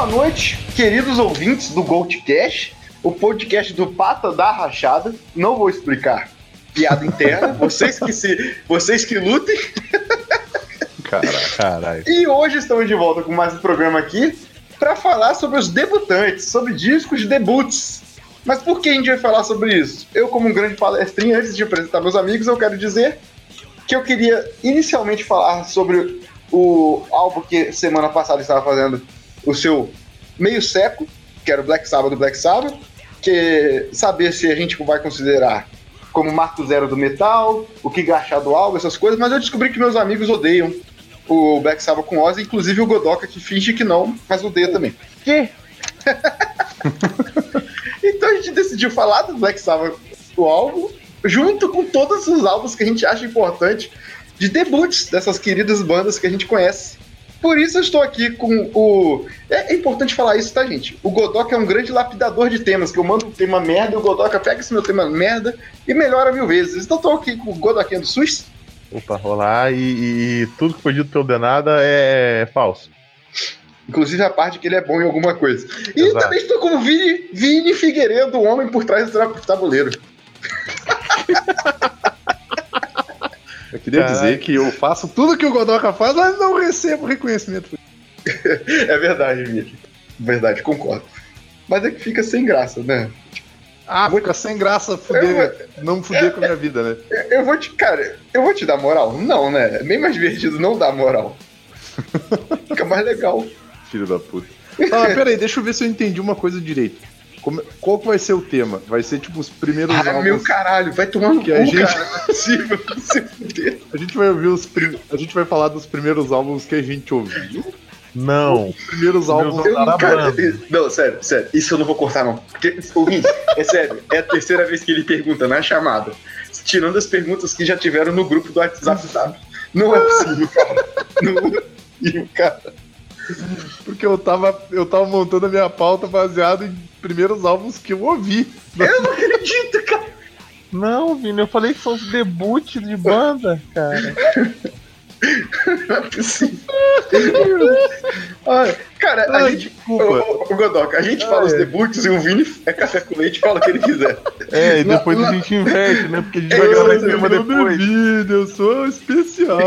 Boa noite, queridos ouvintes do Goldcast, o podcast do Pata da Rachada. Não vou explicar piada interna, vocês que se, vocês que lutem. Caralho. Caralho. E hoje estamos de volta com mais um programa aqui para falar sobre os debutantes, sobre discos de debuts. Mas por que a gente vai falar sobre isso? Eu, como um grande palestrinho, antes de apresentar meus amigos, eu quero dizer que eu queria inicialmente falar sobre o álbum que semana passada estava fazendo o seu meio século, que era o Black Sabbath do Black Sabbath, que saber se a gente vai considerar como marco zero do metal, o que gachar do álbum, essas coisas, mas eu descobri que meus amigos odeiam o Black Sabbath com Ozzy, inclusive o Godoka que finge que não, mas odeia também. Que? então a gente decidiu falar do Black Sabbath, o álbum, junto com todos os álbuns que a gente acha importante de debuts dessas queridas bandas que a gente conhece. Por isso eu estou aqui com o. É, é importante falar isso, tá, gente? O Godoka é um grande lapidador de temas, que eu mando um tema merda e o Godoka pega esse meu tema merda e melhora mil vezes. Então estou aqui com o Godoquinha do SUS. Opa, rolar e, e, tudo que foi dito pelo Denada é, é falso. Inclusive a parte que ele é bom em alguma coisa. E Exato. também estou com o Vini, Vini Figueiredo, o homem por trás do tabuleiro. Eu queria Caralho. dizer que eu faço tudo que o Godoka faz, mas não recebo reconhecimento. É verdade, Vini. Verdade, concordo. Mas é que fica sem graça, né? Ah, fica sem graça fuder, não fuder com a minha vida, né? Eu- Eu vou te. Cara, eu vou te dar moral? Não, né? É bem mais divertido não dar moral. Fica mais legal. Filho da puta. Ah, peraí, deixa eu ver se eu entendi uma coisa direito. Como- qual que vai ser o tema? Vai ser tipo os primeiros Ah, álbuns. meu caralho, vai tomar no Que cu, a gente- cara. É fuder. A gente vai ouvir os prim... A gente vai falar dos primeiros álbuns que a gente ouviu. Não. Os primeiros álbuns. Cara, banda. não, sério, sério. Isso eu não vou cortar, não. Porque, ouvinte, é sério. É a terceira vez que ele pergunta na chamada. Tirando as perguntas que já tiveram no grupo do WhatsApp, sabe? Não é possível, cara. Não é possível, cara. Porque eu tava, eu tava montando a minha pauta baseado em primeiros álbuns que eu ouvi. Eu não acredito, cara. Não, Vini, eu falei que são os debuts de banda, cara. Não é cara, a Ai, gente. ô, ô, Godoka, a gente fala Ah, os é. debuts e o Vini é café com leite e fala o que ele quiser. É, e depois não. a gente inverte, né? Porque a gente Eu vai gravar esse tema Eu depois. bebi, eu sou especial.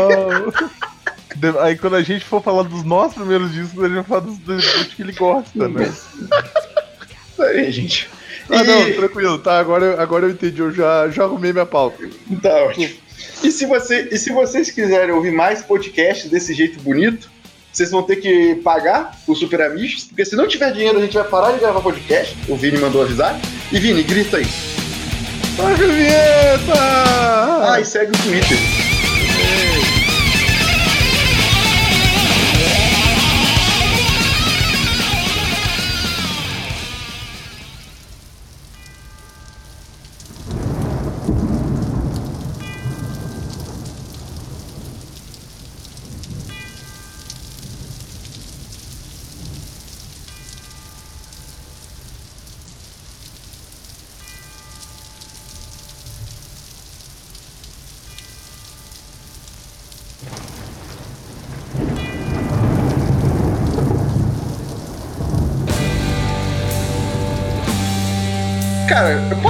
Aí quando a gente for falar dos nossos primeiros discos, a gente vai falar dos debuts que ele gosta, né? Aí, gente. ah, E- não, tranquilo, tá? Agora, eu- agora eu entendi, eu já, já arrumei minha pauta. Tá ótimo. E se, você, e se vocês quiserem ouvir mais podcasts desse jeito bonito, vocês vão ter que pagar os Super Amigos, porque se não tiver dinheiro, a gente vai parar de gravar podcast. O Vini mandou avisar. E Vini, grita aí. Toca a vinheta! Ah, e segue o Twitter.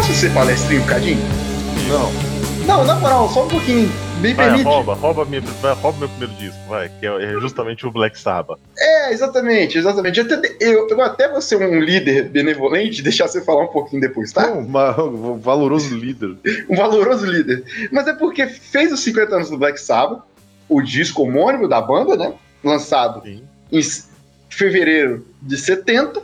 Posso ser palestrinho um bocadinho? Não. Não, na moral, só um pouquinho. Me Vai, permite? rouba, rouba, minha, vai, rouba meu primeiro disco, vai, que é é justamente o Black Sabbath. É, exatamente, exatamente. Eu até, eu, eu até vou ser um líder benevolente, deixar você falar um pouquinho depois, tá? Uma- um valoroso líder. um valoroso líder. Mas é porque fez os 50 anos do Black Sabbath, o disco homônimo da banda, né? Lançado Sim. em fevereiro de 70.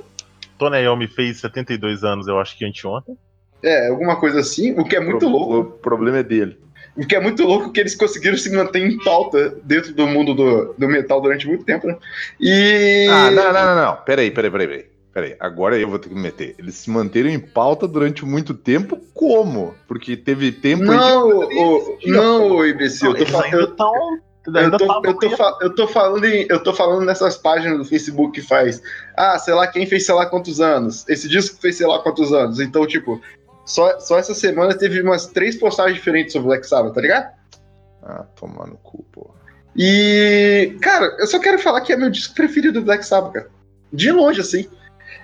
Tony Iommi fez 72 anos, eu acho que anteontem. É, alguma coisa assim, o que é muito Pro- louco. O problema é dele. O que é muito louco que eles conseguiram se manter em pauta dentro do mundo do, do metal durante muito tempo, né? E. Ah, não, não, não, não. Peraí, peraí, peraí, peraí. Peraí, agora eu vou ter que me meter. Eles se manteram em pauta durante muito tempo, como? Porque teve tempo Não, ô, que- não, ô imbecil, eu tô, Eles fa- ainda eu, tô, eu, tô eu tô falando em- eu tô falando nessas páginas do Facebook que faz, ah, sei lá quem fez sei lá quantos anos, esse disco fez sei lá quantos anos, então, tipo, só, só essa semana teve umas três postagens diferentes sobre Black Sabbath, tá ligado? Ah, tomar no cu, porra. E, cara, eu só quero falar que é meu disco preferido do Black Sabbath, cara. De longe, assim.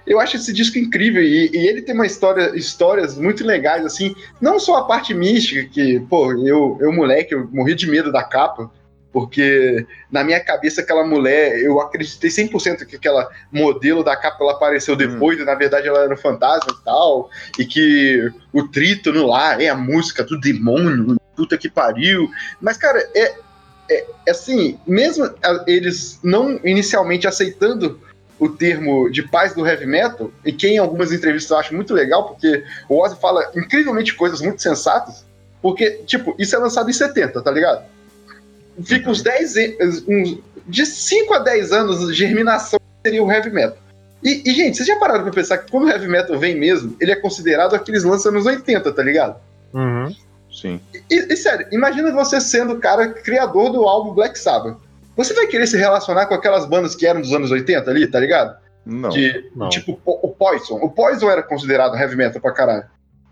Eu acho esse disco incrível e, e ele tem uma história, histórias muito legais, assim. Não só a parte mística, que, pô, eu, eu moleque, eu morri de medo da capa, porque na minha cabeça aquela mulher, eu acreditei 100% que aquela modelo da capa ela apareceu depois, e na verdade ela era um fantasma e tal, e que o trítono lá é a música do demônio, puta que pariu. Mas, cara, é, é, é assim, mesmo eles não inicialmente aceitando o termo de paz do heavy metal, e que em algumas entrevistas eu acho muito legal, porque o Ozzy fala incrivelmente coisas muito sensatas, porque, tipo, isso é lançado em 70, tá ligado? Fica uns 10, e- uns, de 5 a 10 anos de germinação seria o heavy metal. E, e, gente, vocês já pararam pra pensar que quando o heavy metal vem mesmo, ele é considerado aqueles lançam nos 80, tá ligado? Uhum. Sim. E, e, sério, imagina você sendo o cara criador do álbum Black Sabbath. Você vai querer se relacionar com aquelas bandas que eram dos anos 80 ali, tá ligado? Não. De, Não. tipo po- o Poison. O Poison era considerado heavy metal pra caralho.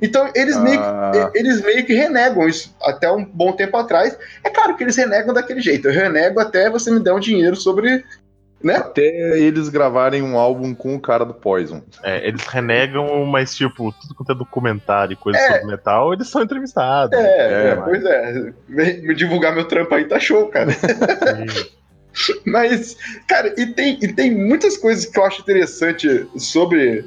Então eles, meio, Ah. que, eles meio que renegam isso até um bom tempo atrás. É claro que eles renegam daquele jeito. Eu renego até você me dar um dinheiro sobre. Né? Até eles gravarem um álbum com o cara do Poison. É, eles renegam, mas tipo, tudo quanto é documentário e coisa É. sobre metal, eles são entrevistados. É, É, é, mas- pois é. Me, divulgar meu trampo aí tá show, cara. Sim. Mas, cara, e tem, e tem muitas coisas que eu acho interessante sobre.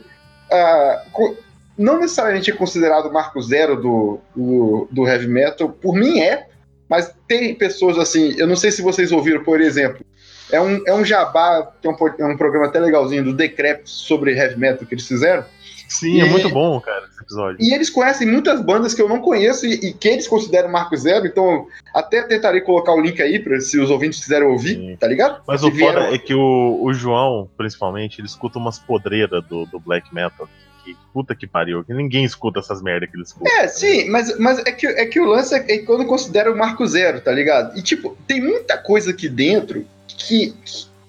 ah, co- não necessariamente é considerado o marco zero do, do, do heavy metal, por mim é, mas tem pessoas assim, eu não sei se vocês ouviram, por exemplo, é um, é um jabá, que é um, é um programa até legalzinho do Decrep sobre heavy metal que eles fizeram. Sim, é E- muito bom, cara, esse episódio. E eles conhecem muitas bandas que eu não conheço e, e que eles consideram marco zero, então até tentarei colocar o link aí para se os ouvintes quiserem ouvir, Sim. tá ligado? Mas Se o foda vieram- é que o, o João, principalmente, ele escuta umas podreiras do, do black metal. Que puta que pariu, que ninguém escuta essas merda que ele escuta. É, sim, mas, mas é, que, é que o lance é, é quando considera o marco zero, tá ligado? E, tipo, tem muita coisa aqui dentro que,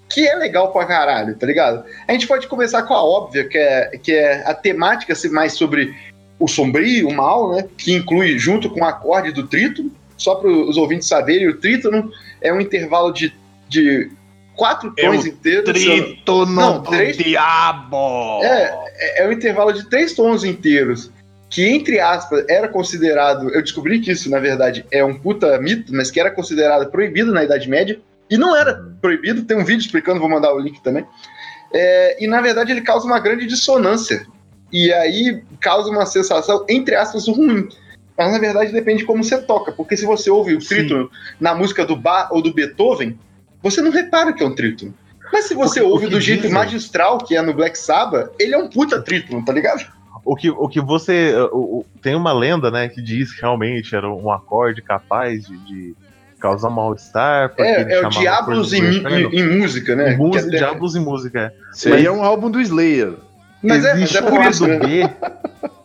que é legal pra caralho, tá ligado? A gente pode começar com a óbvia, que é, que é a temática ser mais sobre o sombrio, o mal, né? Que inclui junto com o acorde do trítono. Só para os ouvintes saberem, o trítono é um intervalo de, de quatro É tons o inteiros. Trítono Não, do três- diabo! É, é um intervalo de três tons inteiros. Que, entre aspas, era considerado. Eu descobri que isso, na verdade, é um puta mito, mas que era considerado proibido na Idade Média. E não era proibido, tem um vídeo explicando, vou mandar o link também. É, e na verdade ele causa uma grande dissonância. E aí causa uma sensação, entre aspas, ruim. Mas na verdade depende de como você toca. Porque se você ouve o trítono na música do Bach ou do Beethoven, você não repara que é um trítono. Mas se você O que- o ouve que do jeito dizem- magistral, que é no Black Sabbath, ele é um puta trítono, tá ligado? O que, o que você. o- o- tem uma lenda, né, que diz que realmente era um acorde capaz de, de causar mal-estar. É, é o Diablos em, em- em música, né? Música, até- Diablos em música. é. Isso aí é um álbum do Slayer. Mas é, mas existe é um por lado isso, né? B.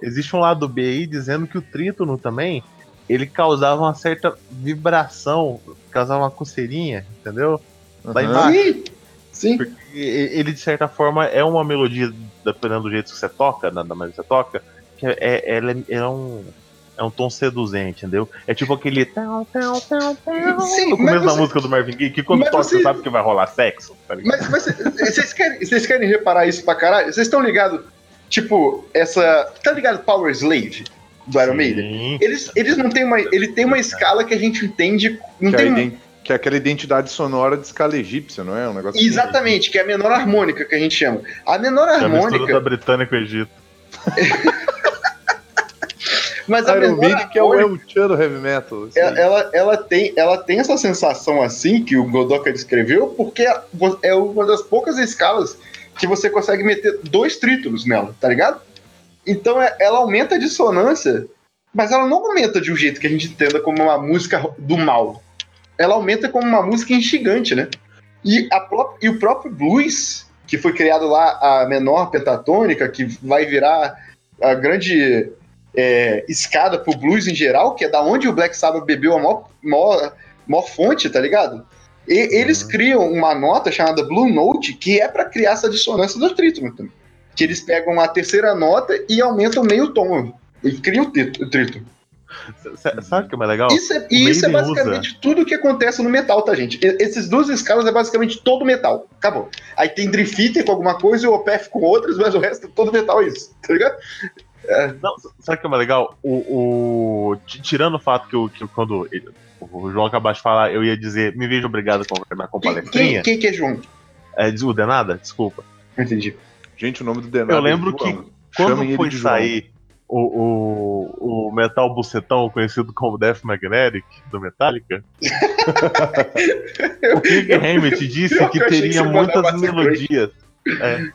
Existe um lado B aí dizendo que o trítono também ele causava uma certa vibração, causava uma coceirinha, entendeu? Lá Aham. embaixo. Sim, sim. Porque ele, de certa forma, é uma melodia, dependendo do jeito que você toca, da maneira que você toca, que é, é, ela é, é um. É um tom seduzente, entendeu? É tipo aquele. Tão, tão, tão, tão, Sim, no começo mas da você- música do Marvin Gaye, que quando mas toca você- você sabe que vai rolar sexo, tá? Mas, mas vocês querem, vocês querem reparar isso pra caralho? Vocês estão ligados? Tipo, essa. Tá ligado Power Slave do Iron Maiden? Eles, eles não tem uma. Ele tem uma escala que a gente entende. Não Que, é tem um- iden- que é aquela identidade sonora de escala egípcia, não é? Um negócio assim. Exatamente, que é a menor harmônica que a gente chama. A menor É harmônica. da Britânia com o Egito. Mas a Iron menor Maiden que é o El Chan do heavy metal. assim. ela, ela, ela tem, ela tem essa sensação assim que o Godoka descreveu, porque é uma das poucas escalas que você consegue meter dois trítonos nela, tá ligado? Então é- ela aumenta a dissonância, mas ela não aumenta de um jeito que a gente entenda como uma música do mal. Ela aumenta como uma música instigante, né? E, a pró- e o próprio blues, que foi criado lá, a menor pentatônica, que vai virar a grande é, escada pro blues em geral, que é da onde o Black Sabbath bebeu a maior, maior, maior fonte, tá ligado? E eles criam uma nota chamada Blue Note, que é para criar essa dissonância do trítono. Que eles pegam a terceira nota e aumentam meio tom. E criam o, o trítono. Sabe o que é mais legal? Isso é, e isso é basicamente tudo que acontece no metal, tá, gente? Esses duas escalas é basicamente todo metal. Acabou. Aí tem Theater com alguma coisa e o Opeth com outras, mas o resto é todo metal é isso, tá ligado? Não, sabe o que é mais legal? O, o- tirando o fato que, eu, que quando ele- o João acabasse de falar, eu ia dizer, me vejo obrigado a confirmar com Quem, palestrinha. quem, quem que é João? É, o Denada? Desculpa. Entendi. Gente, o nome do Denado Eu lembro é João. que Quando Chamem ele foi sair o, o, o Metal Bucetão, conhecido como Death Magnetic, do Metallica, o Kirk Hammett disse que que eu que teria você muitas melodias. É.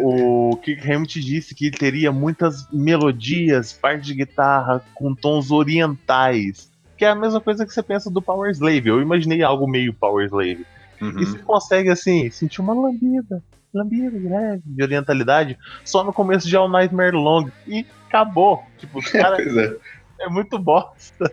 o, o Kirk Hammett disse que teria muitas melodias, parte de guitarra com tons orientais. Que é a mesma coisa que você pensa do Power Slave. Eu imaginei algo meio Power Slave. E Uhum. você consegue, assim, sentir uma lambida, de leve, de orientalidade, só no começo de All Nightmare Long. E acabou. Tipo, os caras Pois é. é muito bosta.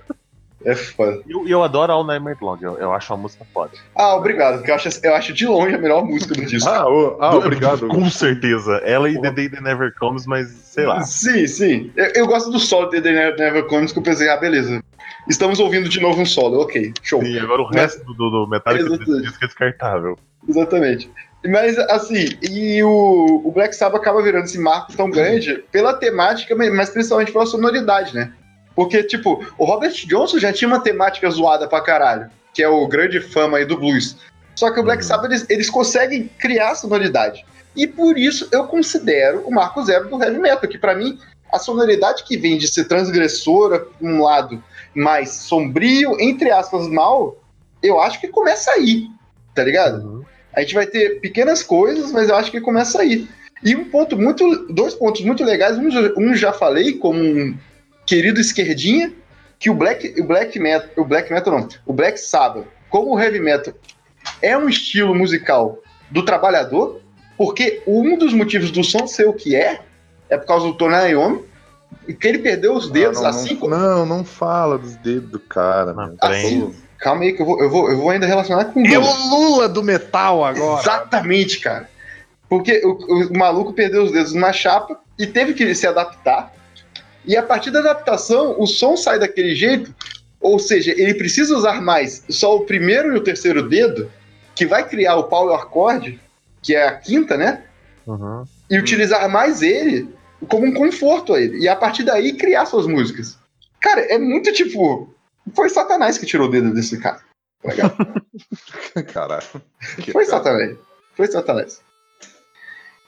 É foda. E eu, eu adoro All Nightmare Long, eu, eu acho a música foda. Ah, obrigado, porque eu acho, eu acho de longe a melhor música do disco. Ah, ô- ah, obrigado. Com certeza. Ela e The Day That Never Comes, mas sei lá. Sim, sim. Eu, eu gosto do solo de The Never Never Comes, que eu pensei, ah, beleza. Estamos ouvindo de novo um solo, ok, show. E agora o resto do, do, do Metallica que é descartável. Exatamente. Mas, assim, e o, o Black Sabbath acaba virando esse marco tão grande pela temática, mas principalmente pela sonoridade, né? Porque, tipo, o Robert Johnson já tinha uma temática zoada pra caralho, que é o grande fama aí do blues. Só que o Black Uhum. Sabbath, eles, eles conseguem criar sonoridade. E por isso eu considero o marco zero do heavy metal, que pra mim, a sonoridade que vem de ser transgressora, um lado, mais sombrio, entre aspas, mal, eu acho que começa aí, tá ligado? Uhum. A gente vai ter pequenas coisas, mas eu acho que começa aí. E um ponto muito. Dois pontos muito legais. Um, já- um já falei, como um querido esquerdinha, que o Black, o Black Metal. O Black Metal não. O Black Sabbath, como o Heavy Metal, é um estilo musical do trabalhador, porque um dos motivos do som ser o que é, é por causa do Tony Iommi, e que ele perdeu os dedos não, não, assim não, como. não, não fala dos dedos do cara, Não, meu. peraí. Assim, calma aí, que eu vou, eu vou, eu vou ainda relacionar com o É Lula. o Lula do metal agora. Exatamente, cara. Porque o, o maluco perdeu os dedos na chapa e teve que se adaptar. E a partir da adaptação, o som sai daquele jeito. Ou seja, ele precisa usar mais só o primeiro e o terceiro dedo, que vai criar o power chord, que é a quinta, né? Uhum. E utilizar mais ele como um conforto a ele. E a partir daí criar suas músicas. Cara, é muito tipo. Foi Satanás que tirou o dedo desse cara. Caralho. Que Foi cara. Satanás. Foi Satanás.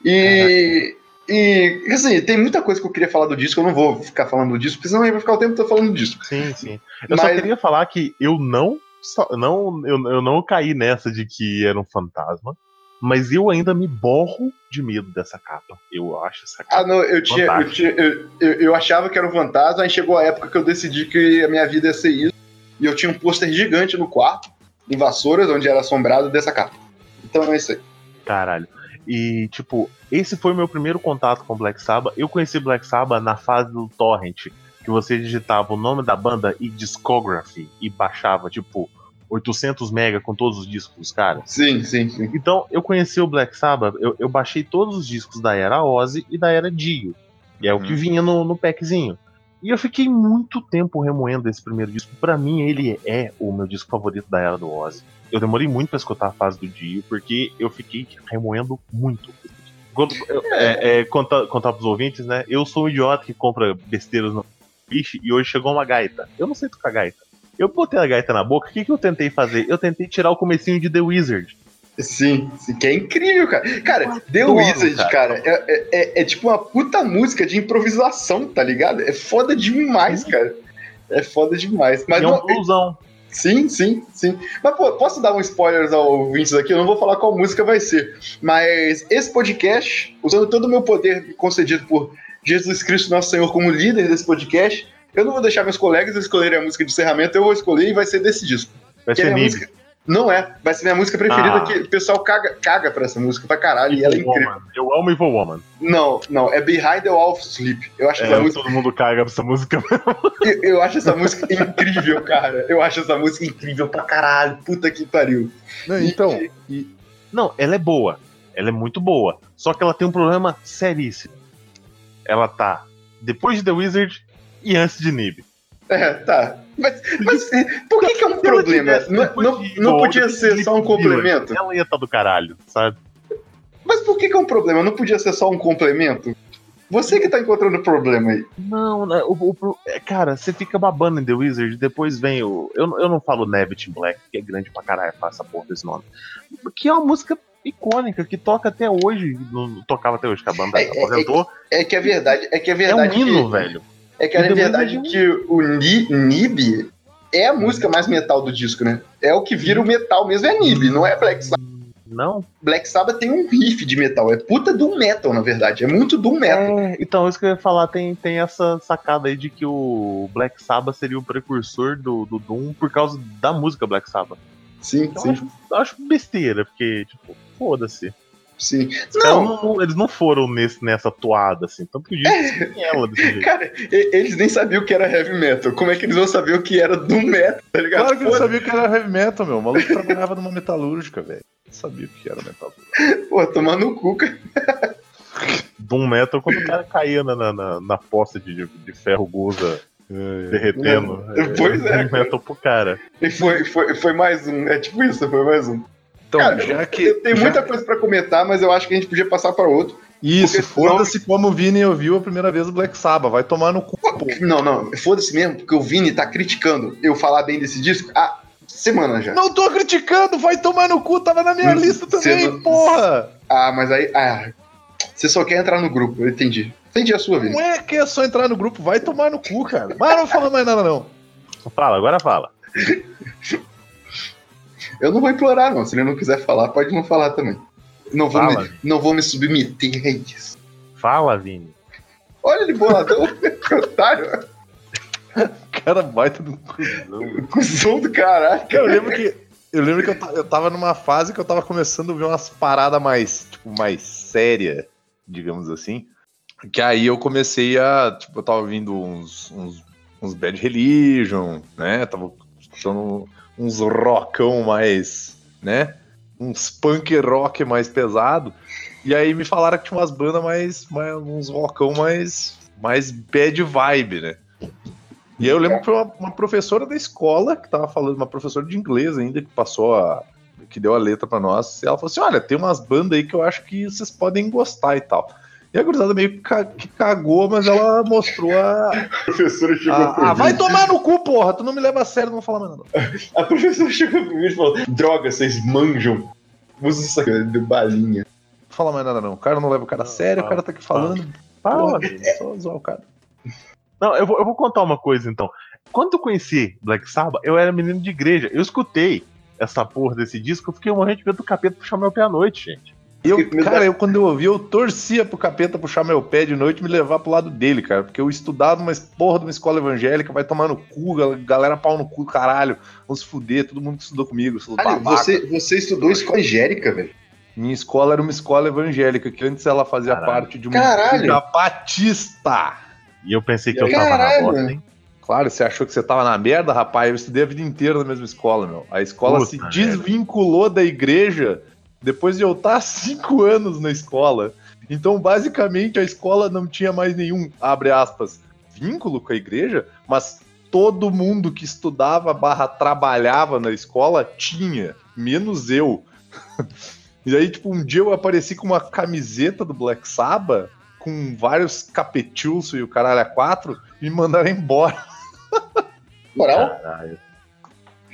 E. E, assim, tem muita coisa que eu queria falar do disco, eu não vou ficar falando do disco, porque senão aí vai ficar o tempo todo falando do disco. Sim, sim. Eu só Mas- queria falar que eu não. só- não eu, eu não caí nessa de que era um fantasma. Mas eu ainda me borro de medo dessa capa. Eu acho essa Ah, capa. não, eu tinha. Eu, tinha eu, eu, eu achava que era um fantasma, aí chegou a época que eu decidi que a minha vida ia ser isso. E eu tinha um pôster gigante no quarto, em Vassouras, onde era assombrado dessa capa. Então é isso aí. Caralho. E, tipo, esse foi o meu primeiro contato com Black Sabbath. Eu conheci Black Sabbath na fase do Torrent, que você digitava o nome da banda e discography e baixava, tipo, 800 mega com todos os discos dos caras. Sim, sim, sim. Então, eu conheci o Black Sabbath, eu, eu baixei todos os discos da era Ozzy e da era Dio. E é o que Uhum. vinha no, no packzinho. E eu fiquei muito tempo remoendo esse primeiro disco. Pra mim, ele é o meu disco favorito da era do Ozzy. Eu demorei muito pra escutar a fase do Dio, porque eu fiquei remoendo muito. Quando, eu- é, é, contar, contar pros ouvintes, né? Eu sou um idiota que compra besteiras no bicho e hoje chegou uma gaita. Eu não sei tocar gaita. Eu botei a gaita na boca, o que, que eu tentei fazer? Eu tentei tirar o comecinho de The Wizard. Sim, sim, que é incrível, cara. Cara, The adoro, Wizard, cara, cara. é, é- é- é tipo uma puta música de improvisação, tá ligado? É foda demais, cara. É foda demais. Mas e é um não, blusão. Sim, sim, sim. Mas pô, posso dar um spoiler ao ouvintes aqui? Eu não vou falar qual música vai ser. Mas esse podcast, usando todo o meu poder concedido por Jesus Cristo, nosso Senhor, como líder desse podcast, eu não vou deixar meus colegas escolherem a música de encerramento, eu vou escolher e vai ser desse disco. Vai Que é ser Nib. música. Não é, vai ser minha música preferida, Ah. que o pessoal caga, caga pra essa música pra caralho, e ela é incrível. Woman. Eu amo Evil Woman. Não, não, é Behind the Wall of Sleep. Eu acho essa É, música todo mundo caga pra essa música. Eu, eu acho essa música incrível, cara. Eu acho essa música incrível pra caralho. Puta que pariu. Não, então, e, Não, ela é boa. Ela é muito boa. Só que ela tem um problema seríssimo. Ela tá depois de The Wizard e antes de Nib. É, tá. Mas, mas por que, que é um problema? Não, não, não podia ser só um complemento? Ela ia estar do caralho, sabe? Mas por que, que é um problema? Não podia ser só um complemento? Você que tá encontrando problema aí. Não, né, o, o- é, cara, você fica babando em The Wizard, depois vem o. Eu, eu não falo Nebbit Black, que é grande pra caralho, essa porra desse nome. Que é uma música icônica, que toca até hoje. Não, tocava até hoje, que a banda É, é, aposentou. É que é verdade, é que é É, um verdade. hino, que, velho. É que é The verdade Wizard que o Ni- Nib é a música mais metal do disco, né? É o que vira o metal mesmo, é Nib, não é Black Sabbath. Não? Black Sabbath tem um riff de metal, é puta do metal, na verdade. É muito do metal. É, então, isso que eu ia falar, tem, tem essa sacada aí de que o Black Sabbath seria o precursor do, do Doom por causa da música Black Sabbath. Sim, Eu sim, acho, eu acho besteira, porque, tipo, foda-se. Sim. Não, não- não- eles não foram nesse, nessa toada, assim. Tanto que o disco tem ela desse jeito. cara, e- eles nem sabiam o que era heavy metal. Como é que eles vão saber o que era do metal, tá ligado? Claro que eu Pô, sabia que era heavy metal, meu. O maluco trabalhava numa metalúrgica, velho. Sabia o que era metalúrgica. Pô, tomar no cu, cara. Doom Metal quando o cara caía na, na, na, na poça de, de ferro goza derretendo. É, pois é, Doom Metal pro cara. E foi, foi, foi mais um. É tipo isso, foi mais um. Então, Cara, já que. Tenho já- muita coisa pra comentar, mas eu acho que a gente podia passar pra outro. Isso, porque senão- foda-se como o Vini ouviu a primeira vez o Black Sabbath. Vai tomar no cu, pô. Não, não, foda-se mesmo, porque o Vini tá criticando eu falar bem desse disco há semana já. Não tô criticando, vai tomar no cu, tava na minha Hum, lista também, não- porra! Ah, mas aí. Ah, você só quer entrar no grupo, eu entendi. Entendi a sua, Vini. Não é que é só entrar no grupo, vai tomar no cu, cara. Mas não vou falar mais nada, não. Fala, agora fala. Eu não vou implorar, não. Se ele não quiser falar, pode não falar também. Não vou, Fala. me, não vou me submeter a isso. Fala, Vini. Olha ele boladão, otário, Cara, baita do cuzão. cuzão do caralho. Eu lembro que. Eu lembro que eu, eu tava numa fase que eu tava começando a ver umas paradas mais, tipo, mais séria, digamos assim. Que aí eu comecei a. Tipo, eu tava ouvindo uns, uns, uns Bad Religion, né? Tava escutando uns rockão mais, né? Uns punk rock mais pesado. E aí me falaram que tinha umas bandas mais, mais. uns rockão mais. mais bad vibe, né? E eu lembro que foi uma, uma professora da escola que tava falando, uma professora de inglês ainda, que passou a. que deu a letra pra nós. E ela falou assim: olha, tem umas bandas aí que eu acho que vocês podem gostar e tal. E a gurizada meio que ca- que cagou, mas ela mostrou a. A professora chegou a- pro ah, vai tomar no cu, porra! Tu não me leva a sério, não vou falar mais nada. A professora chegou pro Vini e falou: Droga, vocês manjam. Usa aqui, deu balinha. Não fala mais nada, não. O cara não leva o cara a sério, o cara tá aqui falando. Fala, Vini. só zoar o cara. Não, eu vou, eu vou contar uma coisa então. Quando eu conheci Black Sabbath, eu era menino de igreja. Eu escutei essa porra desse disco, eu fiquei morrendo de medo do capeta puxar meu pé à noite, gente. Eu, cara, eu quando eu ouvi, eu torcia pro capeta puxar meu pé de noite e me levar pro lado dele, cara. Porque eu estudava numa porra de uma escola evangélica, vai tomar no cu, gal- galera pau no cu, caralho. Vamos se fuder, todo mundo que estudou comigo. Você, você estudou escola angélica, velho. Minha escola era uma escola evangélica, que antes ela fazia Caralho. parte de uma igreja batista. E eu pensei que eu tava Caralho. na bosta, hein? Claro, você achou que você tava na merda, rapaz? Eu estudei a vida inteira na mesma escola, meu. A escola Puta se merda. desvinculou da igreja depois de eu estar cinco anos na escola. Então, basicamente, a escola não tinha mais nenhum, abre aspas, vínculo com a igreja, mas todo mundo que estudava barra trabalhava na escola tinha, menos eu. E aí, tipo, um dia eu apareci com uma camiseta do Black Sabbath, com vários capetilso e o caralho a quatro, e me mandaram embora. Moral? Caralho.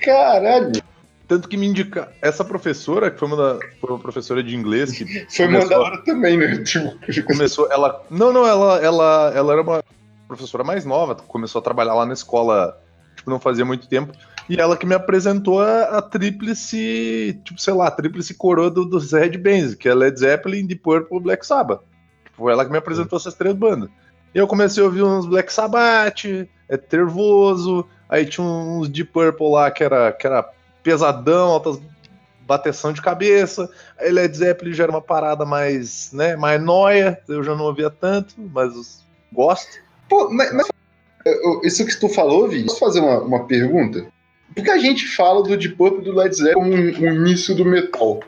Caralho. Tanto que me indica. Essa professora, que foi uma, da, foi uma professora de inglês, que Foi Começou. mandada também, né? Tipo, começou. Ela. Não, não, ela, ela, ela era uma professora mais nova, começou a trabalhar lá na escola, tipo, não fazia muito tempo. E ela que me apresentou a, a tríplice, tipo, sei lá, a tríplice coroa do, dos Red Bands, que é Led Zeppelin, Deep Purple Black Sabbath. Foi ela que me apresentou essas três bandas. E eu comecei a ouvir uns Black Sabbath, é Tervoso, aí tinha uns Deep Purple lá que era, que era pesadão, altas bateção de cabeça. Aí Led Zeppelin já era uma parada mais, né, mais noia, eu já não ouvia tanto, mas os- gosto. Pô, mas, mas, isso que tu falou, Vi, posso fazer uma, uma pergunta? Por que a gente fala do Deep Purple do Led Zeppelin como um, um início do metal?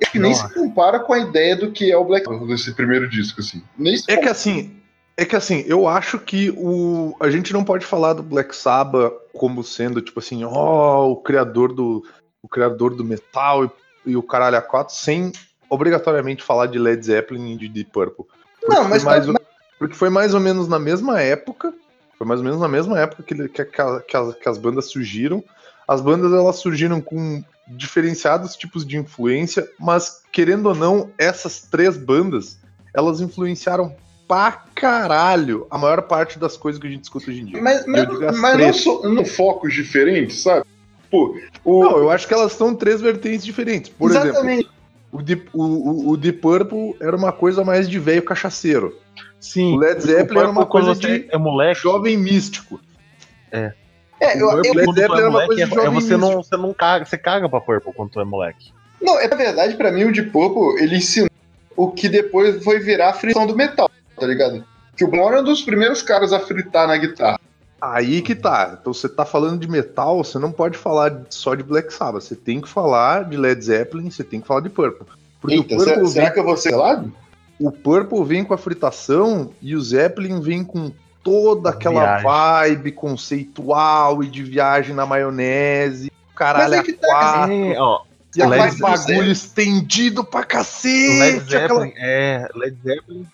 É que nem se compara com a ideia do que é o Black Sabbath desse primeiro disco, assim. Nem É que assim, É que assim, eu acho que o a gente não pode falar do Black Sabbath como sendo tipo assim, ó, o criador do o criador do metal e, e o caralho a quatro sem obrigatoriamente falar de Led Zeppelin e de Deep Purple. Porque Não, mas mais tá- ou- porque foi mais ou menos na mesma época, foi mais ou menos na mesma época que, que, que que as, que as bandas surgiram. As bandas elas surgiram com diferenciados tipos de influência, mas querendo ou não, essas três bandas elas influenciaram pra caralho a maior parte das coisas que a gente escuta hoje em dia. Mas, mas, Eu mas não, são não focos diferentes, sabe? Pô, o, Não, eu acho que elas são três vertentes diferentes. Por exemplo, exatamente. o Deep, o, o, o Deep Purple era uma coisa mais de velho cachaceiro. Sim. O Led Zeppelin era uma coisa você de é moleque. jovem místico. É, eu, o eu- Led quando tu Zeppelin é era uma moleque, coisa de é, é jovem você não, místico. você não caga, você caga pra Purple quando tu é moleque. não, é na verdade, pra mim, o de Purple, ele ensinou o que depois foi virar a frição do metal, tá ligado? Que o Bono era um dos primeiros caras a fritar na guitarra. Aí que tá. Então você tá falando de metal, você não pode falar só de Black Sabbath. Você tem que falar de Led Zeppelin, você tem que falar de Purple. Porque Eita, o, Purple será, vem, será que eu vou ser lado? o Purple vem com a fritação e o Zeppelin vem com toda aquela Viagem. vibe conceitual e de viagem na maionese. Caralho, Mas é a que tá, quatro. É, ó, E aquele Led bagulho estendido pra Led cacete. aquela- Zeppelin, é, Led Zeppelin.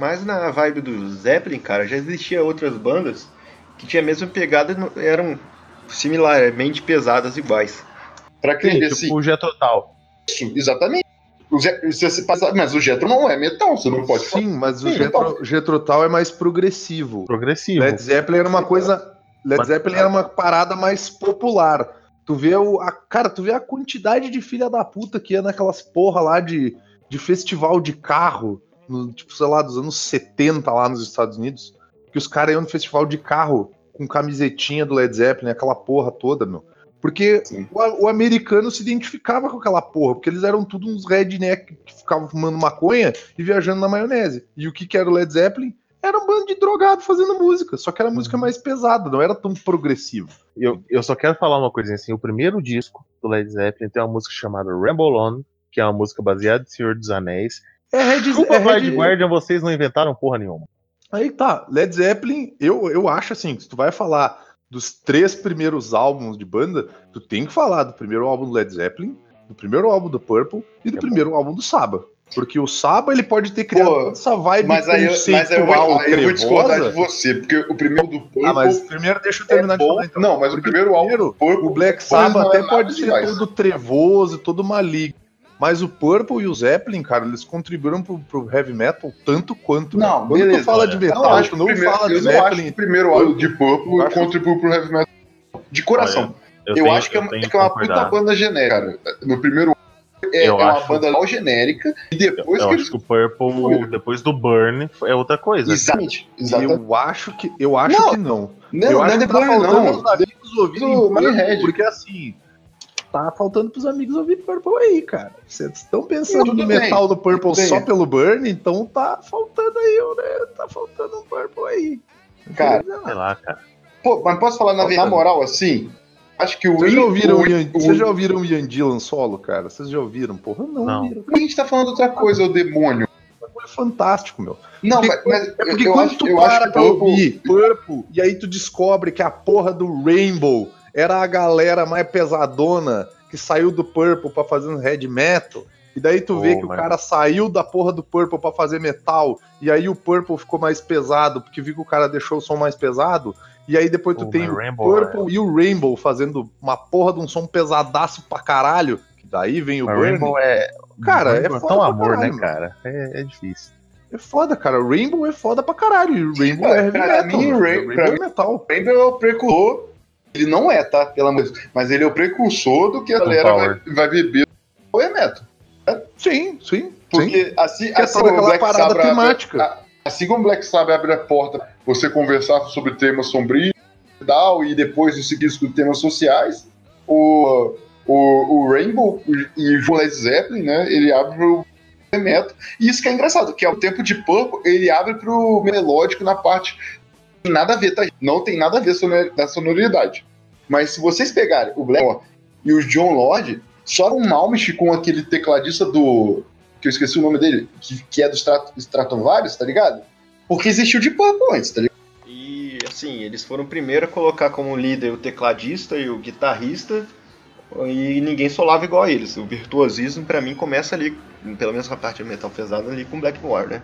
Mas na vibe do Zeppelin, cara, já existia outras bandas que tinha a mesma pegada, não- eram similarmente pesadas iguais. Pra quem Sim, desse tipo o Total. isso, exatamente. O Zé- se você passar- mas o Jetro não é metal, você não pode falar. Sim, mas o Sim, Jethro, Jethro Tull é mais progressivo. Progressivo. Led Zeppelin era uma coisa. Led Mas- Zeppelin era uma parada mais popular. Tu vê o. A, cara, tu vê a quantidade de filha da puta que ia naquelas porra lá de, de festival de carro, no, tipo, sei lá, dos anos 70 lá nos Estados Unidos. Que os caras iam no festival de carro com camisetinha do Led Zeppelin, aquela porra toda, meu. Porque o, o americano se identificava com aquela porra, porque eles eram tudo uns redneck que ficavam fumando maconha e viajando na maionese. E o que, que era o Led Zeppelin? Era um bando de drogado fazendo música, só que era música mais pesada, não era tão progressivo. Eu, eu só quero falar uma coisinha assim. O primeiro disco do Led Zeppelin tem uma música chamada Ramble On, que é uma música baseada em Senhor dos Anéis. É Red, Desculpa, é Red- Guardian, vocês não inventaram porra nenhuma. Aí tá, Led Zeppelin, eu, eu acho assim, se tu vai falar dos três primeiros álbuns de banda, tu tem que falar do primeiro álbum do Led Zeppelin, do primeiro álbum do Purple e do É primeiro álbum do Saba. Porque o Saba ele pode ter criado Pô, toda essa vibe Mas aí, eu- mas aí eu, vou, aí eu vou discordar de você, porque o primeiro do Purple Ah, mas primeiro deixa eu terminar é de falar então. Não, mas o primeiro álbum primeiro, Purple O Black Sabbath não é até nada pode ser demais. todo trevoso, todo maligno. Mas o Purple e o Zeppelin, cara, eles contribuíram pro, pro heavy metal tanto quanto. Não, Quando beleza. tu fala de Eu metal, não acho tu que não o primeiro, fala de eu não acho que Zeppelin. o primeiro álbum de Eu Purple acho- contribuiu pro heavy metal de coração. Eu, tenho- acho que é, eu uma- tenho que é uma puta banda genérica, cara. No primeiro é, Eu é uma acho- banda mal genérica e depois Eu que acho que o Purple, depois do Burn, é outra coisa. Exatamente, exatamente. Eu acho que, eu acho Não, que não. Não, eu não acho é que tá faltando não. os Purple, Monehead. porque assim, tá faltando pros amigos ouvir Purple aí, cara. Vocês estão pensando no metal do Purple só bem. pelo Burn, então tá faltando aí, né? Tá faltando um Purple aí. Cara, Sei lá, cara. Pô, mas posso falar na, moral assim? Acho que o Vocês já ouviram o Ian, o- vocês já ouviram o Ian Gillan solo, cara? Vocês já ouviram? Porra, não, Não. ouviram. a gente tá falando outra coisa, o demônio. É fantástico, meu. Não, Porque- mas, mas É porque eu quando acho, tu eu para pra o Purple, ouvir Purple, e aí tu descobre que a porra do Rainbow era a galera mais pesadona que saiu do Purple pra fazer um heavy metal, e daí tu vê Pô, que mas- o cara saiu da porra do Purple pra fazer metal, e aí o Purple ficou mais pesado, porque viu que o cara deixou o som mais pesado, e aí depois tu Pô, tem o Rainbow Purple e o Rainbow fazendo uma porra de um som pesadaço pra caralho, que daí vem o Burn. Rainbow é. Cara, é Rainbow foda tão pra amor, caralho, né, cara? É, é difícil. É foda, cara. Rainbow é foda pra caralho. E o Rainbow Cara, é heavy metal. mim, mano. Rain- Rainbow pra é mim- metal. Rainbow é o precursor. Ele não é, tá? Pelo amor de Deus. Mas ele é o precursor do que a galera vai, vai beber no Power Metal. Sim, sim. sim. Porque assim, Que é assim toda como o aquela Black parada Sabbath abre- temática. a- assim como o Black Sabbath abre a porta pra você conversar sobre temas sombrios e tal, e depois em seguida com temas sociais, o, o, o Rainbow e o Led Zeppelin, né, ele abre pro metal. E isso que é engraçado, que ao tempo de Purple, ele abre pro melódico na parte nada a ver, tá? Não tem nada a ver da sonoridade. Mas se vocês pegarem o Black e o John Lord, só um Malmich com aquele tecladista do. que eu esqueci o nome dele, que, que é do Strat, Stratovarius, tá ligado? Porque existiu de Purple antes, tá ligado? E assim, eles foram primeiro a colocar como líder o tecladista e o guitarrista, e ninguém solava igual a eles. O virtuosismo, pra mim, começa ali, pelo menos na parte metal pesado, ali com Blackmore, né?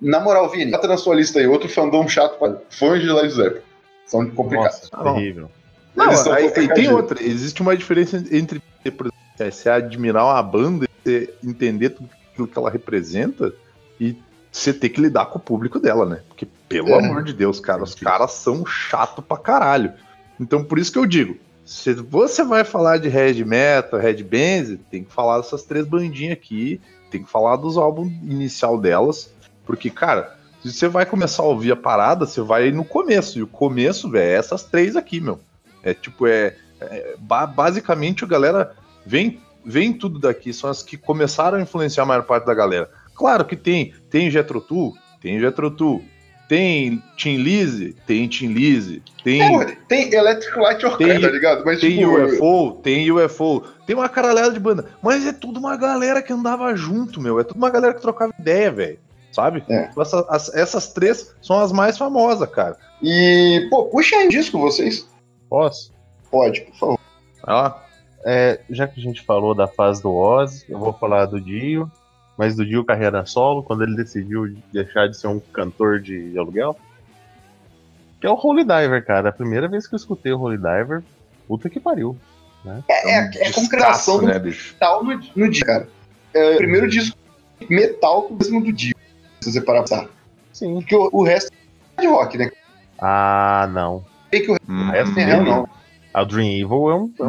Na moral, Vini, bota na sua lista aí outro fandom chato pra fãs de Led Zeppelin. São complicados. Nossa, terrível. Não, aí, aí tem outra. Existe uma diferença entre, por exemplo, é, você admirar uma banda, você entender tudo aquilo que ela representa e você ter que lidar com o público dela, né? Porque, pelo É. amor de Deus, cara, os caras são chato pra caralho. Então, por isso que eu digo, se você vai falar de Red Metal, Red Bands, tem que falar dessas três bandinhas aqui, tem que falar dos álbuns inicial delas, porque, cara, se você vai começar a ouvir a parada, você vai no começo, e o começo, velho, é essas três aqui, meu. É tipo, é, é, ba- basicamente a galera vem, vem tudo daqui, são as que começaram a influenciar a maior parte da galera. Claro que tem, tem Jethro Tull, tem Jethro Tull, tem Tim Lizzy, tem Tim Lizzy, tem, É, tem Electric Light Orchestra, Tem- tá ligado? Mas, tem tipo, UFO, tem UFO, tem uma caralhada de banda, mas é tudo uma galera que andava junto, meu, é tudo uma galera que trocava ideia, velho, sabe? É. Essa- as- essas três são as mais famosas, cara. E, pô, puxa aí um disco, vocês. Posso? Pode, por favor. Vai lá. É, já que a gente falou da fase do Ozzy, eu vou falar do Dio, mas do Dio carreira solo, quando ele decidiu deixar de ser um cantor de aluguel. Que é o Holy Diver, cara. A primeira vez que eu escutei o Holy Diver, puta que pariu. É, é, é a concreção do né, bicho? metal no, no dia, cara. É o primeiro disco metal mesmo do dia, se você parar pra pensar. Sim. Porque o, o resto é de rock, né? Ah, não. Sei que o Hum, resto é real, não. A Dream Evil é um. É um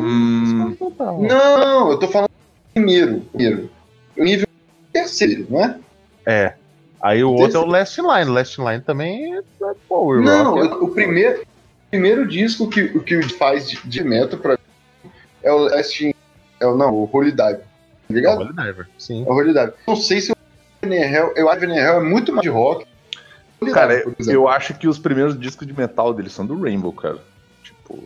Hum, total. Não, eu tô falando primeiro. Primeiro. O nível terceiro, não é? É. Aí o outro é o Last Line. Last Line também é é Power Não, Rock. eu- o primeiro, o primeiro disco que, o que faz de, de metal pra mim é o Last. É o, não, o Holy Dive. Tá É o ligado? Holy Diver. Sim. É o Holy Dive. Não sei se o Hell, eu acho que o Hell é muito mais de rock. Cara, eu acho que os primeiros discos de metal deles são do Rainbow, cara. Tipo,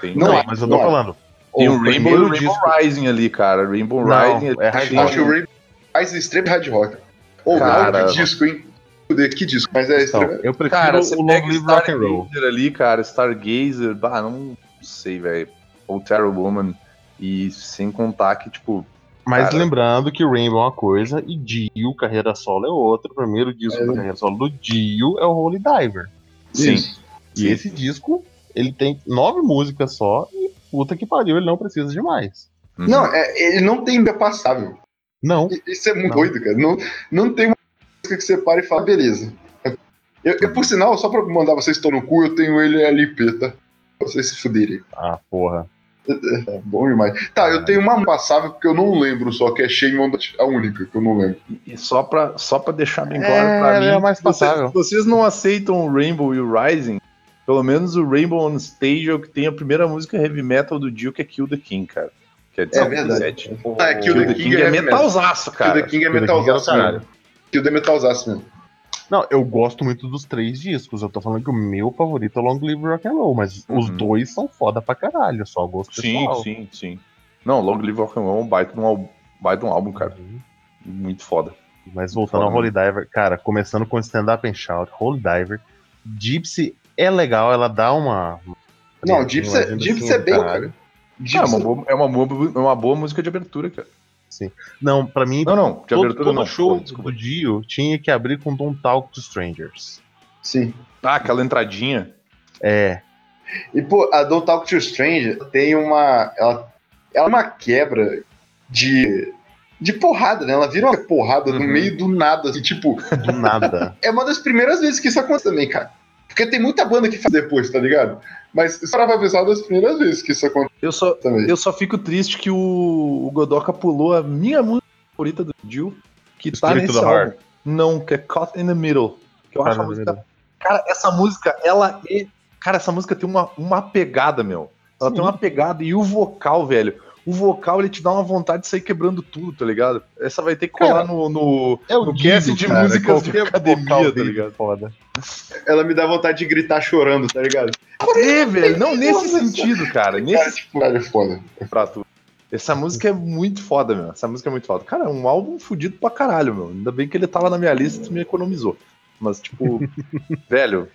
tem, Não Não, é, mas eu tô não é. falando. tem o o Rainbow e Rainbow disco- Rising ali, cara. Rainbow Não, Rising é hard Eu rock. acho que o Rainbow faz extremo hard rock. Ou Cara, que disco, hein? Que disco, mas é Então, extremo. eu prefiro Cara, o Long Live Rock and Roll. Stargazer ali, cara, Stargazer, bah, não sei, velho. Ou Terror Woman. E sem contar que, tipo, Mas Cara. lembrando que Rainbow é uma coisa e Dio, carreira solo, é outra. O primeiro disco É. da carreira solo do Dio é o Holy Diver. sim. Isso. E esse disco, ele tem nove músicas só e puta que pariu, ele não precisa de mais. Uhum. Não, é, ele não tem ainda passável. Não. Isso é muito doido, cara. Não, não tem uma música que você para e fala, beleza. Eu, eu, por sinal, só pra mandar vocês estão no cu, eu tenho ele LP, tá? Pra vocês se fuderem. Ah, porra. É bom demais. Tá, eu tenho uma passável porque eu não lembro só, que é Shame on the... a única que eu não lembro. E só pra, só pra deixar bem É, claro pra ele mim, é mais se vocês, passável. se vocês não aceitam o Rainbow e o Rising, pelo menos o Rainbow on Stage é o que tem a primeira música heavy metal do Dio, que é Kill the King, cara. Que é de É 77. Ah, Kill Kill the the King King é é metalzaço, cara. é Kill the King é metalzaço mesmo. Kill the metalzaço mesmo. Não, eu gosto muito dos três discos. Eu tô falando que o meu favorito é Long Live Rock and Roll, mas os Uhum. dois são foda pra caralho, só gosto Sim, pessoal. sim, sim. Não, Long Live Rock and Roll é um baita de um, álbum- baita de um álbum, cara. Uhum. Muito foda. Mas voltando ao Foda, Holy Diver, cara, começando com Stand Up and Shout, Holy Diver, Gypsy é legal, ela dá uma. Não, Gypsy, é- agenda Gypsy assim é bem, cara. É Gypsy uma, boa, é, uma boa, é uma boa música de abertura, cara. Não, pra mim, Não, não, de todo, abertura todo não. show Pô, desculpa. do Dio tinha que abrir com Don't Talk to Strangers. Sim. Ah, aquela entradinha. É, E, pô, a Don't Talk to Stranger tem uma. Ela, ela é uma quebra de. De porrada, né? Ela vira uma porrada no Uhum. meio do nada, assim, tipo, do nada. é uma das primeiras vezes que isso acontece também, cara. Porque tem muita banda que faz depois, tá ligado? Mas isso é uma das primeiras vezes que isso acontece Eu só, também. eu só fico triste que o, o Godoka pulou a minha música favorita do Dio, que tá Spirit nesse to the álbum. Heart. Não, que é Caught in the Middle. Que eu acho a música. Cara, essa música, ela é. Cara, essa música tem uma, uma pegada, meu. Ela Sim. tem uma pegada e o vocal, velho. O vocal, ele te dá uma vontade de sair quebrando tudo, tá ligado? Essa vai ter que colar Cara, no, no, É o no cast de cara, músicas de academia, tá ligado? Foda. Ela me dá vontade de gritar chorando, tá ligado? É, velho. Não, nesse sentido, cara. Cara, Nesse tipo, cara, é foda. pra tu. Essa música é muito foda, meu. Essa música é muito foda. Cara, é um álbum fudido pra caralho, meu. Ainda bem que ele tava na minha lista e tu me economizou. Mas, tipo, velho,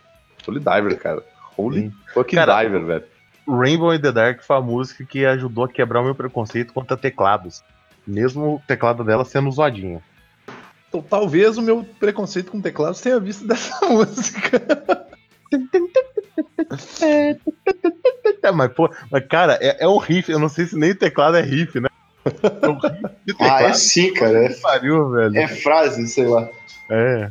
Holy Diver, cara. Holy Sim. fucking Cara, Diver, velho. Rainbow in the Dark foi a música que ajudou a quebrar o meu preconceito contra teclados. Mesmo o teclado dela sendo zoadinho. Então, talvez o meu preconceito com teclados tenha visto dessa música. É, mas, pô, mas, cara, é, é um riff. Eu não sei se nem teclado é riff, né? É um riff Ah, é sim, cara. É, que pariu, velho. é frase, sei lá. É.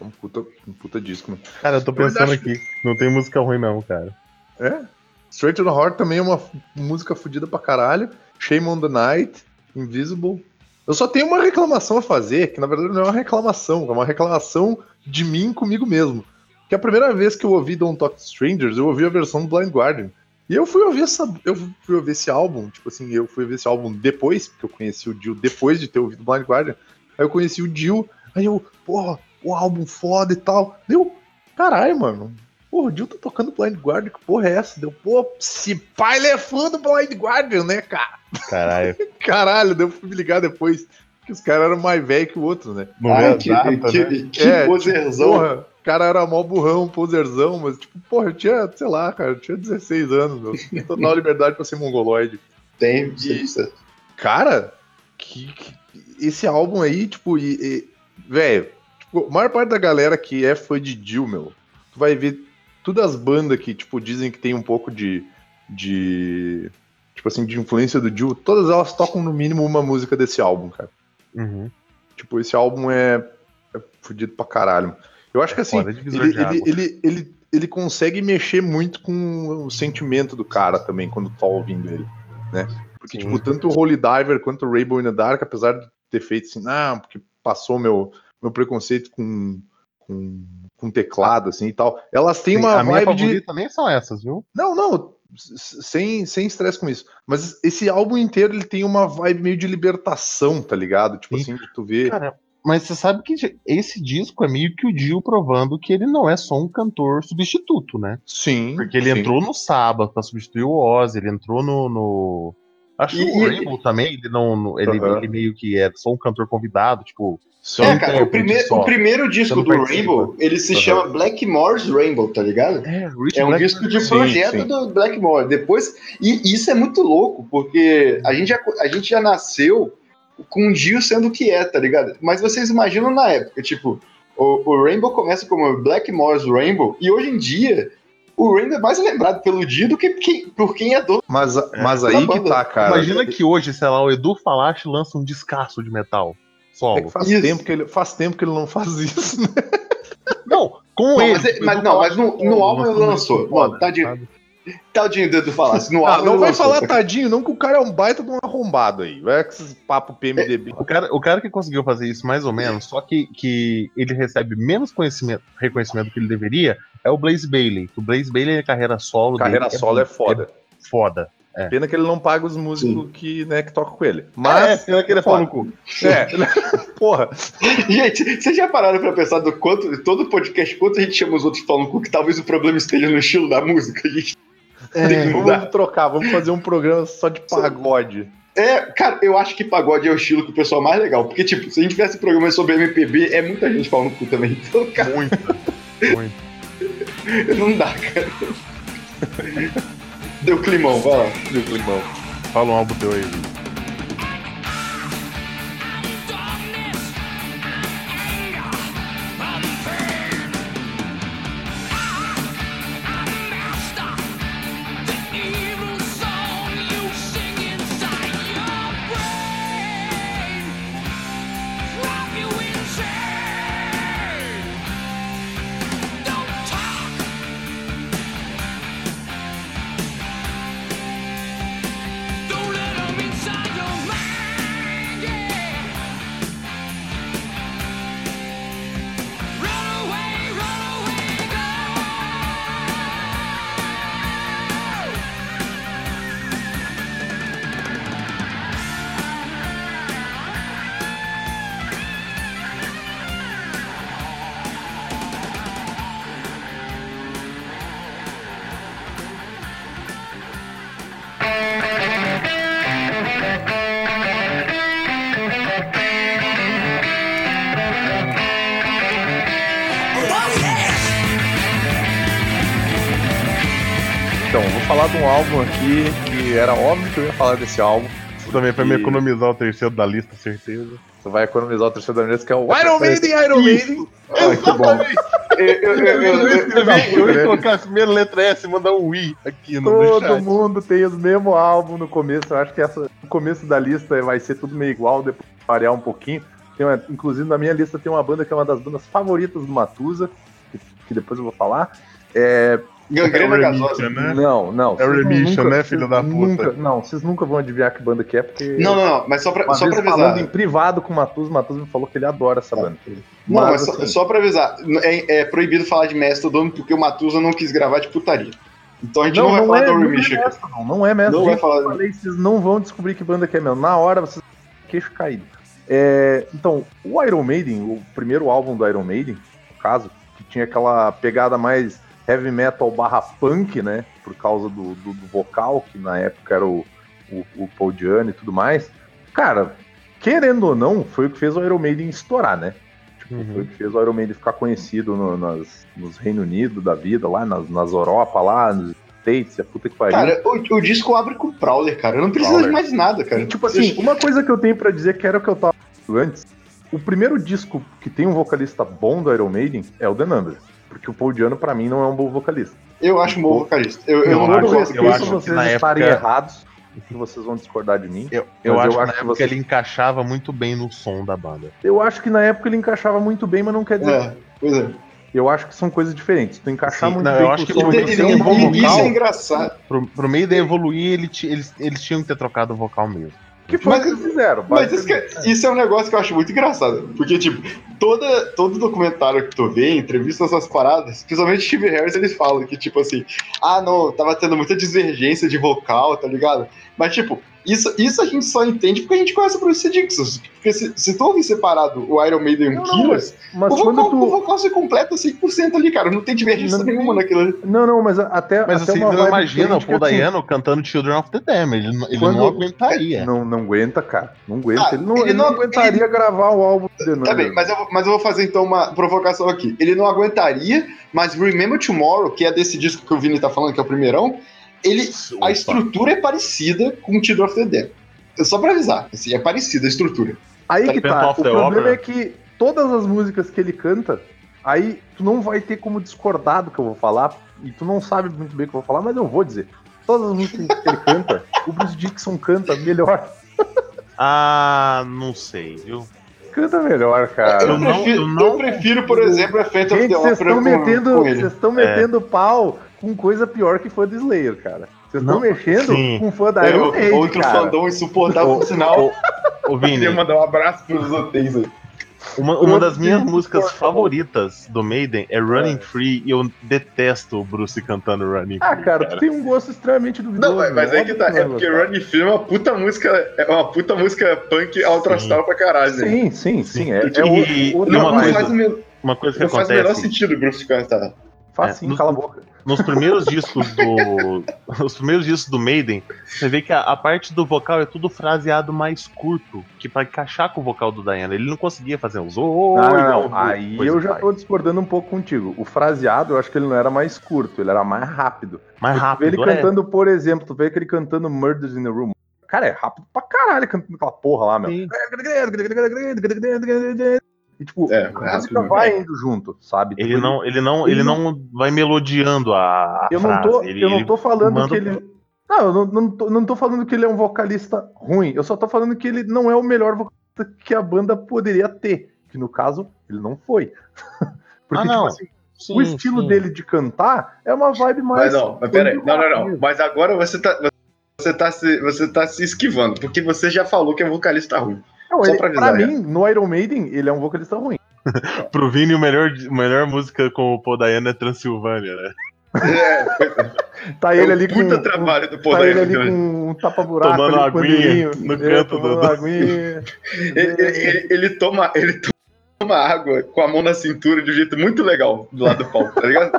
um, puta, um puta disco, mano. Cara, eu tô pensando acho- aqui. Não tem música ruim, não, cara. É. Straight to the Heart também é uma música fodida pra caralho. Shame on the Night, Invisible. Eu só tenho uma reclamação a fazer, que na verdade não é uma reclamação, é uma reclamação de mim comigo mesmo. Que a primeira vez que eu ouvi Don't Talk to Strangers, eu ouvi a versão do Blind Guardian. E eu fui ouvir essa, eu fui ouvir esse álbum, tipo assim, eu fui ouvir esse álbum depois, porque eu conheci o Dio depois de ter ouvido Blind Guardian. Aí eu conheci o Dio, aí eu, porra, o álbum foda e tal. Deu, caralho, mano. Porra, o Dio tá tocando Blind Guardian, que porra é essa? Deu, pô, se pai ele é fã do Blind Guardian, né, cara? Caralho. Caralho, deu pra me ligar depois que os caras eram mais velhos que o outro, né? Não Ai, é que, data, que, né? que É, poserzão. Porra, o cara era mó burrão, poserzão, mas, tipo, porra, eu tinha, sei lá, cara, eu tinha 16 anos, meu. Total liberdade pra ser mongoloide. Tem, certo. Cara, que, que- esse álbum aí, tipo, e, e- velho, tipo, a maior parte da galera que é fã de Jill, meu, tu vai ver todas as bandas que, tipo, dizem que tem um pouco de, de, tipo assim, de influência do Jill, todas elas tocam no mínimo uma música desse álbum, cara. Uhum. Tipo, esse álbum é, é fudido pra caralho. Eu acho que assim, ele, ele, ele, ele, ele consegue mexer muito com o sentimento do cara também, quando tá ouvindo ele, né? Porque, Sim. tipo, tanto o Holy Diver quanto o Rainbow in the Dark, apesar de ter feito assim, ah, porque passou meu, meu preconceito com, com, com teclado, assim, e tal, elas têm uma a minha vibe de... favorita nem são essas, viu? Não, não, sem sem estresse com isso. Mas esse álbum inteiro, ele tem uma vibe meio de libertação, tá ligado? Tipo Sim. assim, de tu. Cara, mas você sabe que esse disco é meio que o Dio provando que ele não é só um cantor substituto, né? Sim. Porque ele sim. entrou no Sabbath pra substituir o Ozzy, ele entrou no. no- Acho que o Rainbow também, ele não. no- ele, ele meio que é só um cantor convidado, tipo. Só É, um cara, o primeiro, só. o primeiro disco do participa. Rainbow, ele se Aham. chama Blackmore's Rainbow, tá ligado? É, Rich É um Blackmore. disco de Sim, projeto sim. do Blackmore. Depois, e isso é muito louco, porque a gente já, a gente já nasceu com o Dio sendo o que é, tá ligado? Mas vocês imaginam na época, tipo, o, o Rainbow começa como Blackmore's Rainbow, e hoje em dia o Rainbow é mais lembrado pelo Dio do que quem- por quem é dono. Mas, mas aí que tá, cara. Imagina que hoje, sei lá, o Edu Falache lança um descasso de metal. É Solo. que faz, Isso. tempo que ele, faz tempo que ele não faz isso, né? Não, com Não, ele. mas, é- o mas não, mas no, no álbum ele lançou foda, tadinho, sabe? tadinho do Edu falasse. No Ah, álbum não vai lançou, falar tá? tadinho, não, que o cara é um baita de um arrombado aí. Vai com esses papo PMDB. O cara, o cara que conseguiu fazer isso mais ou menos, só que, que ele recebe menos conhecimento, reconhecimento do que ele deveria, é o Blaze Bailey. O Blaze Bailey, a carreira solo Carreira dele solo é foda. é foda. Pena que ele não paga os músicos que, né, que tocam com ele. Mas. é, pena que ele é pau no cu. É, porra. Gente, vocês já pararam pra pensar do quanto, todo podcast, quanto a gente chama os outros falando cu, que talvez o problema esteja no estilo da música, gente? Tem que mudar. Vamos trocar, vamos fazer um programa só de pagode. É, cara, eu acho que pagode é o estilo que o pessoal mais legal. Porque, tipo, se a gente tivesse programa sobre MPB, é muita gente falando cu também. Então, cara, Muito. Muito. não dá, cara. Deu climão, vai lá. Meu climão. Fala um álbum teu aí, Vitor. Aqui que era óbvio que eu ia falar desse álbum. Também pra me economizar o terceiro da lista, certeza. Você vai economizar o terceiro da mesa, que é o Iron Maiden, Iron Maiden. Ai, que bom. Eu, eu, eu, ia colocar a primeira letra S e mandar um I aqui no Todo chat. mundo tem os mesmos álbuns no começo. Eu acho que essa, no começo da lista vai ser tudo meio igual, depois variar um pouquinho. Tem uma- inclusive na minha lista tem uma banda que é uma das bandas favoritas do Matusa, que, que depois eu vou falar. É, Gangrena É gasosa. Né? Não, não. É o Remission, nunca- né, filho da puta? Nunca, não, vocês nunca vão adivinhar que banda que é, porque. Não, não, não, mas só pra, Uma só vez pra falando em avisar. privado com o Matus, o Matus me falou que ele adora essa banda. Não, mas Mas, só, assim, só pra avisar. É, é proibido falar de Mastodon porque o Matusa não quis gravar de putaria. Então a gente não, vai falar é, do não é Remission aqui. Mastodon, não é Mastodon. Não vai falar- Eu falei, vocês não vão descobrir que banda que é mesmo. Na hora, vocês queixo caído. É, então, o Iron Maiden, o primeiro álbum do Iron Maiden, no caso, que tinha aquela pegada mais heavy metal barra punk, né? Por causa do, do, do vocal, que na época era o, o, o Paul Diano e tudo mais. Cara, querendo ou não, foi o que fez o Iron Maiden estourar, né? Tipo, Uhum. foi o que fez o Iron Maiden ficar conhecido no, nas, nos Reino Unido da vida, lá nas, nas Europa, lá nos States, a puta que pariu. Cara, o, o disco abre com o Prowler, cara. Eu não preciso Prowler. de mais nada, cara. E, tipo assim, uma coisa que eu tenho pra dizer que era o que eu tava falando antes. O primeiro disco que tem um vocalista bom do Iron Maiden é o The Number. Porque o Paul Diano, pra mim, não é um bom vocalista. eu acho um bom vocalista. Eu, eu Eu não acho- gosto eu respeito, acho que vocês na estarem época- errados, que vocês vão discordar de mim. Eu, eu acho eu que acho que época você- ele encaixava muito bem no som da banda. Eu acho que na época ele encaixava muito bem, mas não quer dizer. É, pois é. Eu acho que são coisas diferentes. Tu encaixar Sim, muito não, bem eu acho que som ele e que ter um bom e, isso vocal. é engraçado. Pro, pro meio de evoluir, ele eles, eles tinham que ter trocado o vocal mesmo. Que foi o Mas- que eles fizeram. Mas isso, que- isso é um negócio que eu acho muito engraçado. Porque, tipo, toda, todo documentário que tu vê, entrevistas essas paradas, principalmente Steve Harris, eles falam que, tipo assim, ah, não, tava tendo muita divergência de vocal, tá ligado? Mas, tipo, isso, isso a gente só entende porque a gente conhece o Bruce Dixon. Porque se, se tu ouvir separado o Iron Maiden e Não, o Killers, Mas o, vocal, o tu. vocal se completa 100% ali, cara. Não tem divergência Não- nenhuma naquilo. Não, não, mas até. Mas até assim, uma imagina o Paul assim, Dayano cantando Children of the Damned. Ele, não- ele Quando- não aguentaria. Não, não aguenta, cara. Não aguenta. Ah, ele, não, ele ele não aguentaria gravar o álbum do The Tá Number. bem, mas eu, vou- mas eu vou fazer então uma provocação aqui. Ele não aguentaria, mas Remember Tomorrow, que é desse disco que o Vini tá falando, que é o primeirão, ele, a estrutura é parecida com o Children of the Dead. Só pra avisar, assim, é parecida a estrutura. Aí que Phantom tá. O problema Opera. é que todas as músicas que ele canta, aí tu não vai ter como discordar do que eu vou falar, e tu não sabe muito bem o que eu vou falar, mas eu vou dizer. Todas as músicas que ele canta, o Bruce Dixon canta melhor. Ah, não sei, viu? Canta melhor, cara. Eu, não- prefiro, eu não eu prefiro, por exemplo, of Gente, the vocês estão metendo, vocês estão metendo pau com coisa pior que fã do Slayer, cara. Vocês estão Não, mexendo sim. com fã da É, Iron o- Maiden, outro cara. fandom insuportável, por sinal. Ô, Vini, Queria mandar um abraço pros hotéis aí. Uma, uma das minhas músicas fandom. favoritas do Maiden é Running Free e eu detesto o Bruce cantando Running Ah, Free. cara, tu tem um gosto extremamente duvidoso. Não, mas, mas aí que tá. É porque. Running Free é uma puta música. É uma puta música punk alto astral pra caralho? Sim, sim, sim. É, E- é o- e outra uma coisa- faz, o men- Uma coisa que não faz o menor acontece sentido o Bruce cantar. Faz É, sim, no- cala a boca. nos primeiros discos do. Nos primeiros discos do Maiden, você vê que a, a parte do vocal é tudo fraseado mais curto, que pra encaixar com o vocal do Diana. Ele não conseguia fazer os oi, Não, não, não. Aí eu já tô discordando um pouco contigo. O fraseado, eu acho que ele não era mais curto, ele era mais rápido. mais Tu vê rápido. ele é. cantando, por exemplo, tu vê que ele cantando Murders in the Room. Cara, é rápido pra caralho cantando aquela porra lá, meu. Sim. E tipo, É, a é música vai indo junto, sabe? Ele Tipo, não, ele não, ele ele não vai melodiando a, a Eu não frase. tô, ele, eu não tô falando manda que ele. Não, eu não, não, tô, não tô falando que ele é um vocalista ruim. Eu só tô falando que ele não é o melhor vocalista que a banda poderia ter. Que no caso, ele não foi. Porque, Ah, não. tipo assim, Sim, o estilo sim. dele de cantar é uma vibe mais. Mas não, mas peraí. Não, não, não. Mas agora você tá. Você tá, se, você tá se esquivando, porque você já falou que é vocalista ruim. Não, só ele- pra pra, mim, no Iron Maiden, ele é um vocalista ruim. Pro Vini, o melhor, a melhor música com o Paul Dayano é Transilvânia, né? É, Tá é ele um ali puta com. trabalho do Tá poder. ele ali com um tapa-buraco, Tomando ali, com aguinha no É, canto do- aguinha. ele, ele- ele toma, ele toma água com a mão na cintura de um jeito muito legal do lado do palco, tá ligado?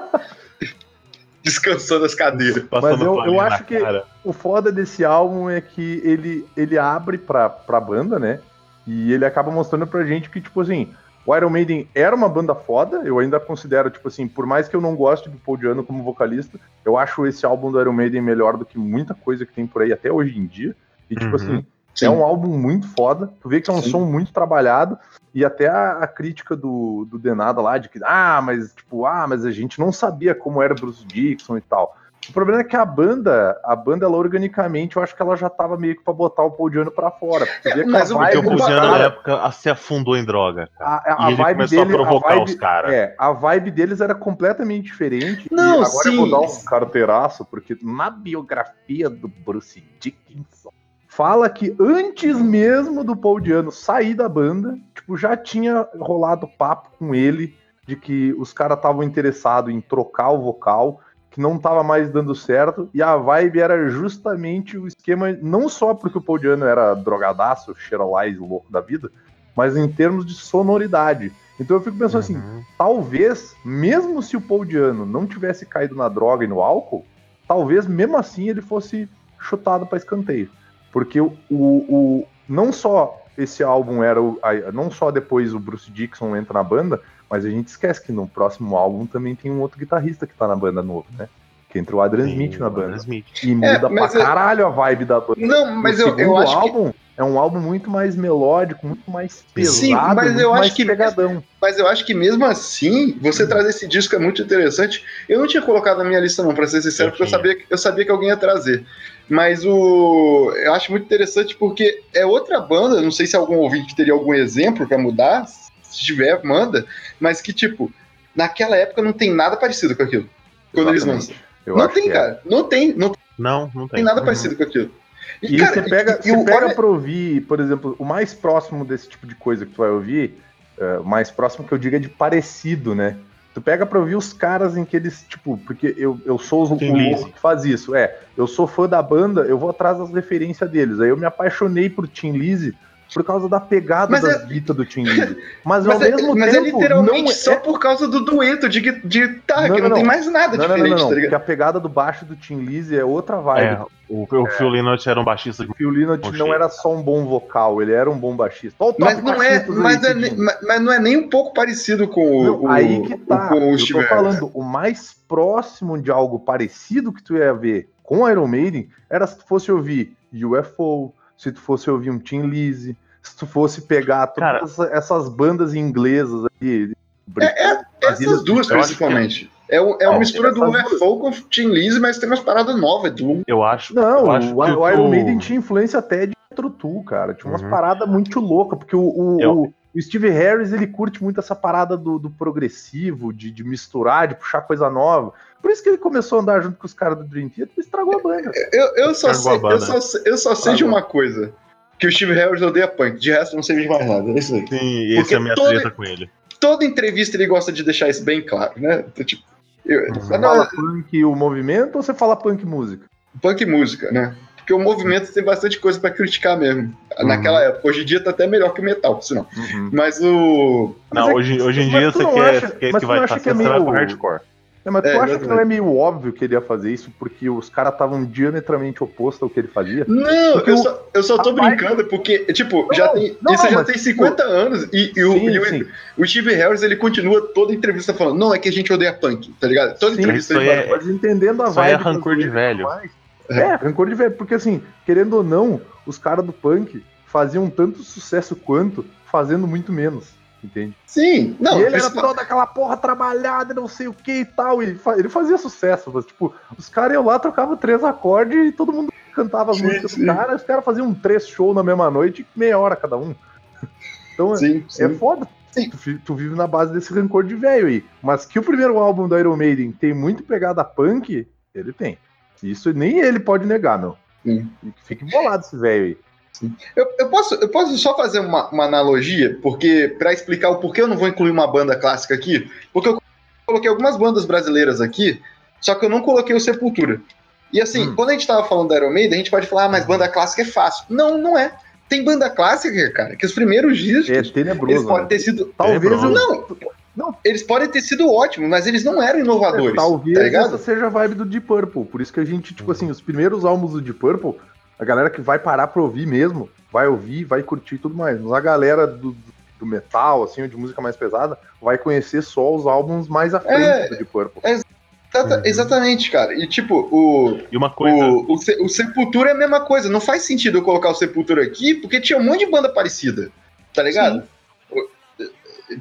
Descansando as cadeiras. Passando eu- eu acho que- cara. O foda desse álbum é que ele, ele abre pra, pra banda, né? E ele acaba mostrando pra gente que, tipo assim, o Iron Maiden era uma banda foda, eu ainda considero, tipo assim, por mais que eu não goste do Paul Diano como vocalista, eu acho esse álbum do Iron Maiden melhor do que muita coisa que tem por aí até hoje em dia. E, tipo Uhum. assim, Sim. é um álbum muito foda. Tu vê que é um Sim. som muito trabalhado. E até a, a crítica do, do Denada lá, de que, ah, mas, tipo, ah, mas a gente não sabia como era Bruce Dixon e tal. O problema é que a banda, a banda, ela organicamente, eu acho que ela já tava meio que pra botar o Paul Diano pra fora. Tu vê que mas a o- Porque o vibe cara- na época se afundou em droga, cara. a, a- a E ele vibe começou dele, a provocar a vibe, os caras. É, a vibe deles era completamente diferente. Não, e agora eu vou sim. dar um carteiraço, porque na biografia do Bruce Dickinson fala que antes mesmo do Paul Diano sair da banda, tipo, já tinha rolado papo com ele de que os caras estavam interessados em trocar o vocal, que não tava mais dando certo, e a vibe era justamente o esquema, não só porque o Paul Diano era drogadaço, cheirolais, louco da vida, mas em termos de sonoridade. Então eu fico pensando assim, Uhum. talvez, mesmo se o Paul Diano não tivesse caído na droga e no álcool, talvez mesmo assim ele fosse chutado para escanteio. Porque o, o, o- não só esse álbum era o, a- não só depois o Bruce Dixon entra na banda, mas a gente esquece que no próximo álbum também tem um outro guitarrista que tá na banda novo, né? Que entrou o Adrian Smith Sim, na banda. Smith. E muda É, pra eu- caralho a vibe da banda. Não, mas o eu, eu segundo acho que. álbum é um álbum muito mais melódico, muito mais pesado, Sim, mas muito eu acho mais que- pegadão. Mas eu acho que mesmo assim, você trazer esse disco é muito interessante. Eu não tinha colocado na minha lista, não, pra ser sincero, Eu porque eu sabia, que- eu sabia que alguém ia trazer. Mas o. Eu acho muito interessante porque é outra banda, não sei se algum ouvinte teria algum exemplo pra mudar. Se tiver, manda. Mas que, tipo, naquela época não tem nada parecido com aquilo. Quando eles Exatamente. lançam. Eu não tem, é. cara. Não tem. Não Não, não tem. tem nada Uhum. parecido com aquilo. E cara, você pega, e- e você pega olha- pra ouvir, por exemplo, o mais próximo desse tipo de coisa que tu vai ouvir, é, o mais próximo que eu digo é de parecido, né? Tu pega pra ouvir os caras em que eles, tipo, porque eu, eu sou o que faz isso. É, eu sou fã da banda, eu vou atrás das referências deles. Aí eu me apaixonei por Tim Lizzy por causa da pegada Mas das é- guitas do Tim Lizzy. Mas, Mas, ao é, mesmo mas é tempo, literalmente não só é... por causa do dueto de, de guitarra, Não, que não, não, tem não. mais nada Não, não, diferente, não, não, tá porque a pegada do baixo do Tim Lizzy é outra vibe. É, o, o Phil Lynott era um baixista de O Phil Lynott não era só um bom vocal, ele era um bom baixista. Olha o top Mas não, é, mas, é, mas- mas não é nem um pouco parecido com o, Não, o- aí que tá. o- eu tô falando, o mais próximo de algo parecido que tu ia ver com Iron Maiden era se tu fosse ouvir UFO, se tu fosse ouvir um Tim Lizzy, se tu fosse pegar todas Cara. essa- essas bandas inglesas aí. Essas duas, eu acho que- principalmente. É, o- é uma mistura do essas UFO com Tim Lizzy, mas tem umas paradas novas. Do... Eu acho. Não, eu acho o, que o Iron Maiden tinha influência até de Trotu, cara. Tinha umas Uhum. paradas muito loucas, porque o, o, Eu- o- o Steve Harris ele curte muito essa parada do, do progressivo, de, de misturar, de puxar coisa nova. Por isso que ele começou a andar junto com os caras do Dream Theater e estragou a banda. Eu, eu, só sei, a banda. eu, só, sei- eu só sei de uma coisa. Que o Steve Harris odeia punk. De resto, eu não sei de mais nada. É isso aí. Sim, esse Porque é a minha todo- treta com ele. Toda entrevista ele gosta de deixar isso bem claro, né? Então, tipo, eu- Uhum. Você não, fala punk o movimento ou você fala punk música? punk música, né? Porque o movimento tem bastante coisa pra criticar mesmo. Uhum. Naquela época. Hoje em dia tá até melhor que o metal, senão. Mas o. Não, Mas é hoje, hoje em dia você não quer, acha- quer mas que vai passar, que é você vai meio- pro hardcore. É, mas tu É, acha que exatamente. não é meio óbvio que ele ia fazer isso porque os caras estavam diametralmente opostos ao que ele fazia? Não, Porque eu o- só, eu só tô a parte- brincando porque, tipo, Não, já tem, não, isso não, já mas, tem 50 anos e, e o, sim, e o- sim. o Steve Harris ele continua toda entrevista falando: não, é que a gente odeia punk, tá ligado? Toda Sim, entrevista ele aí fala. é- Mas entendendo a é vibe. das rancor de velho. mais. É, rancor de velho. Porque assim, querendo ou não, os caras do punk faziam tanto sucesso quanto fazendo muito menos. Entende? Sim, não, e ele era toda aquela porra trabalhada, não sei o que e tal. E ele fazia sucesso. Mas, tipo, os caras iam lá, trocavam três acordes e todo mundo cantava as Sim, músicas sim. do cara. Os caras faziam três shows na mesma noite, meia hora cada um. Então sim, sim. é foda. Sim. Tu, tu vive na base desse rancor de velho aí. Mas que o primeiro álbum do Iron Maiden tem muito pegada punk, ele tem. Isso nem ele pode negar, não. Sim. Fique bolado esse velho aí. Eu, eu posso, eu posso só fazer uma, uma analogia, porque para explicar o porquê eu não vou incluir uma banda clássica aqui, porque eu coloquei algumas bandas brasileiras aqui, só que eu não coloquei o Sepultura. E assim, Hum. quando a gente tava falando da Iron Maiden, a gente pode falar, ah, mas banda clássica é fácil. Não, não é. Tem banda clássica, cara, que os primeiros discos, É eles tenebroso. podem né? ter sido... Talvez eu, Não, Não. eles podem ter sido ótimos, mas eles não eram inovadores, talvez tá ligado? essa seja a vibe do Deep Purple. Por isso que a gente, tipo assim, os primeiros álbuns do Deep Purple, a galera que vai parar pra ouvir mesmo, vai ouvir, vai curtir e tudo mais. Mas a galera do, do metal, assim, ou de música mais pesada, vai conhecer só os álbuns mais à frente É, do Deep Purple. Exata- Exatamente, cara. E tipo, o, E uma coisa. o, o, o Sepultura é a mesma coisa. Não faz sentido eu colocar o Sepultura aqui, porque tinha um monte de banda parecida. Tá ligado? O-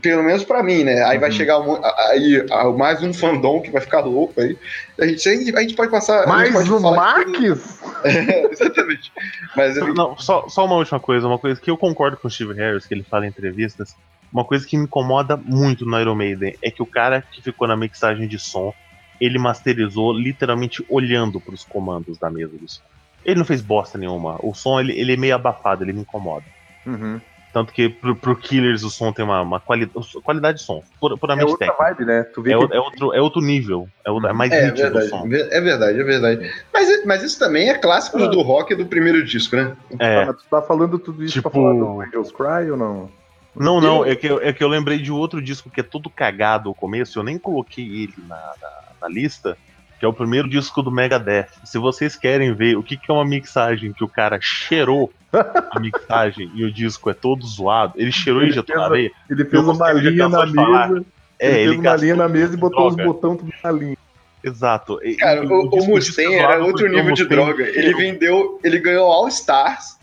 Pelo menos pra mim, né? Aí vai Uhum. chegar um, aí, mais um fandom que vai ficar louco aí. A gente, a gente- a gente pode passar. Mais pode o falar- Max? É, exatamente. Mas Não, só, só uma última coisa, uma coisa que eu concordo com o Steve Harris, que ele fala em entrevistas. Uma coisa que me incomoda muito no Iron Maiden é que o cara que ficou na mixagem de som, ele masterizou literalmente olhando pros comandos da mesa do som. Ele não fez bosta nenhuma. O som ele, ele é meio abafado, ele me incomoda. Uhum. Tanto que pro, pro Killers o som tem uma, uma quali qualidade de som, pura- É puramente outra técnica. vibe, né? Tu vê É, que o- é outro, é outro nível, é, o- é mais É nítido o verdade, som. é verdade, é verdade. Mas, mas isso também é clássico do rock do primeiro disco, né? É, Ah, mas tu tá falando tudo isso Tipo- pra falar do Angels Cry ou não? Não, não, é que, eu- é que eu lembrei de outro disco que é todo cagado ao começo, eu nem coloquei ele na, na- na lista, que é o primeiro disco do Megadeth. Se vocês querem ver o que, que é uma mixagem que o cara cheirou a mixagem e o disco é todo zoado, ele cheirou e Ele injetou fez na areia. Ele fez Eu uma linha na de falar. mesa. É, ele ele fez uma linha na mesa e botou os droga. botões tudo na linha. Exato. E- Cara, e o, o Mustaine é era outro nível de droga. Ele vendeu, ele ganhou All Stars.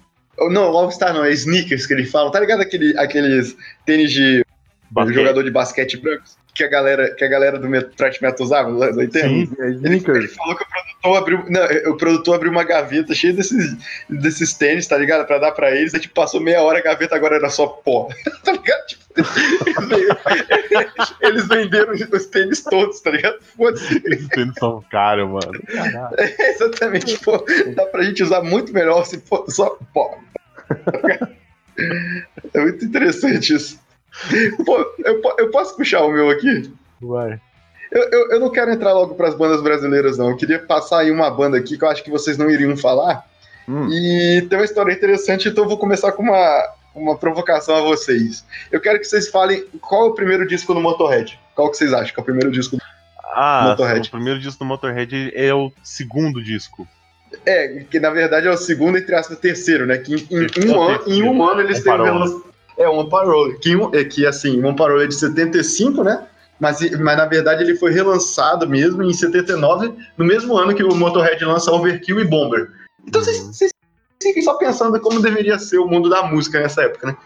Não, All Star não, é sneakers que ele fala. Tá ligado aquele, aqueles tênis de basquete. jogador de basquete brancos que a galera, que a galera do met- thrash metal usava 80? Sim. É Ele, ele sneakers. falou que o produtor abriu, não, o produtor abriu uma gaveta cheia desses, desses tênis, tá ligado? Pra dar pra eles. Aí, tipo, passou meia hora, a gaveta agora era só pó. tá ligado? Tipo, eles, eles venderam os tênis todos, tá ligado? Foda-se. Esses tênis são caros, mano. É, exatamente, pô. Dá pra gente usar muito melhor se for só pó. É muito interessante isso. Pô, eu, eu posso puxar o meu aqui? Vai. Eu, eu, eu não quero entrar logo pras bandas brasileiras, não. Eu queria passar aí uma banda aqui que eu acho que vocês não iriam falar. Hum. E tem uma história interessante, então eu vou começar com uma, uma provocação a vocês. Eu quero que vocês falem qual é o primeiro disco do Motorhead. Qual que vocês acham que é o primeiro disco? Ah, Motorhead. o primeiro disco do Motorhead é o segundo disco. É, que na verdade é o segundo, entre aspas, terceiro, né? Que em, em Terceiro, um, ano, em um ano eles relan- É, uma parole. Que, é, que assim, uma parole é de 75, né? Mas, mas na verdade ele foi relançado mesmo em 79, no mesmo ano que o Motorhead lança Overkill e Bomber. Então vocês, Uhum. vocês fiquem só pensando como deveria ser o mundo da música nessa época, né?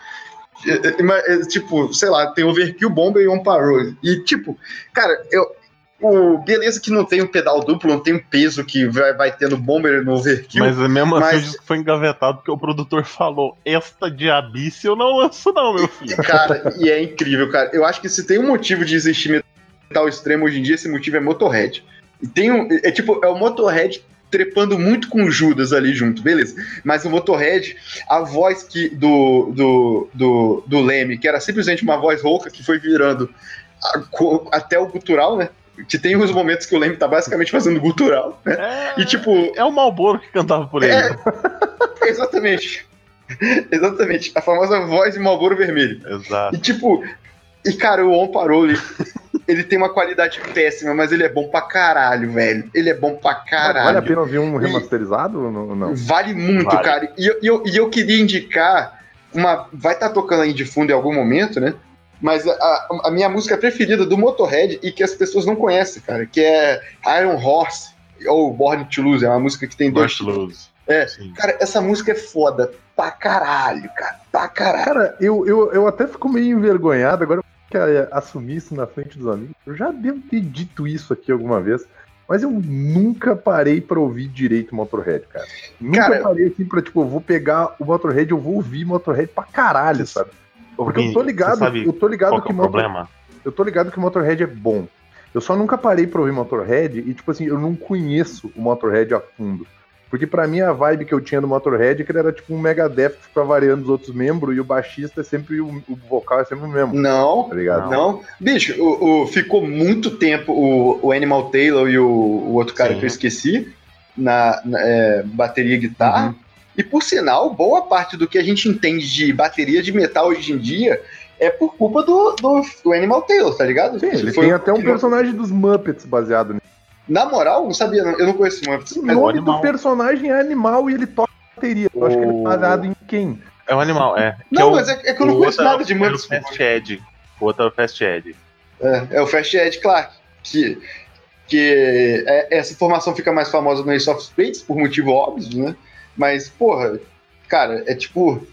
É, é, é, tipo, sei lá, tem Overkill, Bomber e One Parole. E, tipo, cara, eu, o, beleza que não tem um pedal duplo, não tem um peso que vai, vai ter no Bomber e no Overkill. Mas mesmo assim o disco foi engavetado porque o produtor falou: Esta diabice eu não lanço, não, meu filho. Cara, e é incrível, cara. Eu acho que se tem um motivo de existir metal extremo hoje em dia, esse motivo é Motorhead. E tem um. É tipo, é o Motorhead trepando muito com o Judas ali junto, beleza. Mas o Motorhead, a voz que do, do, do, do Leme, que era simplesmente uma voz rouca que foi virando a- até o gutural, né? Que tem uns momentos que o Leme tá basicamente fazendo gutural, né? É, E tipo, é o Malboro que cantava por ele. É. exatamente. Exatamente. A famosa voz de Malboro Vermelho. Exato. E tipo, e cara, o On Parole, ele tem uma qualidade péssima, mas ele é bom pra caralho, velho. Ele é bom pra caralho. Vale a pena ouvir um remasterizado ou não? não? Vale muito, Vale. cara. E eu, e eu, e eu queria indicar uma. Vai estar tocando aí de fundo em algum momento, né? Mas a, a minha música preferida do Motorhead e que as pessoas não conhecem, cara, que é Iron Horse ou Born to Lose. É uma música que tem dois. Lost Lose. É. Sim. Cara, essa música é foda pra caralho, cara. Pra caralho. Cara, eu, eu, eu até fico meio envergonhado agora que é, assumir isso na frente dos amigos. Eu já devo ter dito isso aqui alguma vez, mas eu nunca parei pra ouvir direito Motorhead, cara. Nunca Cara, parei assim pra, tipo, eu vou pegar o Motorhead, eu vou ouvir Motorhead pra caralho, sabe? Porque eu tô ligado, eu tô ligado que é o Motor- problema? eu tô ligado que o Motorhead é bom. Eu só nunca parei pra ouvir Motorhead e, tipo assim, eu não conheço o Motorhead a fundo. Porque pra mim a vibe que eu tinha do Motorhead é que ele era tipo um Megadeth que fica variando os outros membros e o baixista é sempre o, o vocal é sempre o mesmo, Não, tá ligado? Não, bicho, o, o- ficou muito tempo o, o Animal Taylor e o, o outro cara Sim. que eu esqueci na, na, é, bateria e guitarra. Uhum. E por sinal, boa parte do que a gente entende de bateria de metal hoje em dia é por culpa do, do, do Animal Taylor, tá ligado? Sim, ele Foi tem até um personagem dos Muppets baseado nisso. Na moral, não sabia, eu não conheço muito. O nome animal. do personagem é animal e ele toca bateria. Eu acho que ele é baseado em quem? É um animal, é. Que Não, é o- mas é, é que eu não conheço é o- nada de é o Muppets. Fast Ed. O outro é o Fast Ed. É, é o Fast Ed Clark, que, que é- essa formação fica mais famosa no Ace of Spades, por motivo óbvio, né? Mas, porra, cara, é tipo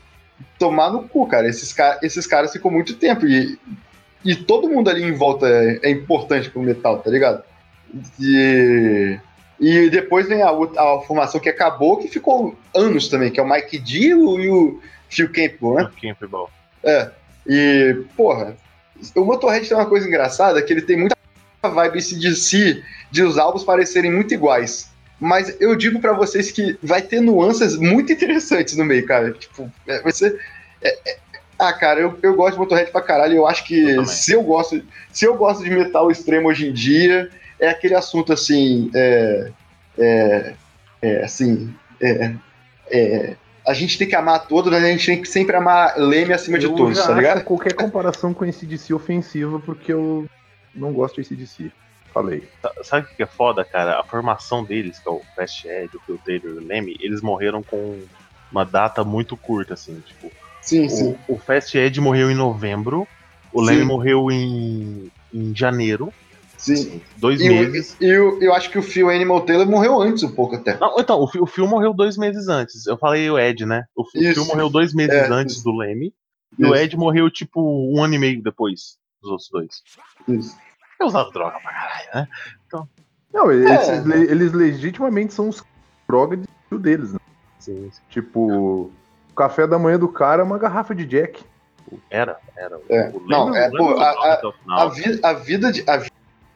tomar no cu, cara. Esses, ca esses caras ficam muito tempo e, e todo mundo ali em volta é, é importante pro metal, tá ligado? E, e depois vem a, outra- a formação que acabou, que ficou anos também, que é o Mike D e o- Phil Campbell, né? Campbell. É. E, porra, o Motorhead tem uma coisa engraçada, que ele tem muita vibe de si, de os álbuns parecerem muito iguais. Mas eu digo pra vocês que vai ter nuances muito interessantes no meio, cara. Tipo, é, vai ser. é- é- ah, cara, eu, eu gosto de Motorhead pra caralho. Eu acho que Eu se eu gosto, se eu gosto de metal extremo hoje em dia, é aquele assunto assim. É, é, é, assim. É, é, a gente tem que amar todos, mas a gente tem que sempre amar Leme acima de eu todos, já tá ligado? qualquer comparação com esse DC ofensiva, porque eu não gosto desse DC. Falei. Sabe o que é foda, cara? A formação deles, que é o Fast Ed, o Phil Taylor e o Leme, eles morreram com uma data muito curta, assim. Tipo, Sim, sim. o, o Fast Ed morreu em novembro, o. Leme morreu em, em janeiro, sim. dois E, meses. o- e eu, eu acho que o Phil Animal Taylor morreu antes um pouco até. Não, então, o, Phil- o Phil morreu dois meses antes. Eu falei o Ed, né? O Phil Isso. Phil morreu dois meses É, antes isso. do Leme. E o Isso. Ed morreu, tipo, um ano e meio depois dos outros dois. Isso. Usava droga pra caralho, né? Não, É. esses le- eles legitimamente são os drogas de estilo deles, né? Sim, sim. Tipo, o café da manhã do cara é uma garrafa de Jack. Era, era. É. O Leme- Não, é, pô, a- droga a-. A, vi, a vida de. A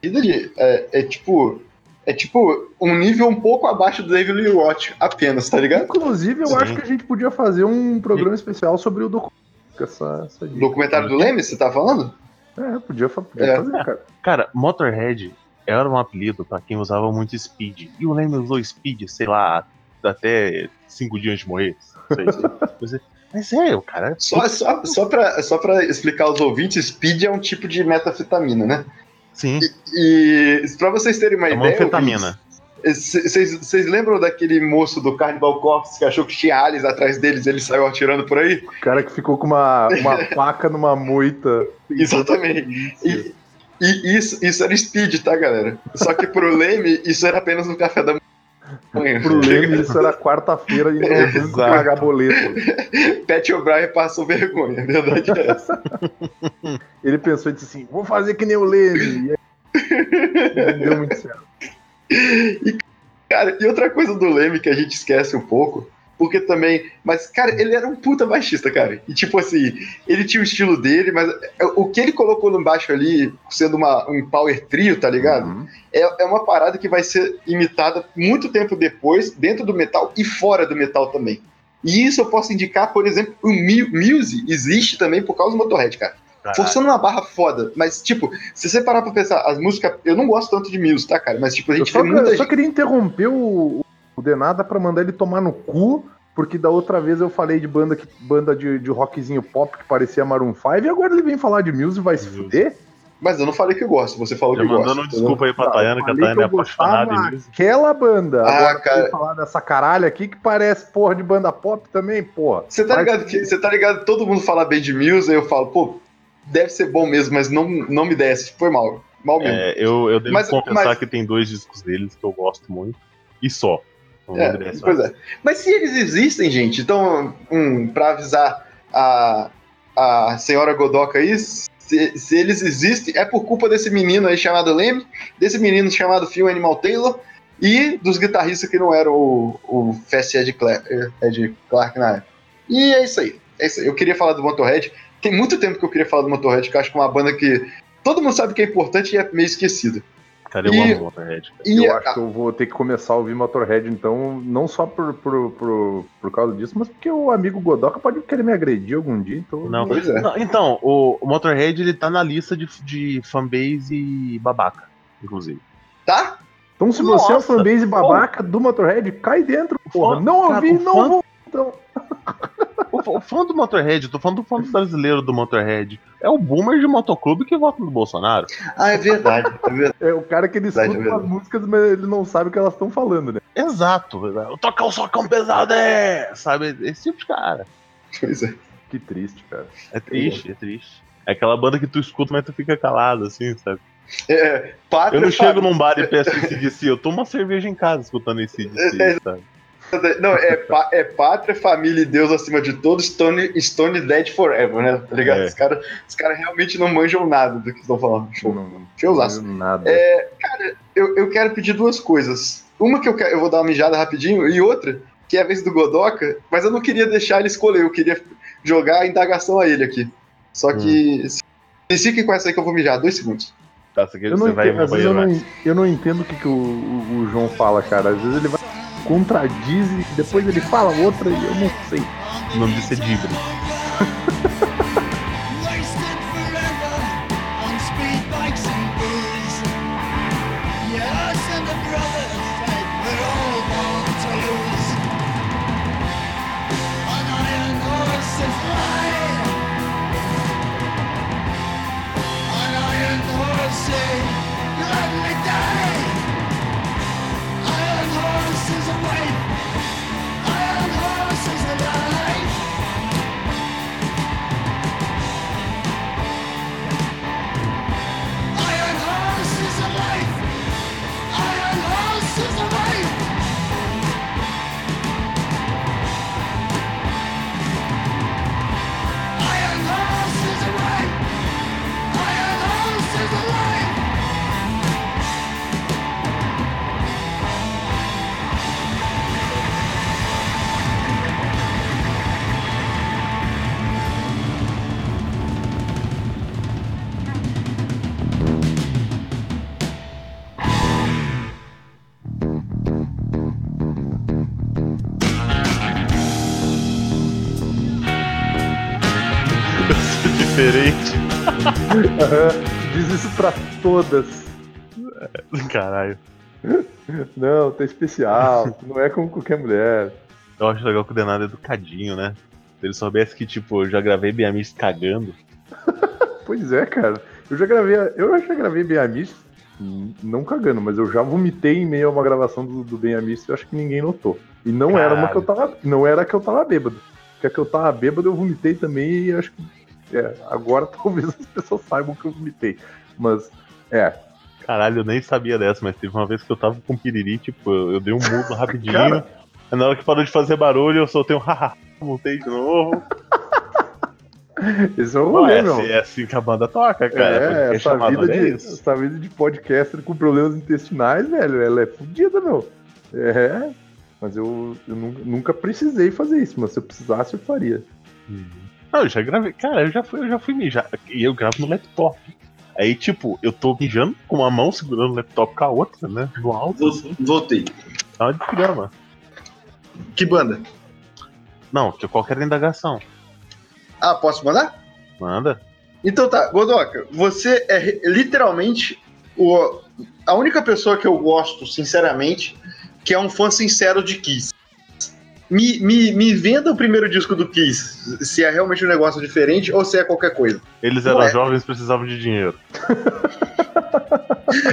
vida de. É, é tipo. É tipo um nível um pouco abaixo do David Lee Roth, apenas, tá ligado? Inclusive, eu Sim. acho que a gente podia fazer um programa especial sobre o documentário. Essa, essa. Documentário do Leme, você tá falando? É, podia, podia É. fazer, cara. Cara, Motorhead era um apelido pra quem usava muito Speed. E o Leme usou Speed, sei lá, até cinco dias de morrer. Sei, sei. Mas é- Mas é, o cara. Só, só, só, pra, só pra explicar aos ouvintes, speed é um tipo de metafetamina, né? Sim, E pra vocês terem uma é uma ideia. anfetamina. Vocês lembram daquele moço do Carnival Corpse que achou que tinha aliens atrás deles e ele saiu atirando por aí? O cara que ficou com uma, uma faca numa moita. Exatamente. E, e isso, isso era speed, tá, galera? Só que pro Leme, isso era apenas no café da manhã. Pro Leme, isso era quarta-feira e banco exato. pagar boleto. Pat O'Brien passou vergonha, a verdade é essa. Ele pensou e disse assim: vou fazer que nem o Leme. E aí, não deu muito certo. Cara, e outra coisa do Leme que a gente esquece um pouco, porque também. Mas, cara, ele era um puta baixista, cara. E tipo assim, ele tinha o estilo dele, mas o que ele colocou no baixo ali, sendo uma, um power trio, tá ligado? Uhum. É, é uma parada que vai ser imitada muito tempo depois, dentro do metal e fora do metal também. E isso eu posso indicar, por exemplo, o Mu- Muse existe também por causa do Motorhead, cara. Caralho. Forçando uma barra foda, mas tipo, se você parar pra pensar, as músicas. Eu não gosto tanto de Muse, tá, cara? Mas tipo, a Eu gente só, vê muita eu só gente. queria interromper o, o Denada pra mandar ele tomar no cu, porque da outra vez eu falei de banda, que, banda de, de rockzinho pop que parecia Maroon 5, e agora ele vem falar de Muse e vai se fuder? Mas eu não falei que eu gosto, você falou Já que mandando gosta. um desculpa aí pra Tá, Tayana, que a falei Tayana é eu apaixonada em música. Aquela banda. Ah, agora cara. falar dessa caralho aqui que parece porra de banda pop também, porra. Você tá ligado que você tá ligado todo mundo fala bem de Muse, aí eu falo, pô, deve ser bom mesmo, mas não, não me desce. Foi mal. Mal mesmo. É, eu, eu devo Mas- confessar mas- que tem dois discos deles que eu gosto muito. E só. É, pois mais. é. Mas se eles existem, gente, então, um, pra avisar a, a senhora Godoka aí, se, se eles existem, é por culpa desse menino aí chamado Leme, desse menino chamado Phil Animal Taylor e dos guitarristas que não eram o, o Fast Ed Clark, Ed Clark na época. E é isso aí. É isso aí. Eu queria falar do Motorhead. Tem muito tempo que eu queria falar do Motorhead, que eu acho que é uma banda que todo mundo sabe que é importante e é meio esquecida. Cara, eu E- amo o Motorhead. E eu a- acho que eu vou ter que começar a ouvir Motorhead, então, não só por, por, por, por causa disso, mas porque o amigo Godoka pode querer me agredir algum dia, então. Não. Pois é. Não, então, o, Motorhead ele tá na lista de, de fanbase babaca, inclusive. Tá? Então, se você é o Nossa. fanbase babaca do Motorhead, cai dentro, porra. Fã- Não ouvi, não fã- vou. Então. O, o fã do Motorhead, eu tô falando do fã brasileiro do Motorhead, é o boomer de motoclube que vota no Bolsonaro. Ah, é verdade. É verdade. É o cara que ele Verdade, escuta é as músicas, mas ele não sabe o que elas estão falando, né? Exato. Tocar o socão pesado é. Sabe? Esse tipo de cara. Pois é. Que triste, cara. É triste, é triste. É aquela banda que tu escuta, mas tu fica calado, assim, sabe? É, pátria, Eu não chego num bar e peço esse DC, eu tomo uma cerveja em casa escutando esse DC, sabe? Não, é, pá- é pátria, família e Deus acima de todos, Stone, Stone Dead Forever, né? Tá ligado? É. Os caras os cara realmente não manjam nada do que estão falando. Show. Não, Showzaço. não nada. Eu, eu quero pedir duas coisas. Uma que eu, quero, eu vou dar uma mijada rapidinho, e outra, que é a vez do Godoka, mas eu não queria deixar ele escolher, eu queria jogar a indagação a ele aqui. Só que. se- Fiquem com essa aí que eu vou mijar, dois segundos. Tá, você, quer, Eu não você vai entendo, às vezes eu banheiro, não, vai. eu não entendo o que, que o, o- o João fala, cara. Às vezes ele vai contradiz e depois ele fala outra e eu não sei. O nome disso é Dibre. pra todas. Caralho. Não, tá especial. não é como qualquer mulher. Eu acho legal que o Denado é educadinho, né? Se ele soubesse que, tipo, eu já gravei Biamis cagando. Pois é, cara. Eu já gravei, eu já gravei Bem Amis, não cagando, mas eu já vomitei em meio a uma gravação do, do Bem Amis e acho que ninguém notou. E não era uma que eu tava, não era que eu tava bêbado. Porque a que eu tava bêbado eu vomitei também e acho que é, agora talvez as pessoas saibam que eu vomitei. Mas é, Caralho, eu nem sabia dessa, mas teve uma vez que eu tava com piriri, tipo, eu, eu dei um mudo rapidinho. Cara. Na hora que parou de fazer barulho, eu soltei um haha, voltei de novo. esse é o Pô, rolê, é, meu. assim, é assim que a banda toca, cara. É, essa vida, de, isso. essa vida de podcaster com problemas intestinais, velho, ela é fodida, meu. É, mas eu, eu nu- nunca precisei fazer isso, mas se eu precisasse eu faria. Não, eu já gravei. Cara, eu já fui, eu já fui mijar. E eu gravo no laptop. Aí, tipo, eu tô mijando com uma mão segurando o laptop com a outra, né? No alto, assim. Voltei. Tá uma desgrama. Que banda? Não, que qualquer indagação. Ah, posso mandar? Manda. Então tá, Godoka, você é literalmente o, a única pessoa que eu gosto, sinceramente, que é um fã sincero de Kiss. Me, me, me venda o primeiro disco do Kiss, se é realmente um negócio diferente ou se é qualquer coisa. Eles eram Ué. jovens e precisavam de dinheiro.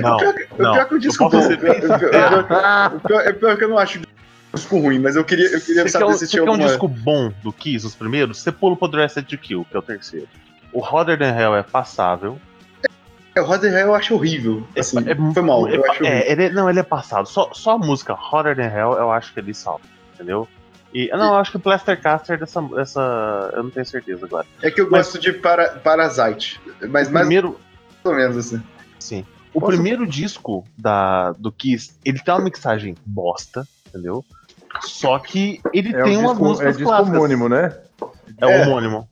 não, O não. pior que o disco bom. ser bem o pior- o pior- o pior- é pior que eu não acho o disco ruim, mas eu queria, eu queria Você quer, saber um, se você tinha quer um alguma. disco bom do Kiss, os primeiros? Você pula pro Dressed to Kill, que é o terceiro. O Hotter Than Hell é passável. É, o Roder Hell eu acho horrível. Assim, foi mal, é, eu acho horrível. é, ele, não, ele é passado. Só, só a música Hotter Than Hell eu acho que ele salva, entendeu? E, não, acho que o Plaster Caster dessa, dessa. Eu não tenho certeza agora. É que eu Mas- gosto de para, Parasite, mas mais primeiro. ou menos assim. Sim. O Posso- primeiro disco da, do Kiss, ele tem uma mixagem bosta, entendeu? Só que ele É, tem um umas disco, é músicas clássicas. homônimo, né? É, É. homônimo.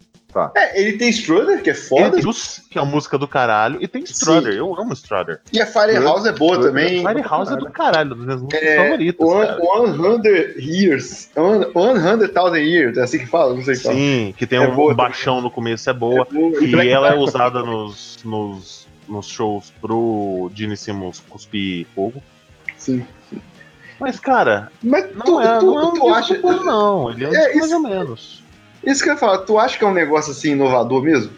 É, ele tem Strutter, que é Ele foda, tem Juice, que é a música do caralho, e tem Strutter. Eu amo Strutter. e a Firehouse é boa também. Firehouse é do caralho, das minhas músicas É, favoritas. One, 100 Years. One- 100,000 Years, é assim que fala? Não sei qual. Sim, que tem É um boa baixão no começo, é boa. É boa. E ela é usada nos, nos, nos shows pro Gene Simmons cuspir fogo. Sim. Mas, cara, Mas não tu, é, tu, não é um tu acha. bom, não. Ele é É, mais isso- ou menos. Isso que eu ia falar, tu acha que é um negócio assim inovador mesmo?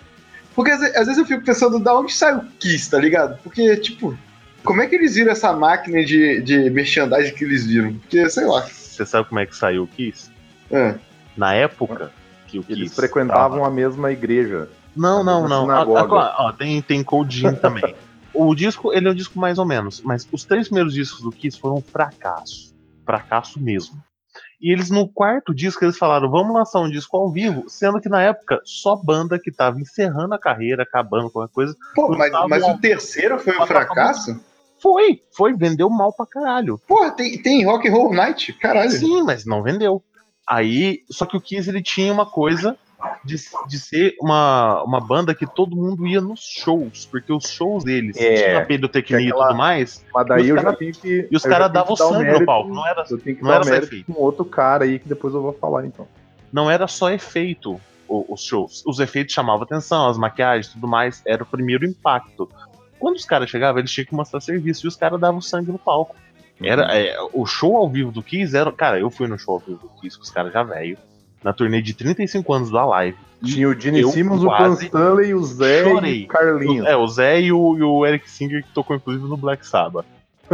Porque às ve- às vezes eu fico pensando da onde sai o Kiss, tá ligado? Porque, tipo, como é que eles viram essa máquina de, de merchandising que eles viram? Porque, sei lá. Você sabe como é que saiu o Kiss? É. Na época, que o Eles Kiss frequentavam tava. a mesma igreja. Não, não, não. ah, ó, tem, tem Cold Gin também. o disco, ele é um disco mais ou menos, mas os três primeiros discos do Kiss foram um fracasso. Fracasso mesmo. E eles, no quarto disco, eles falaram, vamos lançar um disco ao vivo, sendo que na época, só banda que tava encerrando a carreira, acabando com qualquer coisa, Pô, mas, mas o terceiro foi um fracasso? foi, foi, vendeu mal pra caralho. Porra, tem, tem Rock and Roll Night? Caralho. Sim, mas não vendeu. Aí, só que o Kiss ele tinha uma coisa de, de ser uma, uma banda que todo mundo ia nos shows, porque os shows deles É, tinha pedotecnia tinha e tudo mais, Mas daí eu cara- já tenho que. e os caras davam sangue no mérito- palco, não era, Eu tenho que não dar era mérito efeito. com outro cara aí que depois eu vou falar então. não era só efeito os shows. Os efeitos chamavam atenção, as maquiagens tudo mais, era o primeiro impacto. Quando os caras chegavam, eles tinham que mostrar serviço e os caras davam sangue no palco. Era, é, o show ao vivo do Kiss era. Cara, eu fui no show ao vivo do Kiss com os caras já velho, na turnê de 35 anos da live. Tinha o Gene Simmons, o Pan Stanley, o Zé chorei. e o Carlinhos. É, o Zé e o, e o Eric Singer, que tocou inclusive no Black Sabbath.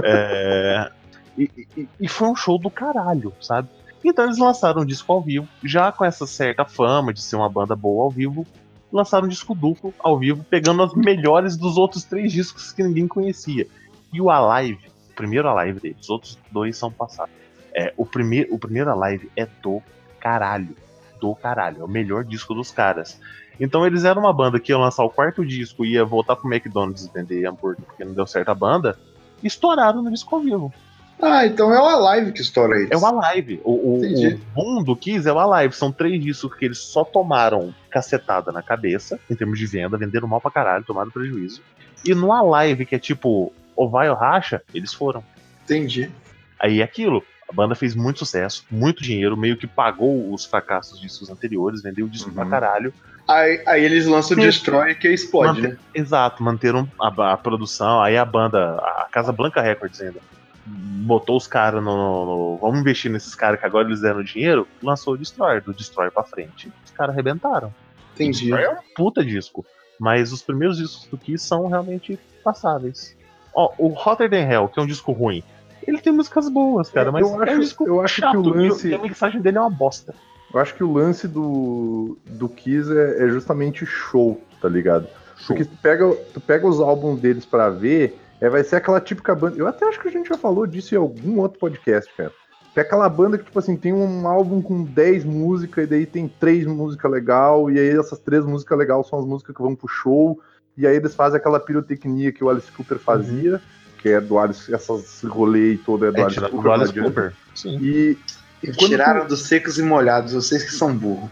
É, e, e- e foi um show do caralho, sabe? Então eles lançaram um disco ao vivo, já com essa certa fama de ser uma banda boa ao vivo, lançaram um disco duplo ao vivo, pegando as melhores dos outros três discos que ninguém conhecia. E o Alive, o primeiro Alive deles, os outros dois são passados. É, o, primeiro, o primeiro Alive é do caralho. Do caralho. É o melhor disco dos caras. Então eles eram uma banda que ia lançar o quarto disco e ia voltar pro McDonald's vender hambúrguer porque não deu certo a banda. E estouraram no disco ao vivo. Ah, então é o Alive que estoura eles. É o Alive. O, o, o boom do Kiss é o Alive. São três discos que eles só tomaram cacetada na cabeça, em termos de venda, venderam mal pra caralho, tomaram prejuízo. E no Alive, que é tipo, ou vai ou racha, eles foram. Entendi. Aí é aquilo. A banda fez muito sucesso, muito dinheiro, meio que pagou os fracassos dos discos anteriores, vendeu o disco Uhum. pra caralho. Aí, aí eles lançam o Sim. Destroy que explode, Mante- né? Exato, manteram a, a produção, aí a banda, a Casa Blanca Records ainda, botou os caras no, no- no- Vamos investir nesses caras que agora eles deram dinheiro, lançou o Destroyer, do Destroyer pra frente. Os caras arrebentaram. Entendi. Destroyer é um puta disco. Mas os primeiros discos do Kiss são realmente passáveis. Ó, o Hotter Than Hell, que é um disco ruim, ele tem músicas boas, cara, mas eu é um acho, eu acho que chato. o lance, a mixagem dele é uma bosta. eu acho que o lance do do Kiss é, é justamente show, tá ligado? Porque tu pega, tu pega os álbuns deles pra ver, é, vai ser aquela típica banda. Eu até acho que a gente já falou disso em algum outro podcast, cara. Que é aquela banda que, tipo assim, tem um álbum com 10 músicas, e daí tem três músicas legal, e aí essas três músicas legais são as músicas que vão pro show, e aí eles fazem aquela pirotecnia que o Alice Cooper fazia, que é do Alice, essas rolê e todo é do É, Alice Cooper. do Alice. Cooper. Sim. E, e quando tu- Tiraram dos secos e molhados, vocês que são burros.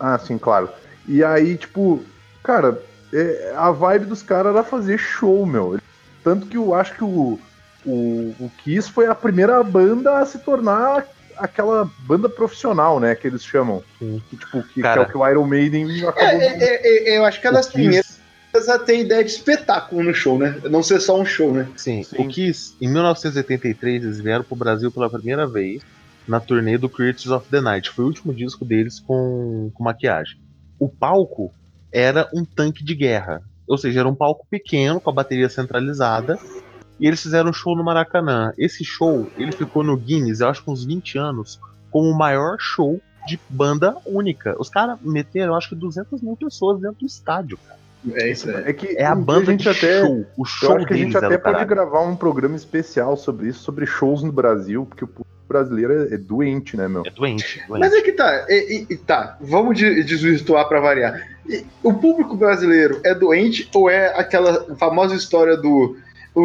ah, sim, claro. E aí, tipo, cara, é, a vibe dos caras era fazer show, meu. Tanto que eu acho que o, o, o Kiss foi a primeira banda a se tornar aquela banda profissional, né? Que eles chamam. Que, tipo, que, que é o que o Iron Maiden É, acabou. é, é, é, eu acho que é das primeiras a ter ideia de espetáculo no show, né? Não ser só um show, né? Sim, Sim. o Kiss, em 1983, eles vieram pro Brasil pela primeira vez na turnê do Creatures of the Night. Foi o último disco deles com, com maquiagem. O palco era um tanque de guerra. Ou seja, era um palco pequeno, com a bateria centralizada. E eles fizeram um show no Maracanã. Esse show, ele ficou no Guinness, eu acho que uns 20 anos, como o maior show de banda única. Os caras meteram, eu acho que 200 mil pessoas dentro do estádio. cara. É isso aí. É que É a banda a gente de até. show. O show acho que a gente era até pode caralho. gravar um programa especial sobre isso, sobre shows no Brasil, porque o público brasileiro é, é doente, né, meu? É doente, doente. Mas é que tá, e, tá, vamos de- desvirtuar pra variar. E o público brasileiro é doente ou é aquela famosa história do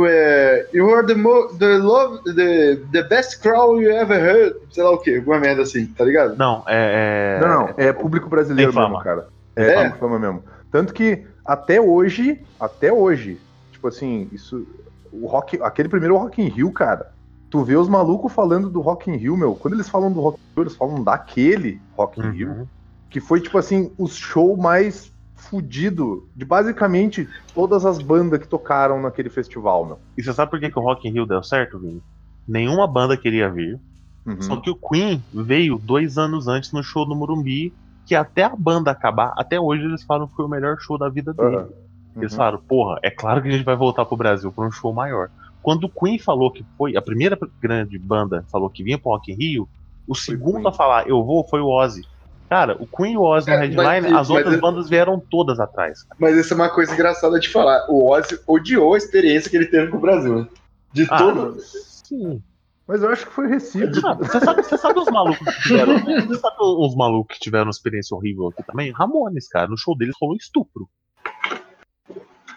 é, You are the, mo the, love, the, the best crowd you ever heard, sei lá o que, alguma merda assim, tá ligado? Não, é. é- Não, não, é público brasileiro mesmo, cara. É, É? fama mesmo. Tanto que até hoje, até hoje, tipo assim, isso. O rock, aquele primeiro Rock in Rio, cara. Tu vê os malucos falando do Rock in Rio, meu. Quando eles falam do Rock in Rio, eles falam daquele Rock in Rio. Uhum. Que foi, tipo assim, o show mais fudido de basicamente todas as bandas que tocaram naquele festival, meu. E você sabe por que, que o Rock in Rio deu certo, Vini? Nenhuma banda queria vir. Uhum. Só que o Queen veio dois anos antes no show do Morumbi, que até a banda acabar, até hoje eles falam que foi o melhor show da vida dele. Aham. Eles Uhum. falaram, porra, é claro que a gente vai voltar pro Brasil pra um show maior. Quando o Queen falou que foi, a primeira grande banda falou que vinha pro Rock in Rio, o segundo Queen. a falar, eu vou, foi o Ozzy. Cara, o Queen e o Ozzy no É, headline, mas- as mas- outras bandas vieram todas atrás. cara. Mas isso é uma coisa engraçada de falar. O Ozzy odiou a experiência que ele teve com o Brasil. né? De Ah, todo. Sim. Mas eu acho que foi recíproco. Ah, Você sabe, você sabe os malucos que tiveram. Você sabe os malucos que tiveram uma experiência horrível aqui também? Ramones, cara. No show deles rolou estupro.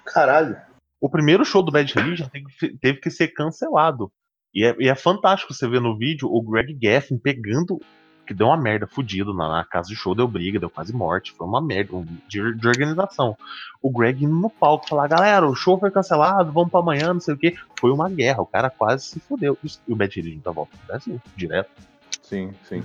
Caralho. O primeiro show do Bad Religion teve, que- teve que ser cancelado. E é, e é fantástico você ver no vídeo o Greg Gaffin pegando. Que deu uma merda fudido na, na casa de show, deu briga, deu quase morte. Foi uma merda um, de, de organização. O Greg indo no palco falar: galera, o show foi cancelado, vamos pra amanhã, não sei o que. Foi uma guerra, o cara quase se fodeu. E o Bad Religion tá volta pro Brasil, direto. Sim, sim.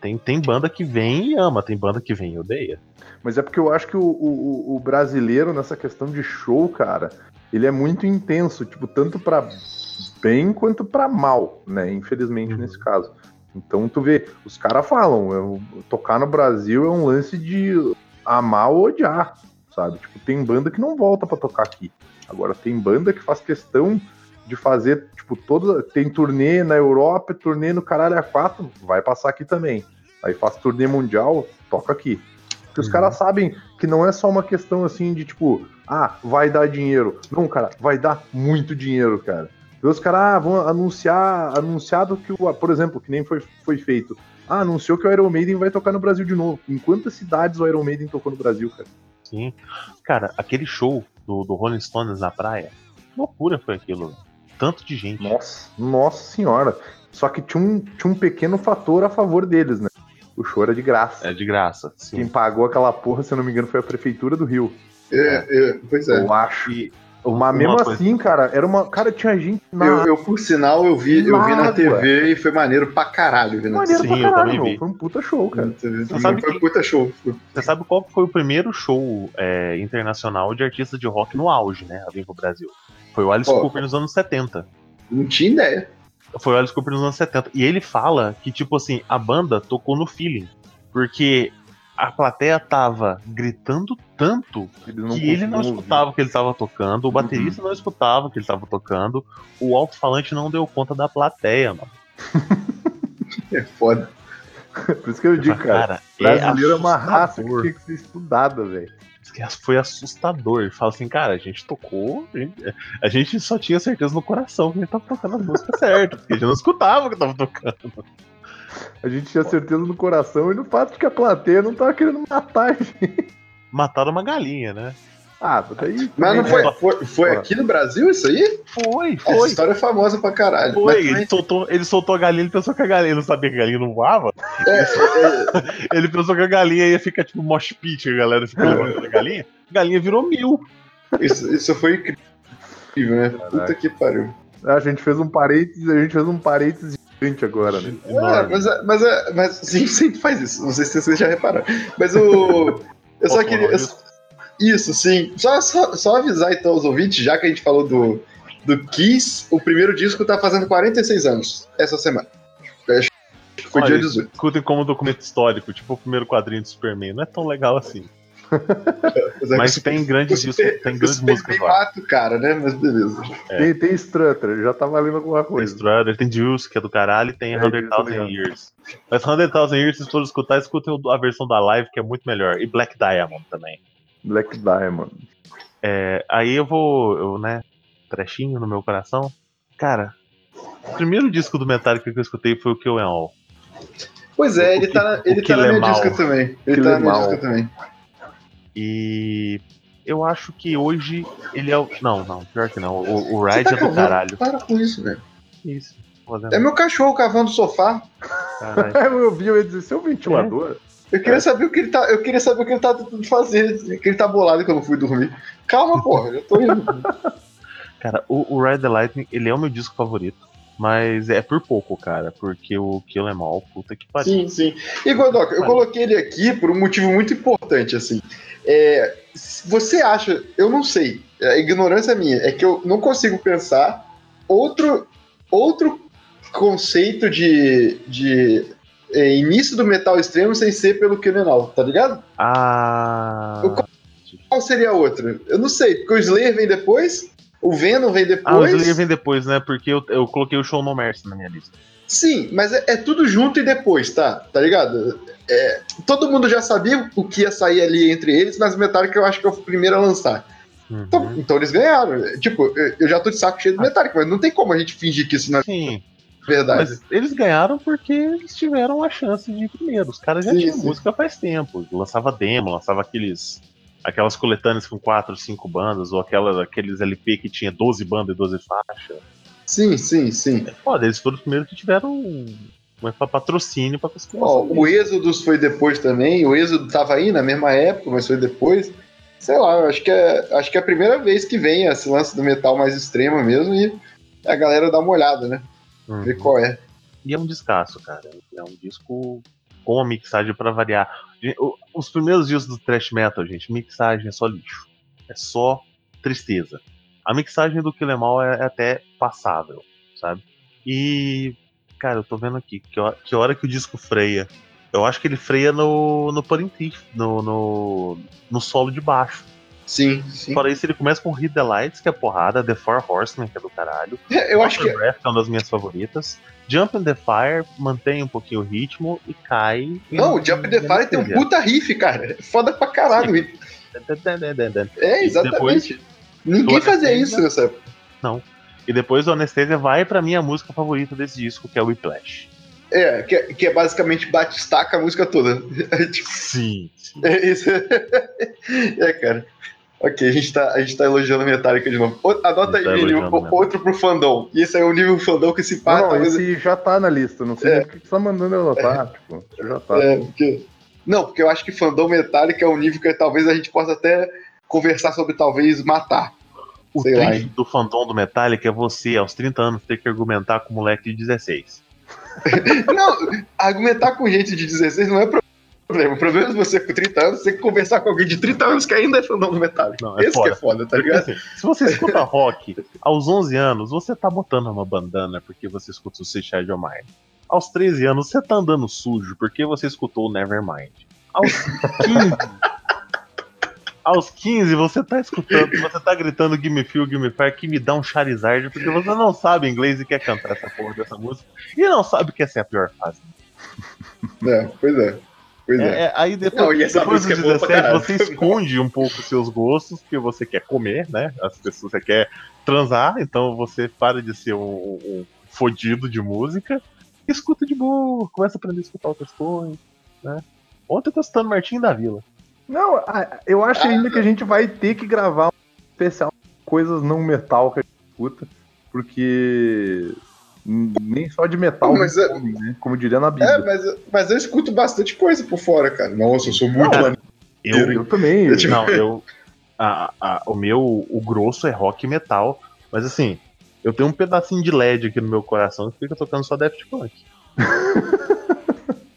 Tem, tem banda que vem e ama, tem banda que vem e odeia. Mas é porque eu acho que o, o, o brasileiro, nessa questão de show, cara, ele é muito intenso, tipo, tanto pra bem quanto pra mal, né? Infelizmente, Uhum. nesse caso. Então, tu vê, os caras falam, eu, tocar no Brasil é um lance de amar ou odiar, sabe? Tipo, tem banda que não volta pra tocar aqui. Agora, tem banda que faz questão de fazer, tipo, toda. Tem turnê na Europa, turnê no caralho a quatro, vai passar aqui também. Aí faz turnê mundial, toca aqui. Porque os Uhum. caras sabem que não é só uma questão assim de tipo, ah, vai dar dinheiro. Não, cara, vai dar muito dinheiro, cara. E os caras ah, vão anunciar, anunciado que o, por exemplo, que nem foi, foi feito. Ah, anunciou que o Iron Maiden vai tocar no Brasil de novo. Em quantas cidades o Iron Maiden tocou no Brasil, cara? Sim. Cara, aquele show do, do Rolling Stones na praia, que loucura foi aquilo. Tanto de gente. Nossa, nossa senhora. Só que tinha um, tinha um pequeno fator a favor deles, né? O show era de graça. É de graça. Sim. Quem pagou aquela porra, se eu não me engano, foi a prefeitura do Rio. É, é, pois é. Eu acho. E Mas uma mesmo coisa- assim, cara, era uma. Cara, tinha gente na. Eu, eu, por sinal, eu vi, eu vi na. TV e foi maneiro pra caralho. Vendo Maneiro Sim, pra eu caralho, também meu. vi. Foi um puta show, cara. Você sabe foi que- puta show. Você sabe qual foi o primeiro show é, internacional de artista de rock no auge, né? A vir pro Brasil? Foi o Alice Ó. Cooper nos anos 70. Não tinha ideia. Foi o Alice Cooper nos anos 70. E ele fala que, tipo assim, a banda tocou no feeling. Porque a plateia tava gritando tanto não que ele não ouvir. escutava o que ele estava tocando, o baterista não escutava o que ele estava tocando, o alto-falante não deu conta da plateia, mano. É foda. Por isso que eu digo, cara. Brasileiro é uma raça que tinha que ser estudada, velho. Foi assustador. Ele fala assim, cara, a gente tocou. A gente, a gente só tinha certeza no coração que a gente tava tocando as músicas certas. Porque a gente não escutava o que tava tocando. A gente tinha certeza no coração e no fato de que a plateia não tava querendo matar a gente. Mataram uma galinha, né? Ah, daí. Mas não também, foi, foi, foi aqui no Brasil isso aí? Foi, Essa foi. história é famosa pra caralho. Foi, Mas ele soltou, ele soltou a galinha, ele pensou que a galinha ele não sabia que a galinha não voava. é, é, Ele pensou que a galinha ia ficar tipo mosh pit, a galera fica levantando a galinha. A galinha virou mil. isso, isso foi incrível, né? Puta que pariu. A gente fez um parênteses, a gente fez um parênteses gigante agora, né? É, mas, é- mas, é- mas sim, sempre faz isso. Não sei se vocês já repararam. Mas o. Eu só queria. eu- isso, sim. Só, só, só avisar então aos ouvintes, já que a gente falou do, do Kiss, o primeiro disco tá fazendo 46 anos essa semana. Acho que Foi Olha, dia 18. Escutem como documento histórico, tipo o primeiro quadrinho do Superman. Não é tão legal assim. Mas, é Mas que tem grandes discos, tem grandes músicas lá. mata o cara, né? Mas beleza. É. Tem, tem Strutter, já tá valendo alguma Tem coisa. Strutter, tem Juice, que é do caralho, e tem É, 100,000 Juice, tô ligado. Years. Mas 100,000 Years, se for escutar, escutem a versão da live, que é muito melhor. E Black Diamond também. Black Diamond. É, aí eu vou, eu, né, trechinho no meu coração. Cara, o primeiro disco do Metallica que eu escutei foi o Kill Em All. Pois é, ele O tá na, que- ele tá na que minha é mal. disca também. Ele Que tá na minha mal. disca também. E eu acho que hoje ele é o. Não, não, pior que não. O, o Ride tá é do cavando? caralho. Para com isso, velho. Isso. É meu cachorro cavando o sofá. caralho. eu vi, ia dizer, seu ventilador? Eu queria saber o que ele tá. Eu queria saber o que ele tá tentando fazer. Que ele tá bolado quando eu fui dormir. Calma, porra, eu tô indo. Cara, o, o Ride the Lightning, ele é o meu disco favorito. Mas é por pouco, cara. Porque o Kill Em All, puta que pariu. Sim, sim. E Godoka, eu coloquei ele aqui por um motivo muito importante, assim. É, você acha, eu não sei, a ignorância minha, é que eu não consigo pensar outro, outro conceito de, de é, início do metal extremo sem ser pelo Killenal, tá ligado? Ah. Eu Qual seria a outra? Eu não sei, porque o Slayer vem depois, O Venom vem Ah, o depois. Slayer vem depois, né? Porque eu, eu coloquei o Show No Mercy na minha lista. Sim, mas é, é tudo junto e depois, tá? Tá ligado? É, todo mundo já sabia o que ia sair ali entre eles, mas Metallica eu acho que é o primeiro a lançar. Então, Uhum. então eles ganharam. Tipo, eu- eu já tô de saco cheio do Metallica, mas não tem como a gente fingir que isso não é Sim, verdade. mas eles ganharam porque eles tiveram a chance de ir primeiro. Os caras já Sim, tinham sim. música faz tempo. Lançava demo, lançava aqueles. Aquelas coletâneas com 4, 5 bandas, ou aquela, aqueles LP que tinha 12 bandas e 12 faixas. Sim, sim, sim. É foda, eles foram os primeiros que tiveram um, um patrocínio pra conseguir Ó, o Êxodos foi depois também. O Êxodo tava aí na mesma época, mas foi depois. Sei lá, eu acho que é, acho que é a primeira vez que vem esse lance do metal mais extremo mesmo e a galera dá uma olhada, né? Uhum. Ver qual é. E é um descasso, cara. É um disco com a mixagem pra variar. Os primeiros discos do thrash metal, gente, mixagem é só lixo. É só tristeza. A mixagem do Kill Em All é até passável, sabe? E, cara, eu tô vendo aqui que hora que, hora que o disco freia. Eu acho que ele freia no, no Parentif, no, no, no solo de baixo. Sim, sim. Fora isso, ele começa com Hit the Lights, que é porrada, The Four Horsemen, que é do caralho. Eu acho que Breath, que é uma das minhas favoritas. Jump in the Fire mantém um pouquinho o ritmo e cai. Não, o Jump the Fire tem um puta riff, cara. É foda pra caralho. o riff. É, exatamente. Ninguém fazia isso nessa época. E depois o Anesthesia vai pra minha música favorita desse disco, que é o Whiplash. É, que, é- que é basicamente bate-staca a música toda. É, tipo, Sim. sim. é isso. É, cara. Ok, a gente tá, a gente tá elogiando a Metallica de novo. O- Anota aí, A gente tá Vini, o- outro pro fandom. E esse aí é o nível fandom que se passa. não, esse já tá na lista. Não sei É. nem por que você tá mandando eu anotar. Tipo, isso já tá. É, porque... Não, porque eu acho que fandom Metallica é um nível que talvez a gente possa até conversar sobre talvez matar. O Sei lá, do fandom do Metallica é você, aos 30 anos, ter que argumentar com um moleque de 16. Não, argumentar com gente de 16 não é problema. O problema é você com 30 anos, você tem que conversar com alguém de 30 anos que ainda é fandom do Metallica. Não, é Esse que foda. é foda, tá ligado? assim, se você escuta rock aos 11 anos, você tá botando uma bandana porque você escuta o of Mine. Aos 13 anos, você tá andando sujo porque você escutou o Nevermind. Aos 15. aos 15, você tá escutando, você tá gritando Gimme Feel, Gimme Fire, que me dá um Charizard, porque você não sabe inglês e quer cantar essa porra dessa música. E não sabe que essa é a pior fase. É, pois é. Pois é. É, é, aí depois, Não, e essa depois dos música é boa pra 17 caralho. você esconde um pouco os seus gostos, porque você quer comer, né? As pessoas você quer transar, então você para de ser um, um, fodido de música e escuta de boa, começa a aprender a escutar outras coisas, né? Ontem eu tô escutando Martinho da Vila. Não, ah, eu acho ainda que a gente vai ter que gravar um especial de coisas não metal que a gente escuta, porque nem só de metal, Mas é- come, né? como diria na Bíblia. É, mas, mas eu escuto bastante coisa por fora, cara. Nossa, eu sou muito. Eu, Eu também. Eu, tipo, não, eu. a- a- o meu, o grosso é rock e metal, mas assim, eu tenho um pedacinho de LED aqui no meu coração que fica tocando só Daft Punk.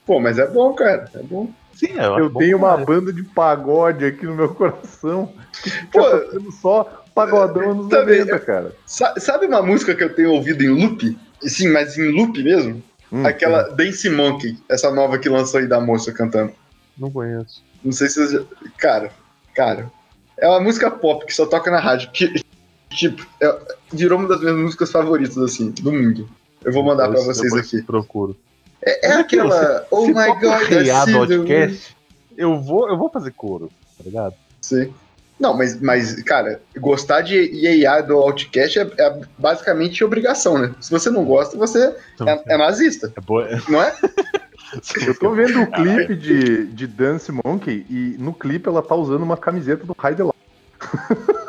Pô, mas é bom, cara. É bom. Sim, eu, bom tenho uma caralho. banda de pagode aqui no meu coração. Que fica Pô, tocando só pagodão nos também, 90, cara. Sa- Sabe uma música que eu tenho ouvido em loop? Sim, mas em loop mesmo? Hum, Aquela Dance Monkey, essa nova que lançou aí da moça cantando. Não conheço. Não sei se vocês já... Cara, cara. É uma música pop que só toca na rádio. Que, tipo, é- virou uma das minhas músicas favoritas, assim, do mundo. Eu vou mandar pra Depois- vocês aqui. Procuro. É, é aquela. Oh Se my god, world. Outcast, eu vou, eu vou fazer coro, tá ligado? Sim. Não, mas, mas, cara, gostar de IAA do Outcast é, é basicamente obrigação, né? Se você não gosta, você é, é nazista, É boa. não é? Eu tô vendo o clipe de, de Dance Monkey e no clipe ela tá usando uma camiseta do Raid lá.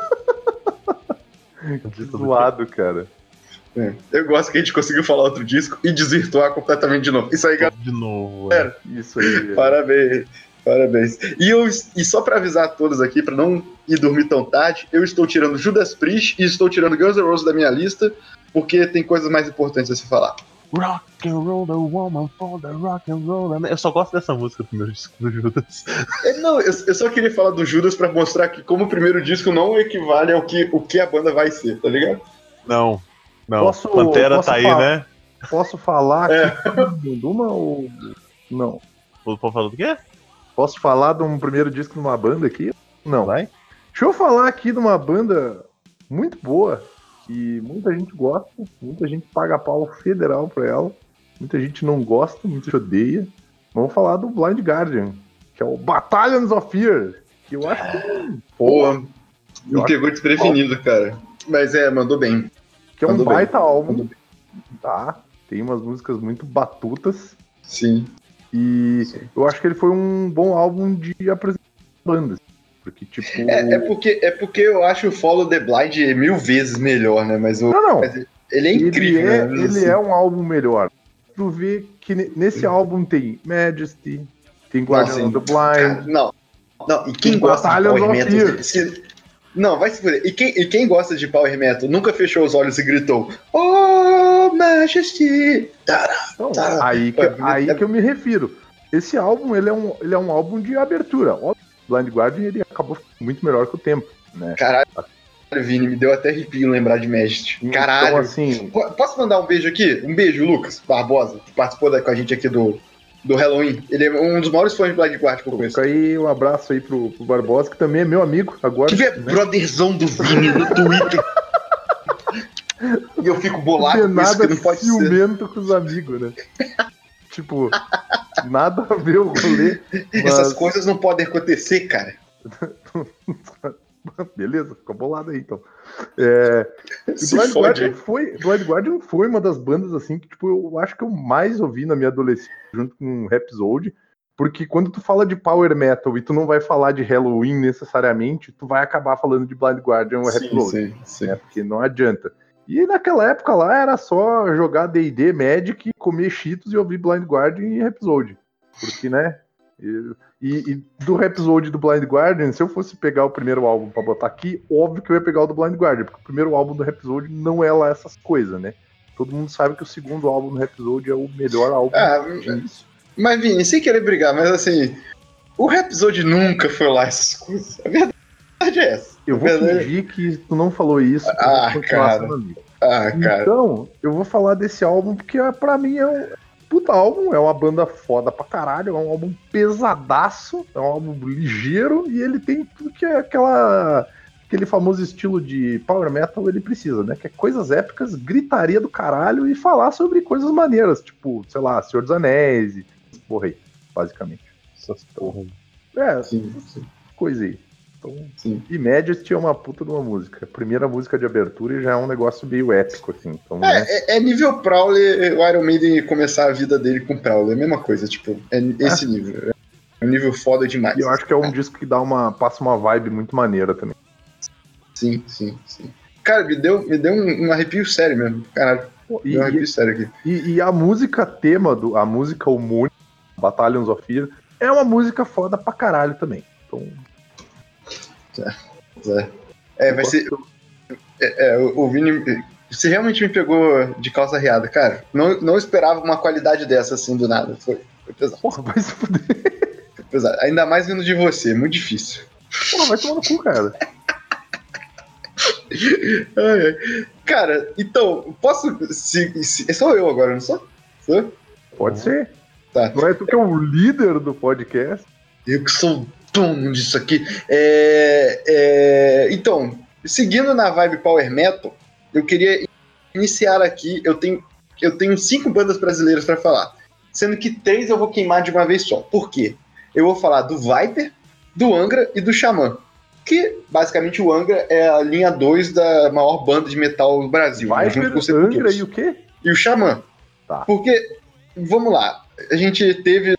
Que zoado, cara. É. Eu gosto que a gente conseguiu falar outro disco e desvirtuar completamente de novo. Isso aí, galera. De novo. É. Isso aí. Parabéns. Parabéns. E, eu, e só pra avisar a todos aqui, pra não ir dormir tão tarde, eu estou tirando Judas Priest e estou tirando Guns N' Roses da minha lista, porque tem coisas mais importantes a se falar. Rock and roll the woman for the rock and roll. Eu só gosto dessa música do primeiro disco do Judas. É, Não, eu, eu só queria falar do Judas pra mostrar que como o primeiro disco não equivale ao que, o que a banda vai ser, tá ligado? Não. Não. Posso- Pantera posso tá aí, falar? né? Posso falar É. aqui de uma ou. Não. O povo falou do quê? Posso falar de um primeiro disco de uma banda aqui? Não. Vai? Deixa eu falar aqui de uma banda muito boa, que muita gente gosta, muita gente paga pau federal pra ela, muita gente não gosta, muita gente odeia. Vamos falar do Blind Guardian, que é o Battalions of Fear, que eu acho que, Pô, Eu me pegou desprevenido, cara. Mas é, mandou bem. que é um Mandou bem. baita álbum, tá? Tem umas músicas muito batutas, Sim. E Sim. eu acho que ele foi um bom álbum de apresentar bandas. Porque, tipo. É, é porque, é porque eu acho o Follow the Blind mil vezes melhor, né? Mas o, Não, não. mas ele é incrível, ele é, né? ele Assim. é um álbum melhor. Tu vê que ne- nesse álbum tem Majesty, tem Guardian of the. Blind. Cara, não. Não, e quem gosta de Power Metal. Se- não, vai se fuder. E quem, e quem gosta de Power Metal nunca fechou os olhos e gritou: Oh, Majesty! Então, aí, que, aí é- que eu me refiro. Esse álbum, ele é um, ele é um álbum de abertura. Óbvio, Blind Guardian, ele acabou muito melhor que o tempo, né? Caralho, Vini, me deu até arrepio lembrar de Majesty. Caralho. Então, assim, Po- Posso mandar um beijo aqui? Um beijo, Lucas Barbosa, que participou da- com a gente aqui do, do Halloween. Ele é um dos maiores fãs de Blind Guardian que eu conheço. fica aí um abraço aí pro, pro Barbosa, que também é meu amigo agora. Que é né? brotherzão do Vini no Twitter. e eu fico bolado com isso, nada que não pode ser. ciumento com os amigos, né? tipo, nada a ver o rolê. Essas mas- coisas não podem acontecer, cara. Beleza, ficou bolado aí então. É, e Blind. Guardian, foi, Blind Guardian foi uma das bandas assim que tipo, eu acho que eu mais ouvi na minha adolescência, junto com Rhapsody, porque quando tu fala de power metal e tu não vai falar de Halloween necessariamente, tu vai acabar falando de Blind Guardian ou Rhapsody, sim, sim. né? Porque não adianta. E naquela época lá era só jogar D&D, Magic, comer Cheetos e ouvir Blind Guardian e Rhapsody. Porque, né? E, e- e do Rhapsody do Blind Guardian, se eu fosse pegar o primeiro álbum pra botar aqui, óbvio que eu ia pegar o do Blind Guardian, porque o primeiro álbum do Rhapsody não é lá essas coisas, né? Todo mundo sabe que o segundo álbum do Rhapsody é o melhor álbum Ah, disso. mas Vini, sem querer brigar, mas assim, o Rhapsody nunca foi lá essas coisas. A verdade é essa. Eu vou Beleza. fingir que tu não falou isso Ah, cara. Ah, cara. Então, eu vou falar desse álbum porque é, pra mim é um puta álbum, é uma banda foda pra caralho, é um álbum pesadaço, é um álbum ligeiro e ele tem tudo que é aquela aquele famoso estilo de power metal ele precisa, né? Que é coisas épicas, gritaria do caralho e falar sobre coisas maneiras, tipo, sei lá, Senhor dos Anéis e porra aí, basicamente. Essas porra. É, Sim, sim, coisa aí. Então, sim. e Majesty é uma puta de uma música. Primeira música de abertura e já é um negócio meio épico, assim. Então, né? É, é- é nível Prowler, o Iron Maiden começar a vida dele com Prowler, é a mesma coisa, tipo, é esse nível. É um nível foda demais. E eu acho que é um disco que dá uma, passa uma vibe muito maneira também. Sim, sim, sim. Cara, me deu, me deu um, um arrepio sério mesmo. Caralho, E, deu um arrepio sério aqui. e- e a música tema, do, a música homônima, Battalions of Fear, é uma música foda pra caralho também. Então, É, é vai ser. É, é, o Vini. Você realmente me pegou de calça riada, cara. Não, não esperava uma qualidade dessa assim do nada. Foi, foi pesado, porra, vai se fuder. foi pesado. Ainda mais vindo de você, muito difícil. Porra, vai tomar no cu, cara. Cara, então, posso. Se, se, sou eu agora, não sou? Sou? Pode ser. Tá. Não é tu que é o líder do podcast? Eu que sou dono disso aqui. É, é, então, seguindo na vibe Power Metal, eu queria iniciar aqui. Eu tenho, eu tenho cinco bandas brasileiras para falar. Sendo que três eu vou queimar de uma vez só. Por quê? Eu vou falar do Viper, do Angra e do Xamã. Que basicamente o Angra é a linha 2 da maior banda de metal do Brasil. né, Viper, Angra e o quê? e o Xamã. Tá. Porque, vamos lá, a gente teve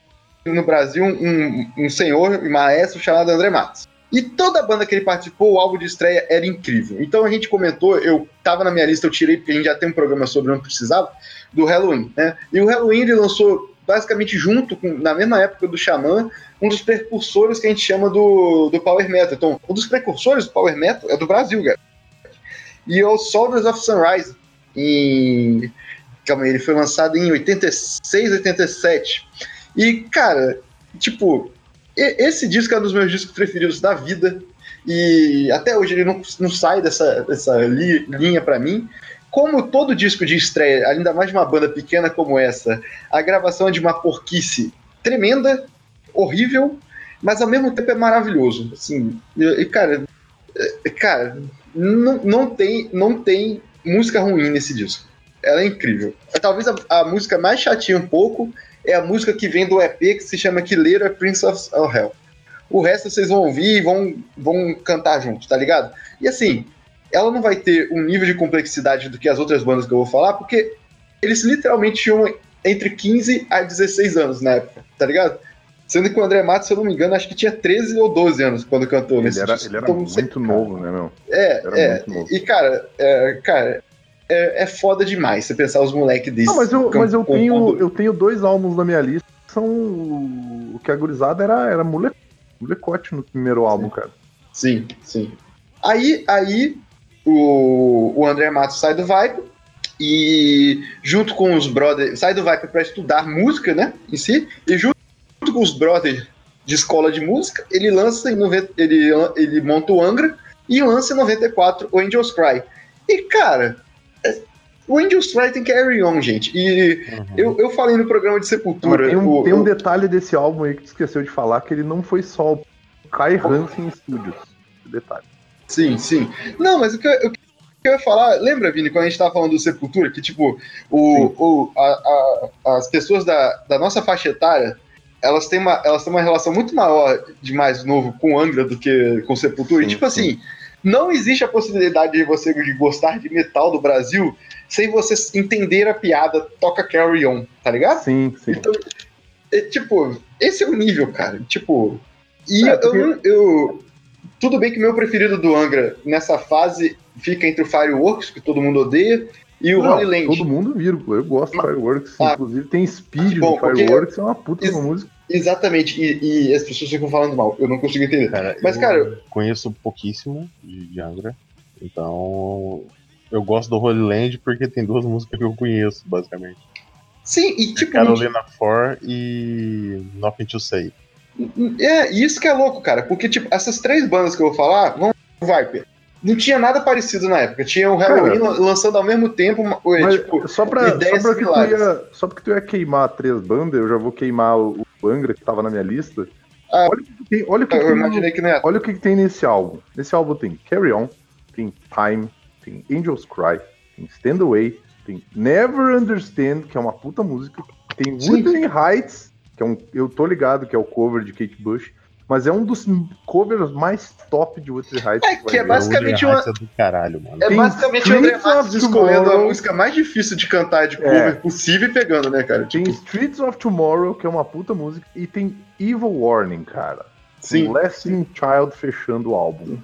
no Brasil um, um senhor e maestro chamado André Matos. E toda a banda que ele participou, o álbum de estreia era incrível. Então a gente comentou, eu tava na minha lista, eu tirei, porque a gente já tem um programa sobre não precisava, do Halloween, né? E o Halloween ele lançou basicamente junto, com, na mesma época do Xamã, um dos precursores que a gente chama do, do Power Metal. Então, um dos precursores do Power Metal é do Brasil, cara. E é o Soldiers of Sunrise, em Calma aí, ele foi lançado em 86, 87. E, cara, tipo, esse disco é um dos meus discos preferidos da vida. E até hoje ele não, não sai dessa, dessa li- linha pra mim. Como todo disco de estreia, ainda mais de uma banda pequena como essa, a gravação é de uma porquice tremenda, horrível, mas ao mesmo tempo é maravilhoso. Assim, e, cara, é- cara, não, não, tem, não tem música ruim nesse disco. Ela é incrível. Talvez a, a música mais chatinha um pouco é a música que vem do EP que se chama Killer Prince of Hell. O resto vocês vão ouvir e vão, vão cantar juntos, tá ligado? E assim, ela não vai ter um nível de complexidade do que as outras bandas que eu vou falar, porque eles literalmente tinham entre 15 a 16 anos na época, tá ligado? Sendo que o André Matos, se eu não me engano, acho que tinha 13 ou 12 anos quando cantou Ele nesse era, disco. ele era Então, sei, muito cara. novo, né, meu? É, Era é. muito novo. E, cara, é, cara é, é foda demais você pensar os moleques desses. Não, mas eu, mas eu, compondo- tenho, eu tenho dois álbuns na minha lista que são. O que a gurizada era, era mole, molecote no primeiro álbum, cara. Sim, sim. Aí, aí o, o André Matos sai do Viper e junto com os brothers, sai do Viper para estudar música, né, em si, e junto com os brothers de escola de música, ele lança em 90, ele, ele monta o Angra e lança em 94 o Angels Cry. E cara, o Angels Cry tem Carry On, gente. E Uhum. eu, eu falei no programa de Sepultura. tem, um, o- tem um o- detalhe desse álbum aí que tu esqueceu de falar, que ele não foi só o Kai Hansen Studios. Detalhe. Sim, sim. Não, mas o que, eu- o que eu ia falar, lembra, Vini, quando a gente tava falando do Sepultura, que, tipo, o, o, a- a- as pessoas da, da nossa faixa etária, elas têm, uma, elas têm uma relação muito maior de mais novo com Angra do que com Sepultura. e, Sim, tipo sim. Não existe a possibilidade de você gostar de metal do Brasil sem você entender a piada Toca Carry On, tá ligado? Sim, sim. Então, é, tipo, esse é o nível, cara. Tipo, e É, eu, porque- não- eu- Tudo bem que meu preferido do Angra nessa fase fica entre o Fireworks, que todo mundo odeia, e o Holy Land. todo mundo vírgula. Eu gosto de Fireworks. Ah, inclusive tem Speed que bom, no porque- Fireworks, é uma puta de uma música. Exatamente, e, e as pessoas ficam falando mal. Eu não consigo entender. Cara, Mas, eu cara- conheço pouquíssimo de, de Angra. Então. Eu gosto do Holy Land porque tem duas músicas que eu conheço, basicamente. Sim, e tipo, Carolina For e Nothing to Say. é isso que é louco, cara. Porque, tipo, essas três bandas que eu vou falar, vão Viper. Não tinha nada parecido na época. Tinha o Halloween lan- lançando ao mesmo tempo, uma- Mas tipo, só, pra, só, pra que tu ia, só porque tu ia queimar três bandas, eu já vou queimar o, o Angra que tava na minha lista. Ah, olha o que tem, olha o que eu imaginei que não ia. Olha o que, que tem nesse álbum. Nesse álbum tem Carry On, tem Time, tem Angels Cry, tem Stand Away, tem Never Understand, que é uma puta música, tem. Wuthering Heights, que é um. Eu tô ligado que é o cover de Kate Bush, mas é um dos covers mais top de Wuthering Heights. É, que vai é basicamente uma- é do caralho, mano. É Tem basicamente o André Matos escolhendo a música mais difícil de cantar de cover É. possível e pegando, né, cara? Tem Streets of Tomorrow, que é uma puta música, e tem Evil Warning, cara. Sim. Um Lasting Child fechando o álbum.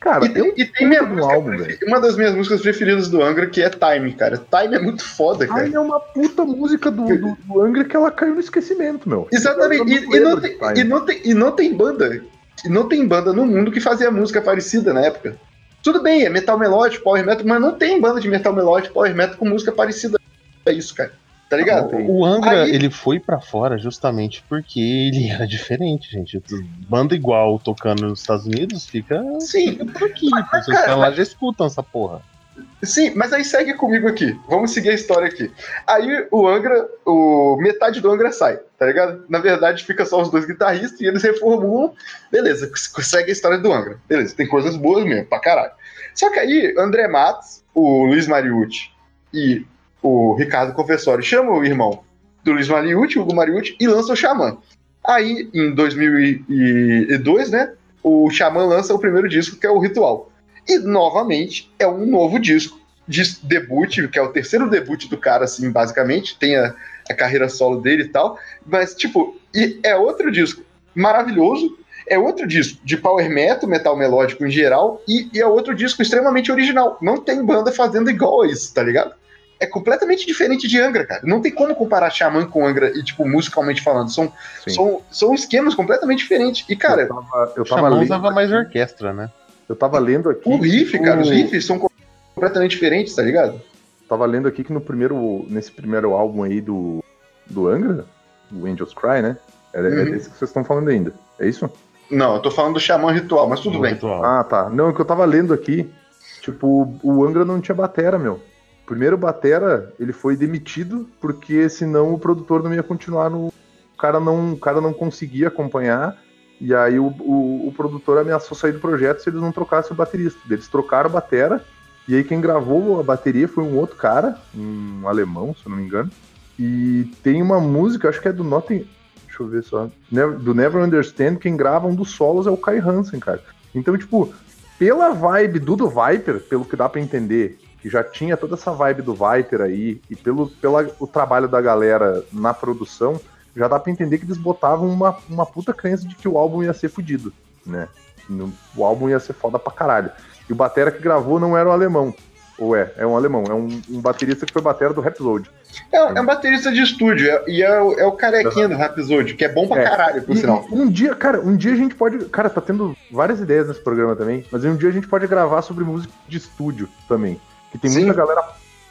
Cara, E tem, eu e tem minha do álbum, prefe- uma das minhas músicas preferidas do Angra, que é Time, cara. Time é muito foda, cara. Ai, é uma puta música do, do, do Angra que ela caiu no esquecimento, meu. Exatamente. E, não e não tem, Time. e, não tem, e não tem banda. E não tem banda no mundo que fazia música parecida na época. Tudo bem, é metal melódico, power metal, mas não tem banda de metal melódico, power metal com música parecida. É isso, cara. Tá ligado? O Angra, Aí- ele foi pra fora justamente porque ele era diferente, gente. Banda igual tocando nos Estados Unidos fica, Sim, fica por aqui. mas, Vocês cara, estão lá já escutam essa porra. Sim, mas aí segue comigo aqui. Vamos seguir a história aqui. Aí o Angra, o metade do Angra sai, tá ligado? Na verdade, fica só os dois guitarristas e eles reformulam. Beleza, segue a história do Angra. Beleza, tem coisas boas mesmo, pra caralho. Só que aí, André Matos, o Luiz Mariucci e o Ricardo Confessori chamam o irmão do Luiz Mariucci, Hugo Mariucci, e lançam o Xamã. Aí, em 2002, né, o Xamã lança o primeiro disco, que é o Ritual. E, novamente, é um novo disco de debut, que é o terceiro debut do cara, assim, basicamente. Tem a, a carreira solo dele e tal. Mas, tipo, é outro disco maravilhoso. É outro disco de power metal, metal melódico em geral. E, e é outro disco extremamente original. Não tem banda fazendo igual a isso, tá ligado? É completamente diferente de Angra, cara. Não tem como comparar Xamã com Angra e, tipo, musicalmente falando. São, Sim. são, são esquemas completamente diferentes. E, cara, eu tava, eu O tava Xamã usava mais orquestra, né? eu tava lendo aqui. o riff, cara, o- os riffs são completamente diferentes, tá ligado? Tava lendo aqui que no primeiro, nesse primeiro álbum aí do, do Angra, o Angels Cry, né? É, é Uhum. desse que vocês estão falando ainda. É isso? Não, eu tô falando do Xamã Ritual, mas tudo No bem. ritual. Ah, tá. Não, é que eu tava lendo aqui, tipo, o Angra não tinha batera, meu. Primeiro batera, ele foi demitido porque senão o produtor não ia continuar no. O cara não, o cara não conseguia acompanhar E aí o, o, o produtor ameaçou sair do projeto se eles não trocassem o baterista. Eles trocaram a batera, e aí quem gravou a bateria foi um outro cara, um alemão, se eu não me engano. E tem uma música, acho que é do Nothing. Deixa eu ver só. Do Never Understand, quem grava um dos solos é o Kai Hansen, cara. Então, tipo, pela vibe do do Viper, pelo que dá pra entender, que já tinha toda essa vibe do Viper aí, e pelo pela, o trabalho da galera na produção, já dá pra entender que eles botavam uma, uma puta crença de que o álbum ia ser fudido, né? O álbum ia ser foda pra caralho. E o batera que gravou não era o alemão. Ou é, é um alemão, é um, um baterista que foi batera do Rhapsody. É, é um baterista de estúdio, é- e é, o- é o carequinha do Rhapsody, que é bom pra É. caralho, por E- sinal. um dia, cara, um dia a gente pode. Cara, tá tendo várias ideias nesse programa também, mas um dia a gente pode gravar sobre música de estúdio também. Que tem Sim. muita galera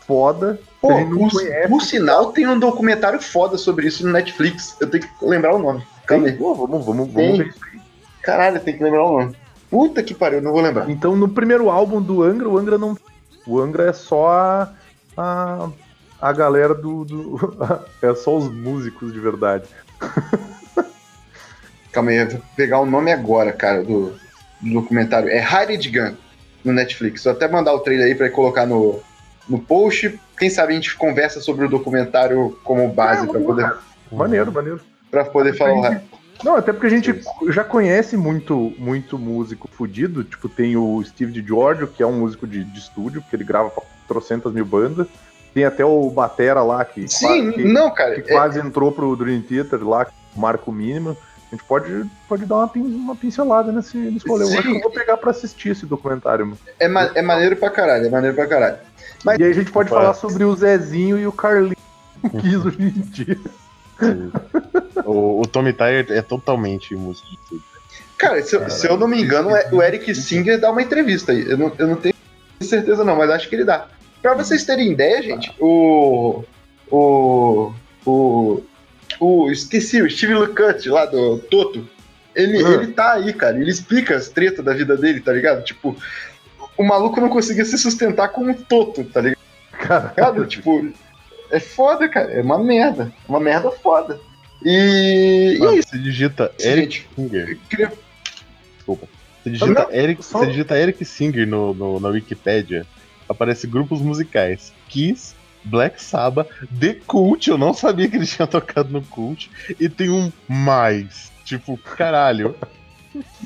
foda Pô, não por, por sinal, tem um documentário foda sobre isso no Netflix. Eu tenho que lembrar o nome. Calma aí. Pô, vamos, vamos, Tem. vamos ver isso aí. Caralho, tem que lembrar o nome. Puta que pariu, não vou lembrar. Então, no primeiro álbum do Angra, o Angra não. O Angra é só a. a, a galera do, do- É só os músicos de verdade. Calma aí, eu vou pegar o nome agora, cara, do, do documentário. É Hired Gun, no Netflix. Vou até mandar o trailer aí pra colocar no, no post. Quem sabe a gente conversa sobre o documentário como base pra poder, Maneiro, maneiro. pra poder falar o resto. Não, até porque a gente já conhece muito, muito músico fudido. Tipo, tem o Steve DiGiorgio, que é um músico de, de estúdio, que ele grava pra trocentas mil bandas. Tem até o Batera lá, que, Sim, que, não, cara. que é- quase entrou pro Dream Theater lá, Marco Mínimo. A gente pode, pode dar uma, uma pincelada nesse, nesse rolê. Eu Sim. acho que eu vou pegar pra assistir esse documentário. mano. É, ma- é maneiro pra caralho, é maneiro pra caralho. Mas- E aí a gente pode Opa. falar sobre o Zezinho e o Carlinhos, o Kiss hoje em dia. O, o Tommy Tyler é totalmente músico de estúdio. Cara, se, eu- se eu não me engano, é- o Eric Singer dá uma entrevista aí. Eu não, eu não tenho certeza não, mas acho que ele dá. Pra vocês terem ideia, gente, o. O. O. O. Esqueci, o Steve Lucut lá do Toto. Ele, Ah. ele tá aí, cara. Ele explica as tretas da vida dele, tá ligado? Tipo, o maluco não conseguia se sustentar com um Toto, tá ligado? Cara, tipo, é foda, cara. É uma merda. É uma merda foda. E. e é Mano, você digita Eric. Singer. Queria- Desculpa. Você digita, Não, Eric, só- você digita Eric Singer no, no- na Wikipédia, aparece grupos musicais. Kiss, Black Sabbath, The Cult, eu não sabia que ele tinha tocado no Cult, e tem um mais. Tipo, caralho.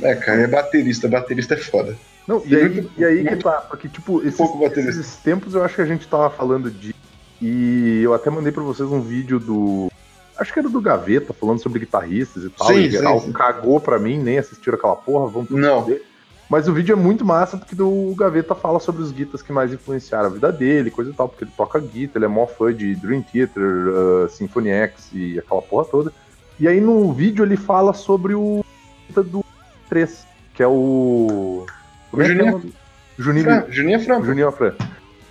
É, cara, é baterista. Baterista é foda. Não, e aí, e aí que tá, porque, tipo, esses, esses tempos eu acho que a gente tava falando de. E eu até mandei pra vocês um vídeo do. Acho que era do Gaveta, falando sobre guitarristas e tal. Sim, e sim, geral sim. cagou pra mim, nem assistiram aquela porra, vamos Não. Mas o vídeo é muito massa porque o Gaveta fala sobre os guitas que mais influenciaram a vida dele, coisa e tal, porque ele toca guitarra, ele é mó fã de Dream Theater, uh, Symphony X e aquela porra toda. E aí no vídeo ele fala sobre o guita do 3, que é o. Como é que é Juninho. Juninho, Fran, Juninho Fran. Juninho Afran.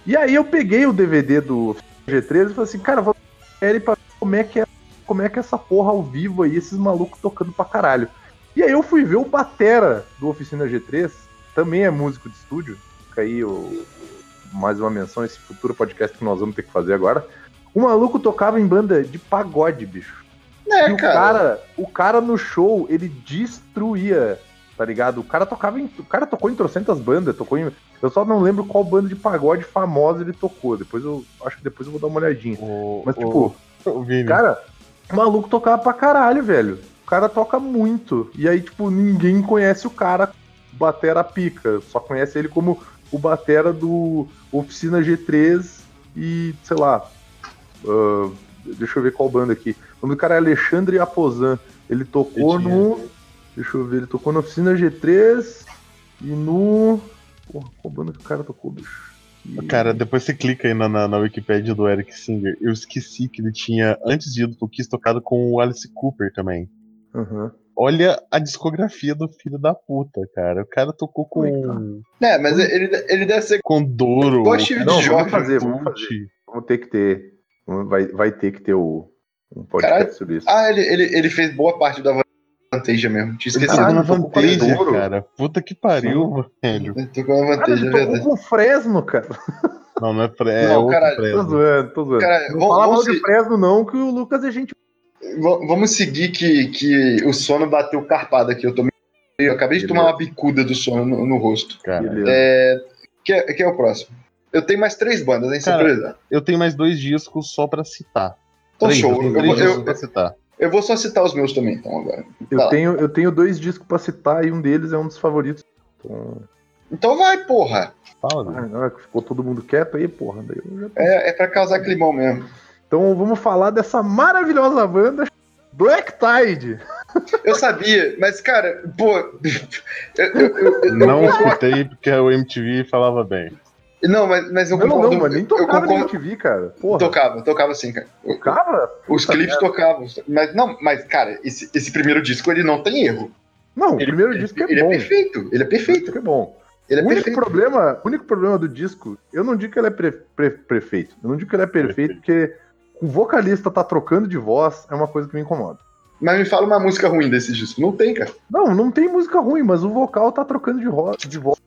E aí eu peguei o DVD do G13 e falei assim, cara, vou ele pra ver como é que é, como é que é essa porra ao vivo aí, esses malucos tocando pra caralho. E aí eu fui ver o Batera do Oficina G3, também é músico de estúdio. Fica aí o, mais uma menção, esse futuro podcast que nós vamos ter que fazer agora. O maluco tocava em banda de pagode, bicho. É, E o cara. cara, o cara no show, ele destruía, tá ligado? O cara tocava em, o cara tocou em trocentas bandas, tocou em, eu só não lembro qual banda de pagode famosa ele tocou. Depois eu acho que depois eu vou dar uma olhadinha. O, Mas o- tipo, o Vini, cara, o maluco tocava pra caralho, velho. O cara toca muito. E aí, tipo, ninguém conhece o cara batera pica. Só conhece ele como o batera do Oficina G3 e, sei lá. ah, deixa eu ver qual banda aqui. O nome do cara é Alexandre Aposan. Ele tocou no. Deixa eu ver, ele tocou na Oficina G3 e no. Porra, qual banda que o cara tocou, bicho? E- Cara, depois você clica aí na, na, na Wikipédia do Eric Singer. Eu esqueci que ele tinha, antes de ir pro Kiss, tocado com o Alice Cooper também. Aham. Olha a discografia do filho da puta, cara. O cara tocou com, Coitado. É, mas ele, ele deve ser. com. Igual Steve Não, Jorge, vamos fazer, vamos fazer. Vamos ter que ter. Vai, vai ter que ter o, um podcast Caralho. sobre isso. Ah, ele, ele, ele fez boa parte da Vantage mesmo. Tinha esquecido. Tocou na Caralho, tocou com a Vantage, Doro. cara. Puta que pariu, velho. Ele tocou na ele é tocou verdade. com o Fresno, cara. Não, não é, pre... é Não, outro caralho, Tô Fresno. zoando, tô zoando. Cara, não vamos- fala mal vamos de se- Fresno, não, que o Lucas é gente. Vamos seguir que, que o sono bateu carpado aqui. Eu, tô meio- eu acabei de tomar uma bicuda do sono no, no rosto. Cara, Beleza. É, que, é, que é o próximo. Eu tenho mais três bandas, hein? Cara, eu tenho mais dois discos só pra citar. Então, Três, show. eu Eu, três vou- discos eu- pra citar. eu vou só citar os meus também, então, agora. Eu Tá. tenho, eu tenho dois discos pra citar e um deles é um dos favoritos. Então, Então vai, porra. Fala, ah, ficou todo mundo quieto aí, porra. Daí eu já- É, é pra causar climão mesmo. Então vamos falar dessa maravilhosa banda Black Tide. Eu sabia, mas, cara, pô. eu- eu- eu- eu Não escutei porque o MTV falava bem. Não, mas, mas eu Não, não, concordo. não, mas nem eu tocava na concordo. MTV, cara. Porra, Tocava, tocava sim, cara. tocava? Os Puta clipes merda. tocavam. Mas, não, mas, cara, esse, esse primeiro disco ele não tem erro. Não, o Ele- primeiro disco é ele bom. é perfeito. Ele é O perfeito. é bom. Ele é o, único perfeito. problema, o único problema do disco, eu não digo que ele é pre- pre- perfeito. Eu não digo que ele é perfeito, porque o vocalista tá trocando de voz é uma coisa que me incomoda. Mas me fala uma música ruim desse disco. Não tem, cara. Não, não tem música ruim, mas o vocal tá trocando de, ro- de voz.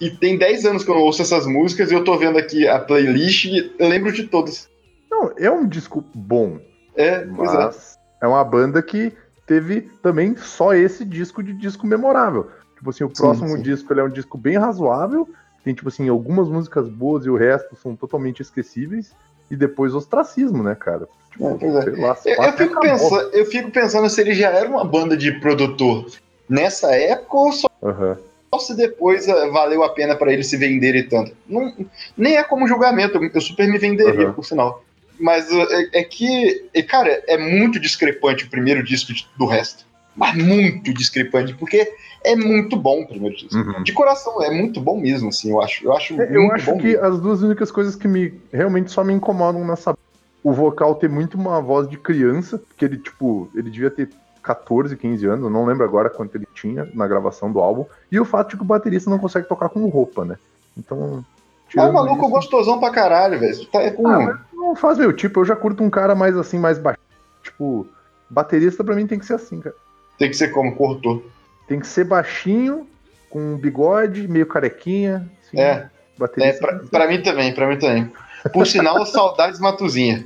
E tem 10 anos que eu não ouço essas músicas e eu tô vendo aqui a playlist e lembro de todas. Não, é um disco bom, É, pois é. mas é uma banda que teve também só esse disco de disco memorável. Tipo assim, o Sim, próximo sim. disco ele é um disco bem razoável, tem tipo assim, algumas músicas boas e o resto são totalmente esquecíveis, e depois ostracismo, né, cara? Tipo, É, é. lá, Eu, eu fico pensando, eu fico pensando se ele já era uma banda de produtor nessa época ou só Aham. se depois eh, valeu a pena pra ele se venderem tanto. Não, nem é como julgamento, eu super me venderia, Aham. por sinal. Mas eh, é, é que, eh, cara, é muito discrepante o primeiro disco de- do resto. Mas muito discrepante, porque é muito bom o primeiro disco. Uhum. De coração, é muito bom mesmo, assim, eu acho. Eu acho, É, Eu acho bom que mesmo. as duas únicas coisas que me realmente só me incomodam nessa. O vocal ter muito uma voz de criança, porque ele, tipo, ele devia ter 14, 15 anos, eu não lembro agora quanto ele tinha na gravação do álbum. E o fato de que o baterista não consegue tocar com roupa, né? Então. Ah, tirando maluco isso- gostosão pra caralho, velho. Tá é com... Ah, não faz meu tipo, eu já curto um cara mais assim, mais baixo. Tipo, baterista pra mim tem que ser assim, cara. Tem que ser como cortou. Tem que ser baixinho, com um bigode, meio carequinha. Assim, É, É, baterista. pra, pra mim também, pra mim também. Por sinal, saudades Matuzinha.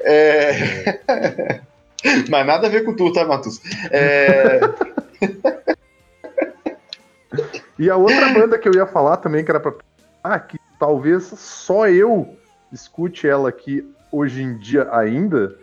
É... Mas nada a ver com tu, tá, Matus? É... E a outra banda que eu ia falar também, que era pra. Ah, que talvez só eu escute ela aqui hoje em dia ainda.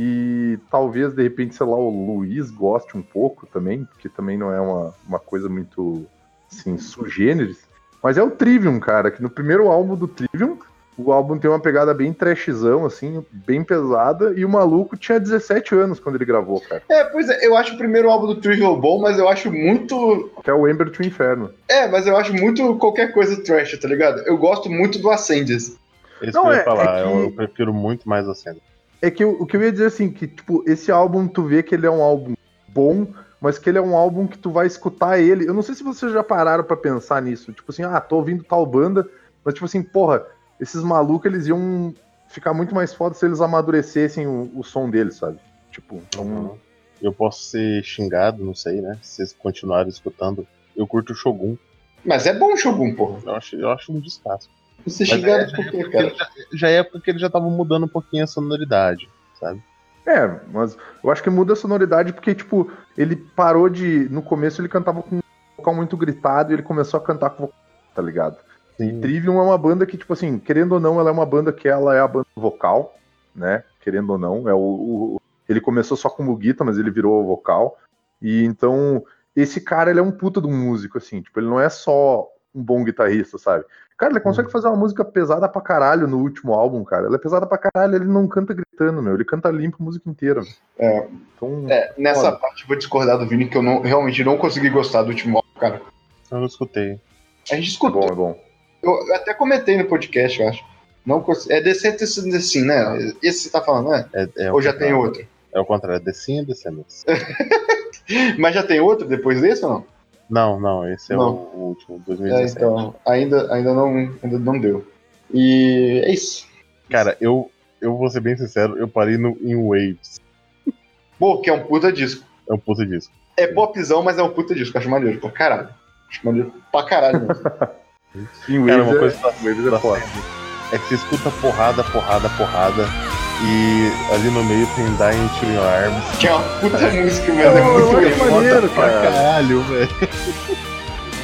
E talvez, de repente, sei lá, o Luiz goste um pouco também, porque também não é uma, uma coisa muito, assim, sugêneres. Mas é o Trivium, cara, que no primeiro álbum do Trivium, o álbum tem uma pegada bem trashzão, assim, bem pesada, e o maluco tinha 17 anos quando ele gravou, cara. é, pois é, eu acho o primeiro álbum do Trivial bom, mas eu acho muito. Que é o Ember to Inferno. É, mas eu acho muito qualquer coisa trash, tá ligado? Eu gosto muito do Ascendes. Esse Não, que eu ia é- falar, é eu, que- eu prefiro muito mais a cena. É que eu- o que eu ia dizer assim, que tipo, esse álbum tu vê que ele é um álbum bom, mas que ele é um álbum que tu vai escutar ele. Eu não sei se vocês já pararam pra pensar nisso. Tipo assim, ah, tô ouvindo tal banda, mas tipo assim, porra, esses malucos eles iam ficar muito mais foda se eles amadurecessem o, o som deles, sabe? Tipo, então, Uhum. Eu posso ser xingado, não sei, né? Se vocês continuarem escutando. Eu curto o Shogun. Mas é bom o Shogun, porra. Eu acho, eu acho um descasso. Você xingado é, por quê, cara? Já é época que ele já tava mudando um pouquinho a sonoridade, sabe? É, mas eu acho que muda a sonoridade porque, tipo, ele parou de. No começo ele cantava com um vocal muito gritado e ele começou a cantar com vocal, tá ligado? Sim. Trivium é uma banda que, tipo assim, querendo ou não, ela é uma banda que ela é a banda vocal, né? Querendo ou não. É o, o- ele começou só como guitarra, mas ele virou vocal. E então, esse cara, ele é um puta de um músico, assim. Tipo, ele não é só um bom guitarrista, sabe? Cara, ele consegue fazer uma música pesada pra caralho no último álbum, cara. Ela é pesada pra caralho, ele não canta gritando, meu. Ele canta limpo a música inteira. É. Então, É, nessa Foda. parte eu vou discordar do Vini, que eu não, realmente não consegui gostar do último álbum, cara. Eu não escutei. A gente é escutou. bom, é bom. Eu até comentei no podcast, eu acho. Não cons- É decente assim, né? Esse você tá falando, né? É, é Ou já tem outro? É o contrário, descinha e descendência. Mas já tem outro depois desse ou não? Não, não, esse é Não. o último, É, 2017. então, ainda, ainda, não, ainda não deu. E é isso. Cara, eu, eu vou ser bem sincero, eu parei no, em Waves. Pô, que é um puta disco. É um puta disco. É popzão, mas é um puta disco. Acho maneiro pra caralho. Acho maneiro pra caralho mesmo. Em Cara, Waves uma é- coisa que tá, Waves é tá sendo é que você escuta porrada, porrada, porrada, E ali no meio tem Dying to Your Arms. Que é uma puta música, mas é Pô, muito acho maneiro, Pra cara. caralho, velho.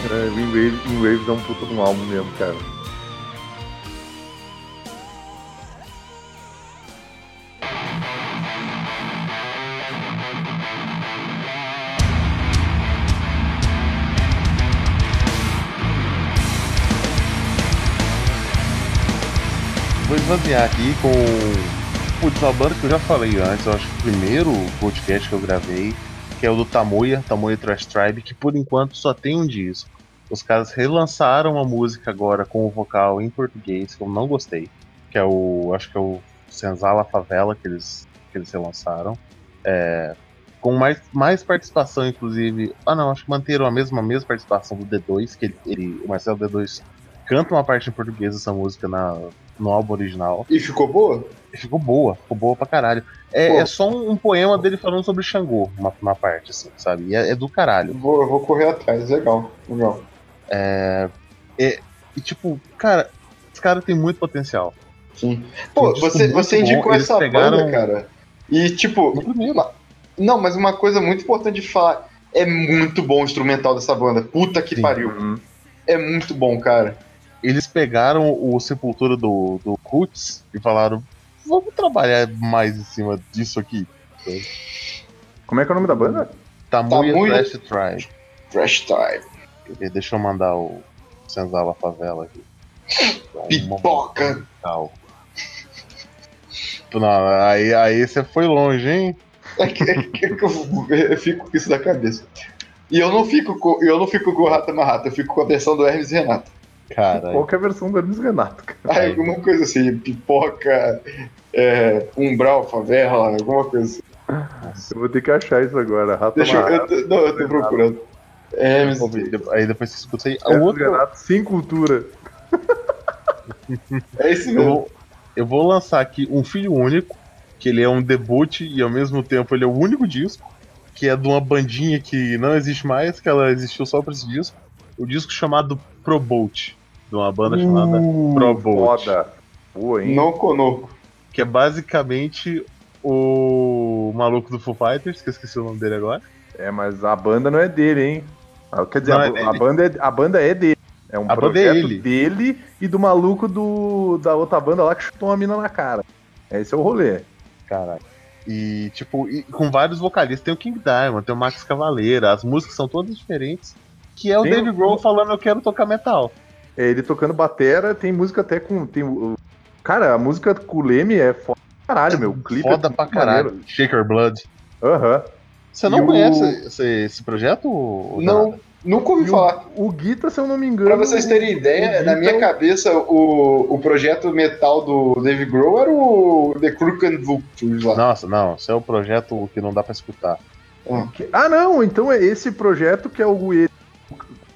É, Windwave, Windwave é um puta de um álbum mesmo, cara. Vou esvaziar aqui com. Putz, uma banda que eu já falei antes, eu acho que o primeiro podcast que eu gravei, que é o do Tamoya, Tamoya Trash Tribe, que por enquanto só tem um disco. Os caras relançaram a música agora com o vocal em português, que eu não gostei. Que é o. Acho que é o Senzala Favela que eles, que eles relançaram. É, com mais, mais participação, inclusive. Ah não, acho que manteram a mesma, a mesma participação do D2, que ele, ele- o Marcelo D2 canta uma parte em português dessa música na, no álbum original. E ficou boa? Ficou boa, ficou boa pra caralho. É, é só um, um poema dele falando sobre Xangô, uma, uma parte, assim, sabe? E é, é do caralho. Vou, eu vou correr atrás, legal. Legal. E, tipo, cara, esse cara tem muito potencial. Sim. Pô, Um você, você bom, indicou eles essa pegaram- banda, cara. E, tipo, não, mas uma coisa muito importante de falar. É muito bom o instrumental dessa banda. Puta que Sim. pariu. Uhum. É muito bom, cara. Eles pegaram o Sepultura do, do Roots e falaram: vamos trabalhar mais em cima disso aqui. Como é que é o nome da banda? Tamuya Tamuya- Trash Tribe. Trash ver? Deixa eu mandar o Senzala Favela aqui. Pipoca. Não, aí, aí você foi longe, hein? É que, é que eu, eu fico com isso na cabeça. E eu não fico com, eu não fico com o Rata Marrata, eu fico com a versão do Hermes e Renato. Cara, é a versão do Hermes Renato, cara? Aí, alguma coisa assim, pipoca, é, umbral, favela, alguma coisa assim. Eu vou ter que achar isso agora. Rata Deixa eu, eu, não, eu tô procurando. Hermes, aí depois você escuta aí. O Hermes outro, Renato sem cultura. é esse eu, mesmo. vou, eu vou lançar aqui um filho único, que ele é um debut e ao mesmo tempo ele é o único disco, que é de uma bandinha que não existe mais, que ela existiu só pra esse disco. O disco chamado Pro Boat, de uma banda chamada Pro Boat. Foda. Boa, hein? Não conosco. que é basicamente o maluco do Foo Fighters, que eu esqueci o nome dele agora. É, mas a banda não é dele, hein? Ah, Quer dizer, Não a, é a banda é, a banda é dele. É um A banda é projeto ele. dele e do maluco do, da outra banda lá que chutou uma mina na cara. Esse é o rolê. Caralho. E, tipo, e com vários vocalistas. Tem o King Diamond, tem o Max Cavaleira, as músicas são todas diferentes. Que é o Tem Dave o- Grohl falando eu quero tocar metal. É ele tocando batera, tem música até com. Tem, o- cara, a música com o Leme é foda pra caralho, meu. O clipe Foda é pra caralho. maneiro. Shaker Blood. Aham. Você E não o- conhece esse, esse projeto? Não, nada? nunca ouvi E falar. o, o Guita, se eu não me engano. Pra vocês terem o- ideia, o na minha é o- cabeça, o, o projeto metal do Dave Grohl era o The Crooked Vultures lá. Nossa, não. Esse é o projeto que não dá pra escutar. Que- Ah, não, então é esse projeto que é o, ele, o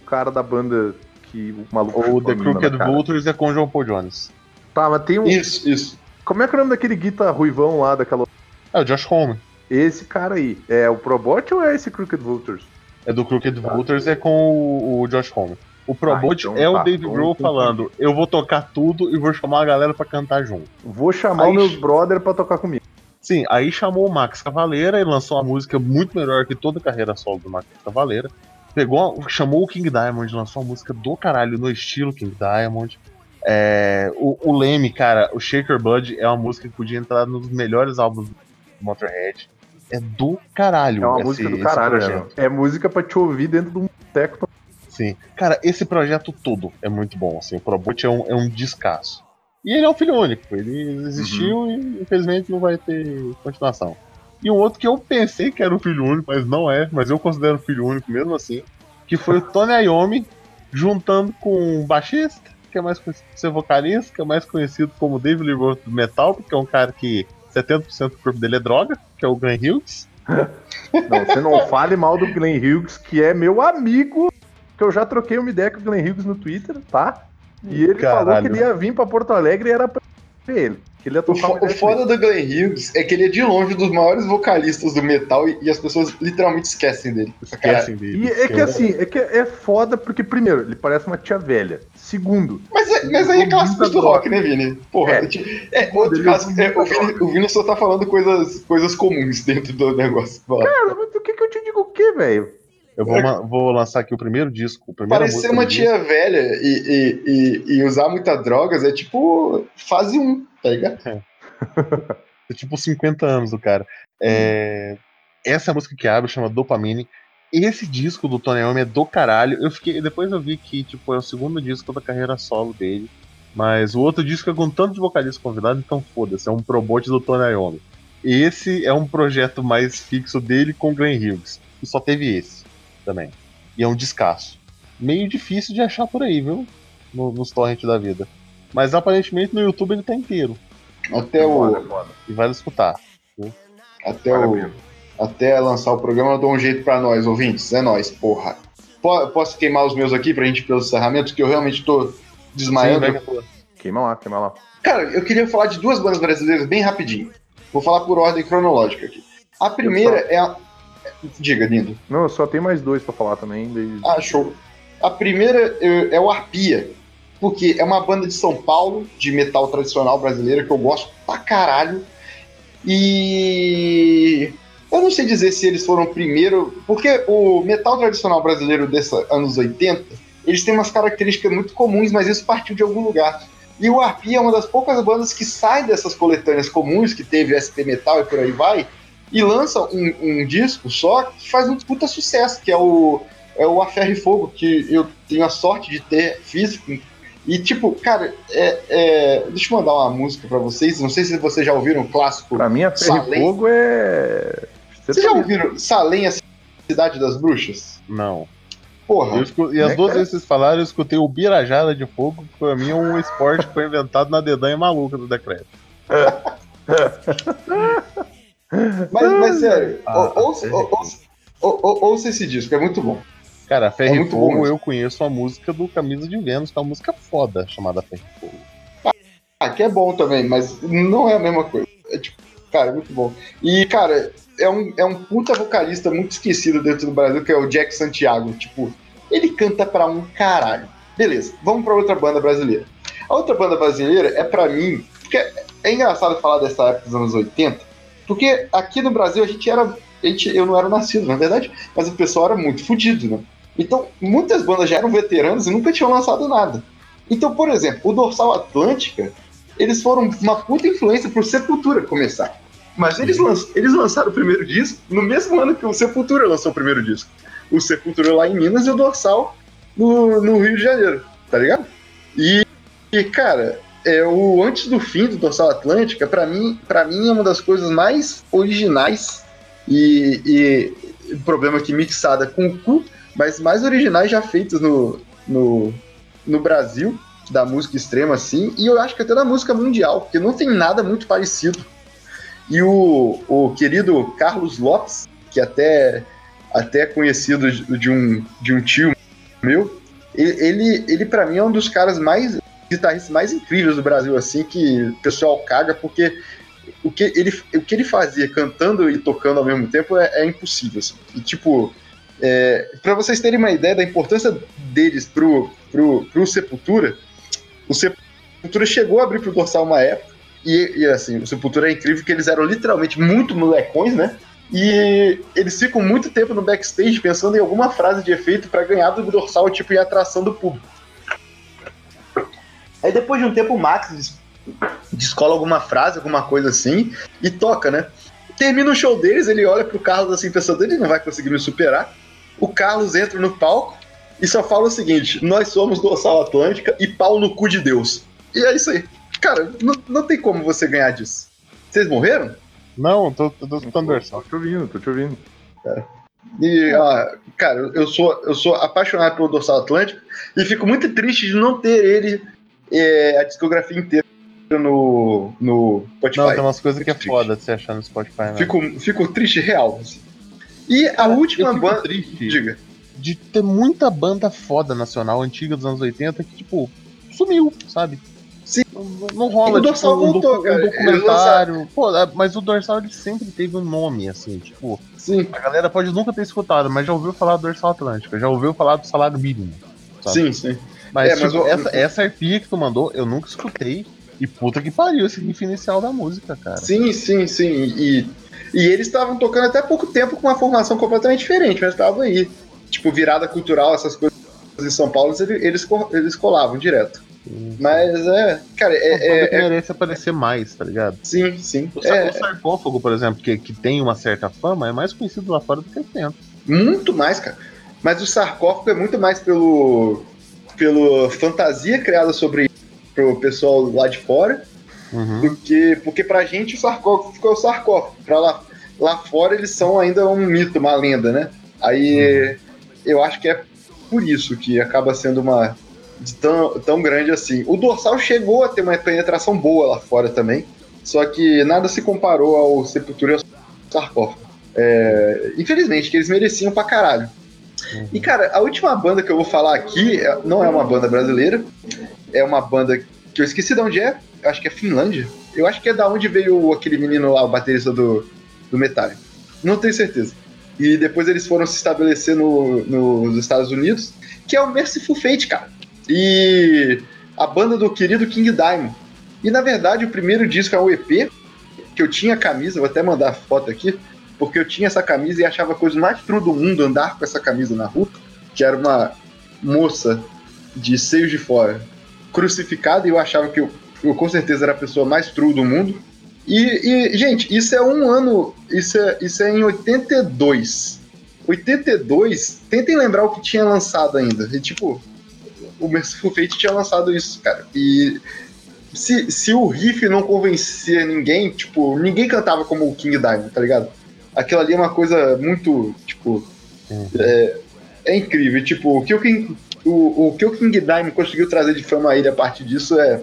cara da banda que o maluco. O chutou The Crooked cara. Vultures é com o João Paul Jones. Tá, mas tem um. Isso, isso. Como é que é o nome daquele Guita ruivão lá, daquela. É o Josh Homme. Esse cara aí. É o Probot ou é esse Crooked Vultures? É do Crooked Vultures, é com o, o Josh Homme. O Probot Ah, então é o tá, Dave então Grohl confundi. falando: eu vou tocar tudo e vou chamar a galera pra cantar junto. Vou chamar Aí- meus brother pra tocar comigo. Sim, aí chamou o Max Cavaleira e lançou uma música muito melhor que toda a carreira solo do Max Cavaleira. Pegou, chamou o King Diamond, lançou uma música do caralho no estilo King Diamond. É, o, o Leme, cara, o Shaker Blood é uma música que podia entrar nos melhores álbuns do Motorhead. É do caralho. É uma esse- música do caralho? É música pra te ouvir dentro de um boteco. Sim. Cara, esse projeto todo é muito bom. Assim, o Probot é um, é um descasso. E ele é um filho único. Ele existiu e infelizmente não vai ter continuação. E um outro que eu pensei que era um filho único, mas não é, mas eu considero filho único mesmo assim, que foi o Tony Iommi juntando com um baixista, que é mais conhecido por ser vocalista, que é mais conhecido como David Lee Roth do metal, porque é um cara que 70% do corpo dele é droga, que é o Glenn Hughes. Não, você não fale mal do Glenn Hughes, que é meu amigo, que eu já troquei uma ideia com o Glenn Hughes no Twitter, tá? E ele falou Caralho. que ele ia vir pra Porto Alegre e era pra ver ele. Que ele ia O, tocar fo- o ideia foda do Glenn Hughes é que ele é de longe um dos maiores vocalistas do metal e, e as pessoas literalmente esquecem dele. Esquecem dele. E é que assim, é que é foda porque, primeiro, ele parece uma tia velha. Segundo, Mas, é- mas aí é clássicos do rock, né, Vini? Porra, É. tipo, é, outro caso, é, o, Vini, o Vini só tá falando coisas, coisas comuns dentro do negócio. Lá. cara, mas o que que eu te digo o quê, velho? Eu vou, vou lançar aqui o primeiro disco. O Parecer uma tia velha e, e, e, e usar muita drogas é tipo fase 1, tá ligado? É tipo 50 anos do cara. É, Essa é a música que abre, chama Dopamine. Esse disco do Tony Iommi é do caralho. Eu fiquei, depois eu vi que tipo, é o segundo disco da carreira solo dele. Mas o outro disco é com tanto de vocalista convidado, então foda-se, é um probote do Tony Iommi. Esse é um projeto mais fixo dele com Glenn Hughes. E só teve esse também. E é um descasso. Meio difícil de achar por aí, viu? No- nos torrents da vida. Mas aparentemente no YouTube ele tá inteiro. Até o. E vale escutar. Até o. Até lançar o programa, eu dou um jeito pra nós, ouvintes. É nós, porra. Po- Posso queimar os meus aqui pra gente ir pelos encerramentos, que eu realmente tô desmaiando. Sim, vai- Queima lá, queima lá. Cara, eu queria falar de duas bandas brasileiras bem rapidinho. Vou falar por ordem cronológica aqui. A primeira é a. Diga, lindo. Não, eu só tenho mais dois pra falar também. daí- Ah, show. A primeira é, é o Arpia, porque é uma banda de São Paulo, de metal tradicional brasileira, que eu gosto pra caralho. E eu não sei dizer se eles foram primeiro, porque o metal tradicional brasileiro desses anos 80, eles têm umas características muito comuns, mas isso partiu de algum lugar. E o Arpia é uma das poucas bandas que sai dessas coletâneas comuns que teve SP Metal e por aí vai, e lança um, um disco só que faz um puta sucesso, que é o é o A Ferro e Fogo, que eu tenho a sorte de ter físico. E, tipo, cara, é, é- deixa eu mandar uma música pra vocês. Não sei se vocês já ouviram o clássico. Pra mim, a Ferro e. Fogo é. Vocês já ouviram Salem, a Cidade das Bruxas? Não. Porra, Eu escu- e as Né, duas cara? vezes que vocês falaram, eu escutei o Birajada de Fogo, que pra mim é um esporte que foi inventado na dedanha maluca do decreto. mas, mas sério, Ah, ou- ouça, ou- ouça- ou- ou- ouça esse disco, é muito bom. Cara, Ferro É e muito bom Fogo, mesmo. eu conheço a música do Camisa de Vênus, que é uma música foda chamada Ferro e Fogo. Ah, que é bom também, mas não é a mesma coisa. É tipo, cara, é muito bom. E, cara, é um, é um puta vocalista muito esquecido dentro do Brasil, que é o Jack Santiago. Tipo, ele canta pra um caralho. Beleza, vamos pra outra banda brasileira. A outra banda brasileira é pra mim, porque é engraçado falar dessa época dos anos 80, porque aqui no Brasil a gente era. A gente, eu não era nascido, na verdade, mas o pessoal era muito fudido, né? Então, muitas bandas já eram veteranos e nunca tinham lançado nada. Então, por exemplo, o Dorsal Atlântica, eles foram uma puta influência pro Sepultura começar. Mas eles, lan- eles lançaram o primeiro disco no mesmo ano que o Sepultura lançou o primeiro disco. O Sepultura lá em Minas e o Dorsal no, no Rio de Janeiro, tá ligado? E, e, cara, é o antes do fim do Dorsal Atlântica, pra mim, para mim é uma das coisas mais originais e, e problema que mixada com o cu, mas mais originais já feitas no, no, no Brasil da música extrema, assim, e eu acho que até da música mundial, porque não tem nada muito parecido. E o, o querido Carlos Lopes, que até, até é conhecido de um, de um tio meu, ele, ele, ele para mim é um dos caras mais guitarristas mais incríveis do Brasil, assim, que o pessoal caga, porque o que ele, o que ele fazia cantando e tocando ao mesmo tempo é, é impossível. Assim. E, tipo, é, para vocês terem uma ideia da importância deles pro, pro, pro Sepultura, o Sepultura chegou a abrir pro Dorsal uma época, e, e, assim, o Sepultura é incrível porque eles eram literalmente muito molecões, né? E eles ficam muito tempo no backstage pensando em alguma frase de efeito para ganhar do Dorsal, tipo, em atração do público. Aí depois de um tempo o Max des- descola alguma frase, alguma coisa assim, e toca, né? Termina o show deles, ele olha pro Carlos assim, pensando, ele não vai conseguir me superar. O Carlos entra no palco e só fala o seguinte: nós somos Dorsal Atlântica e pau no cu de Deus. E é isso aí. Cara, não, não tem como você ganhar disso. Vocês morreram? Não, tô, tô, tô versão. Tô te ouvindo, tô te ouvindo. E, ah, cara, eu sou, eu sou apaixonado pelo Dorsal Atlântico e fico muito triste de não ter ele, é, a discografia inteira no, no Spotify. Não, tem umas coisas que é foda de você achar no Spotify, né? Fico, fico triste real. assim. E a última eu banda. triste. Diga. de ter muita banda foda nacional antiga dos anos 80 que, tipo, sumiu, sabe? Sim. Não, não rola, O Dorsal tipo, um, voltou, um cara. documentário. Pô, é, mas o Dorsal ele sempre teve um nome, assim, tipo, Sim, a galera pode nunca ter escutado, mas já ouviu falar do Dorsal Atlântica, já ouviu falar do salário mínimo. sabe? sim, sim. Mas, É, mas tipo, o- essa, essa arpia que tu mandou, eu nunca escutei. E puta que pariu esse riff inicial da música, cara. Sim, sim, sim. E, e eles estavam tocando até pouco tempo com uma formação completamente diferente, mas estavam aí. Tipo, virada cultural, essas coisas em São Paulo, eles, eles, co- eles colavam direto. Mas é. Cara, É, é. é- merece aparecer mais, tá ligado? sim, sim. O, É, o sarcófago, por exemplo, que, que tem uma certa fama, é mais conhecido lá fora do que dentro. muito mais, cara. Mas o sarcófago é muito mais pelo. pelo fantasia criada sobre pro pessoal lá de fora Uhum. do que. Porque pra gente o sarcófago ficou o sarcófago. Pra lá, lá fora eles são ainda um mito, uma lenda, né? Aí eu acho que é por isso que acaba sendo uma. tão, tão grande assim. O dorsal chegou a ter uma penetração boa lá fora também. Só que nada se comparou ao Sepultura e ao sarcófago. É, infelizmente, que eles mereciam pra caralho. E, cara, a última banda que eu vou falar aqui é- não é uma banda brasileira, é uma banda que eu esqueci de onde é, eu acho que é Finlândia. Eu acho que é da onde veio aquele menino lá, o baterista do, do Metallica. Não tenho certeza. E depois eles foram se estabelecer no, nos Estados Unidos, que é o Merciful Fate, cara. E a banda do querido King Diamond. E na verdade o primeiro disco é um EP, que eu tinha camisa, vou até mandar a foto aqui, porque eu tinha essa camisa e achava a coisa mais true do mundo andar com essa camisa na rua, que era uma moça de seios de fora crucificada e eu achava que eu, eu com certeza era a pessoa mais true do mundo. E, e, gente, isso é um ano, isso é, isso é em 82. 82, tentem lembrar o que tinha lançado ainda. E, tipo, o Merciful Fate tinha lançado isso, cara. E se, se o riff não convencia ninguém, tipo, ninguém cantava como o King Diamond, tá ligado? Aquilo ali é uma coisa muito, tipo, é, é incrível. Tipo, o que o King, o, o que o King Diamond conseguiu trazer de fama a ele a partir disso é,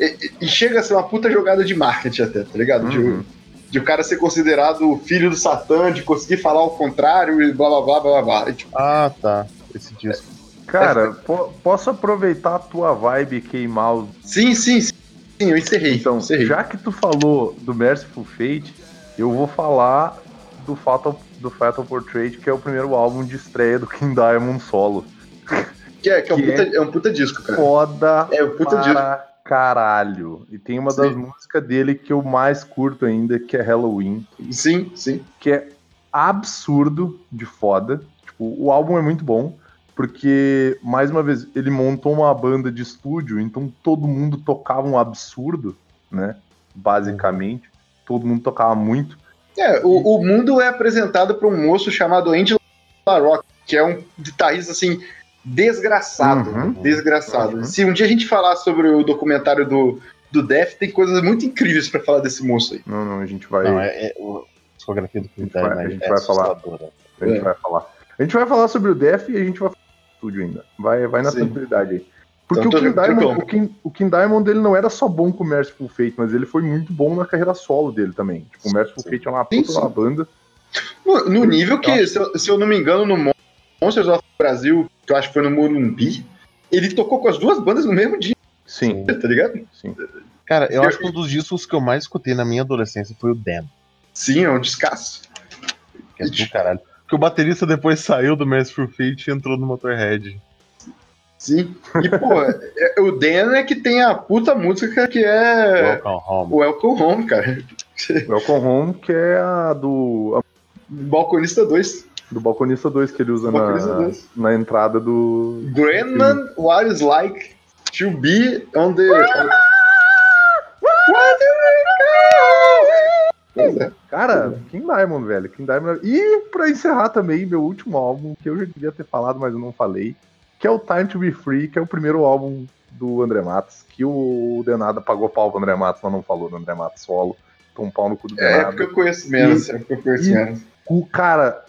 é- E chega a ser uma puta jogada de marketing até, tá ligado? De- Uhum. De, o cara ser considerado o filho do Satã, de conseguir falar o contrário e blá blá blá blá blá. E, tipo, Ah, tá. Esse disco. Cara, po- posso aproveitar a tua vibe e queimar os. sim, sim, sim, sim, eu encerrei. Então, encerrei. já que tu falou do Merciful Fate, eu vou falar do Fatal, do Fatal Portrait, que é o primeiro álbum de estreia do King Diamond solo. Que é, que é, um que puta, é um puta disco, cara. Foda É um puta disco. Para caralho. E tem uma das Sim. músicas dele que eu mais curto ainda, que é Halloween. Sim, sim. que é absurdo de foda. Tipo, o álbum é muito bom, porque, mais uma vez, ele montou uma banda de estúdio, então todo mundo tocava um absurdo, né? Basicamente. Todo mundo tocava muito. É, o, o mundo é apresentado por um moço chamado Angelo LaRock, que é um guitarrista assim desgraçado, Uhum. desgraçado. Uhum. Se um dia a gente falar sobre o documentário do do Def, tem coisas muito incríveis pra falar desse moço aí. Não, não, a gente vai, Não, é, é o- a discografia do vai- Diamond a gente é vai falar. a gente é. vai falar. A gente vai falar sobre o Def e a gente vai falar do estúdio ainda. Vai, vai na Sim. tranquilidade aí. Porque Então, o, King Diamond, o, King, o King Diamond ele não era só bom com o Merciful Fate, mas ele foi muito bom na carreira solo dele também. Tipo, o Merciful Sim. Fate é uma puta sim. banda. No, no nível que, se eu, se eu não me engano, no Monsters of Brasil, que eu acho que foi no Morumbi, ele tocou com as duas bandas no mesmo dia, Sim, tá ligado? sim. Cara, eu Eu- acho que um dos discos que eu mais escutei na minha adolescência foi o Dan, Sim, é um descasso. que é do caralho. Que o baterista depois saiu do Merciful Fate e entrou no Motorhead. Sim. E, pô, é- o Dan é que tem a puta música que é Welcome Home. o Welcome Home, cara. Welcome Home, que é a do, Balconista 2. Do Balconista 2 que ele usa Balconista na, 2. na entrada do. Grandman, what is like to be on the. Pois é. Cara, King Diamond, velho. King Diamond. E pra encerrar também, meu último álbum, que eu já devia ter falado, mas eu não falei, que é o Time to Be Free, que é o primeiro álbum do André Matos, que o Denada pagou pau pro André Matos, mas não falou do André Matos solo. Um pau no cu do É Denada. porque eu conheço menos. É porque eu conheço E- menos. O cara,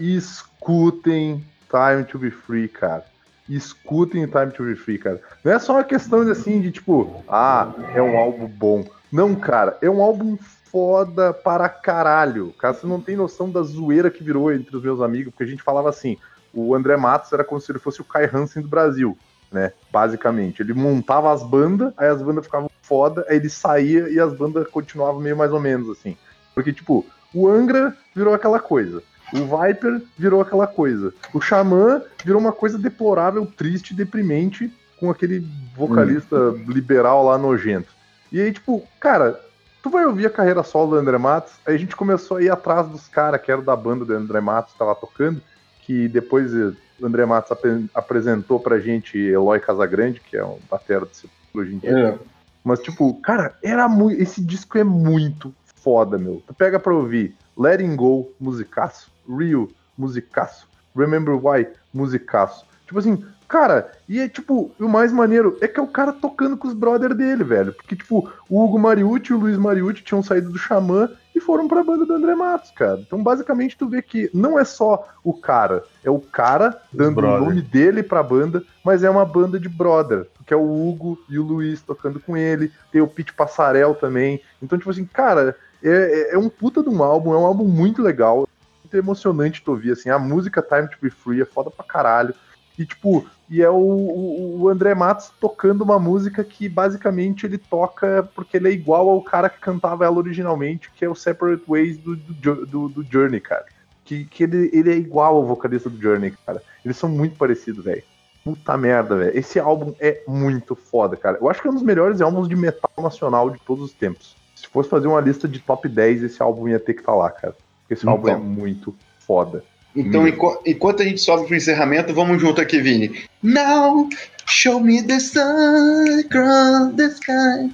escutem Time to Be Free, cara. Escutem Time to Be Free, cara. Não é só uma questão de assim, de tipo, ah, é um álbum bom. Não, cara, é um álbum foda para caralho. Cara, você não tem noção da zoeira que virou entre os meus amigos, porque a gente falava assim, o André Matos era como se ele fosse o Kai Hansen do Brasil, né? Basicamente. Ele montava as bandas, aí as bandas ficavam foda, aí ele saía e as bandas continuavam meio mais ou menos assim. Porque, tipo, o Angra virou aquela coisa. O Viper virou aquela coisa. O Xamã virou uma coisa deplorável, triste, deprimente, com aquele vocalista liberal lá nojento. E aí, tipo, cara, tu vai ouvir a carreira solo do André Matos, aí a gente começou a ir atrás dos caras que eram da banda do André Matos, que tava tocando, que depois o André Matos apre- apresentou pra gente Eloy Casagrande, que é um batera de Sepultura hoje em dia. É. Mas, tipo, cara, era muito. Esse disco é muito foda, meu. Tu pega pra ouvir Letting Go, musicaço. Real, musicaço. Remember Why, musicaço. Tipo assim, cara, e é tipo, o mais maneiro é que é o cara tocando com os brother dele, velho. Porque, tipo, o Hugo Mariucci e o Luiz Mariucci tinham saído do Xamã e foram pra banda do André Matos, cara. Então, basicamente, tu vê que não é só o cara, é o cara dando o nome dele pra banda, mas é uma banda de brother, que é o Hugo e o Luiz tocando com ele, tem o Pete Passarel também. Então, tipo assim, cara, é, é- é um puta de um álbum, é um álbum muito legal, muito emocionante tu ouvir, assim, a música Time to Be Free é foda pra caralho. E, tipo, e é o, o, o André Matos tocando uma música que basicamente ele toca porque ele é igual ao cara que cantava ela originalmente, que é o Separate Ways do, do, do- do Journey, cara. Que, que ele, ele é igual ao vocalista do Journey, cara. Eles são muito parecidos, velho. Puta merda, velho. Esse álbum é muito foda, cara. Eu acho que é um dos melhores álbuns de metal nacional de todos os tempos. Se fosse fazer uma lista de top 10, esse álbum ia ter que estar lá, cara. Esse Então. álbum é muito foda. Então, enqu- enquanto a gente sobe pro encerramento, vamos junto aqui, Vini. Now, show me the sun across the sky.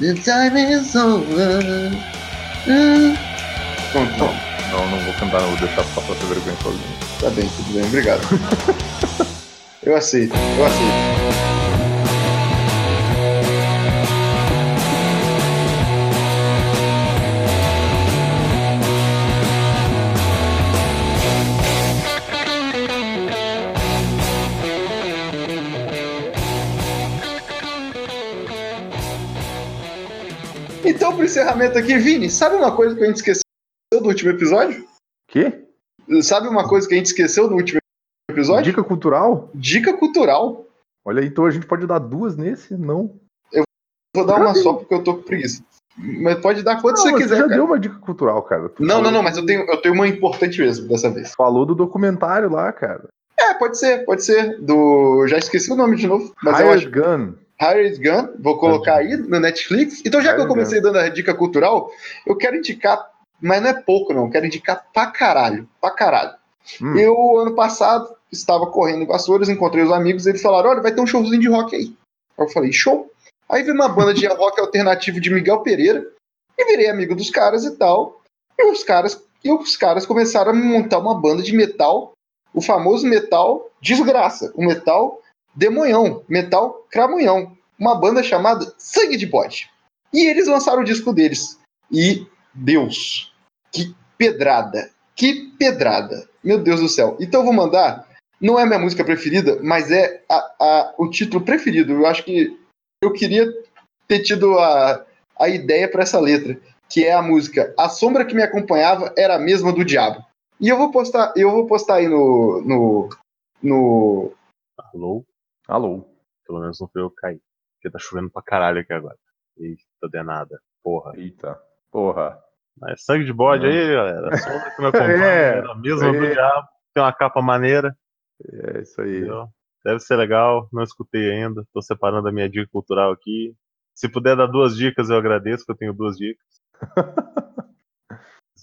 The time is over. Ah. Pronto, então, Não, não vou cantar, não. Vou deixar pra ter vergonha sozinho. tá bem, tudo bem, obrigado. eu aceito, eu aceito. Então, pro encerramento aqui, Vini, sabe uma coisa que a gente esqueceu do último episódio? Quê? Sabe uma coisa que a gente esqueceu do último episódio? Dica cultural? Dica cultural. Olha aí, então a gente pode dar duas nesse? Não. Vou dar uma só porque eu tô com preguiça. Mas pode dar quanto não, você quiser, já cara. deu uma dica cultural, cara. Tu Não, falou- não, não, mas eu tenho, eu tenho uma importante mesmo dessa vez. Falou do documentário lá, cara. É, pode ser, pode ser. Do. Já esqueci o nome de novo, mas eu Hired acho. Gun. Hired Gun, vou colocar aí no Netflix. Então, já que eu comecei dando a dica cultural, eu quero indicar, mas não é pouco, não. Quero indicar pra caralho. Pra caralho. Hum. Eu, ano passado, estava correndo em Vassouras, encontrei os amigos, eles falaram: olha, vai ter um showzinho de rock aí. Aí eu falei, show. Aí veio uma banda de rock alternativo de Miguel Pereira, e virei amigo dos caras e tal. E os caras, e os caras começaram a montar uma banda de metal, o famoso metal desgraça, o metal demonhão, metal cramunhão, uma banda chamada Sangue de Bode. E eles lançaram o disco deles. E Deus, que pedrada, que pedrada. Meu Deus do céu. Então eu vou mandar, não é minha música preferida, mas é a- a- o título preferido. Eu acho que eu queria ter tido a, a ideia para essa letra, que é a música A Sombra que me acompanhava era a mesma do diabo. E eu vou postar, eu vou postar aí no no no Alô? Alô. Pelo menos não foi eu cair. Porque tá chovendo pra caralho aqui agora. Eita, denada. Porra. Eita. Porra. Mas sangue de bode Não. aí, galera. Sombra que me acompanha. É, a mesma do é. diabo. Tem uma capa maneira. É isso aí. Entendeu? Deve ser legal. Não escutei ainda. Tô separando a minha dica cultural aqui. Se puder dar duas dicas, eu agradeço, que eu tenho duas dicas.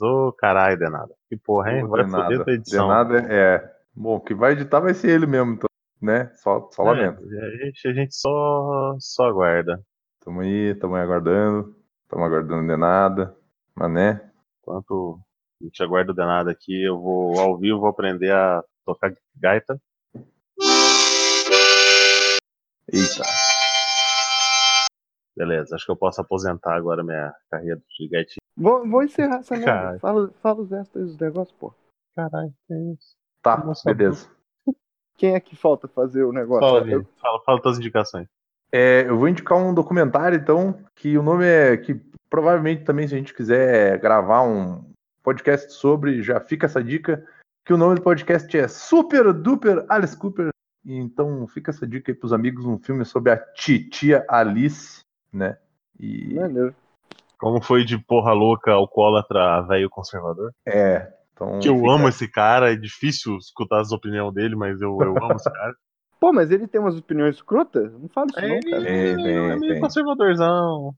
Ô, caralho, denada. Que porra, hein? Vai Denada. foder tua edição. Denada é. Bom, que vai editar vai ser ele mesmo, então, né? Só, só lamento. É, a gente, a gente só, só aguarda. Tamo aí, tamo aí aguardando. Tamo aguardando de nada. Mas né? Enquanto a gente aguarda o denado aqui, eu vou ao vivo vou aprender a tocar gaita. Eita. Beleza, acho que eu posso aposentar agora minha carreira de gaitinho. Vou, vou encerrar essa merda. Fala, fala os extras dos negócios, pô. Caralho, que é isso? Tá, Nossa, beleza. Quem é que falta fazer o negócio? Fala, Eu-. Fala, fala tuas indicações. É, eu vou indicar um documentário, então, que o nome é. que provavelmente também, se a gente quiser gravar um podcast sobre, já fica essa dica, que o nome do podcast é Super Duper Alice Cooper. Então fica essa dica aí pros amigos, um filme sobre a titia Alice, né? E Maneiro. Como foi de porra louca, alcoólatra, velho conservador? é, então Que eu fica- amo esse cara, é difícil escutar as opiniões dele, mas eu, eu amo esse cara. Pô, mas ele tem umas opiniões escrotas? Não fala isso não, cara. Tem, tem, é meio conservadorzão.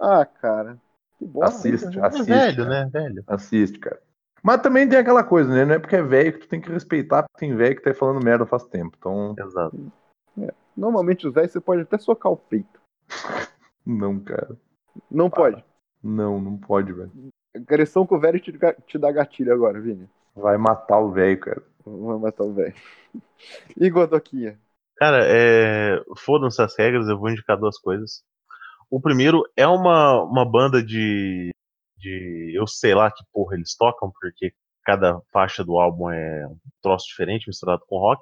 Ah, cara. Que bom. Assiste, É assiste. velho, cara. né? Velho. Assiste, cara. Mas também tem aquela coisa, né? Não é porque é velho que tu tem que respeitar, porque tem velho que tá falando merda faz tempo. Então, Exato. Normalmente os velhos você pode até socar o peito. não, cara. Não pode. Não, não pode, velho. Agressão com o velho te, dá gatilho agora, Vini. Vai matar o velho, cara. Vamos matar o velho. E Godoquinha? Cara, é... foram-se as regras, eu vou indicar duas coisas. O primeiro é uma, uma banda de, de. Eu sei lá que porra eles tocam, porque cada faixa do álbum é um troço diferente, misturado com rock.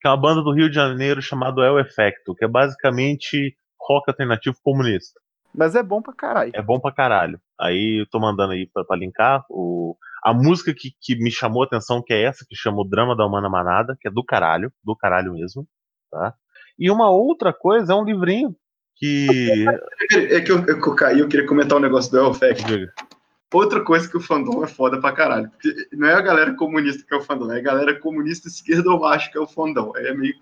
Que é uma banda do Rio de Janeiro chamada El Effecto, que é basicamente rock alternativo comunista. Mas é bom pra caralho. É bom pra caralho. Aí eu tô mandando aí pra, pra linkar. O... A música que, que me chamou a atenção, que é essa, que chama O Drama da Humana Manada, que é do caralho, do caralho mesmo. Tá? E uma outra coisa é um livrinho que. É que eu, eu caí, eu queria comentar um negócio do Elfec. Diga. Outra coisa que o fandom é foda pra caralho. Porque não é a galera comunista que é o fandom, é a galera comunista esquerdomacho que é o fandom. É meio.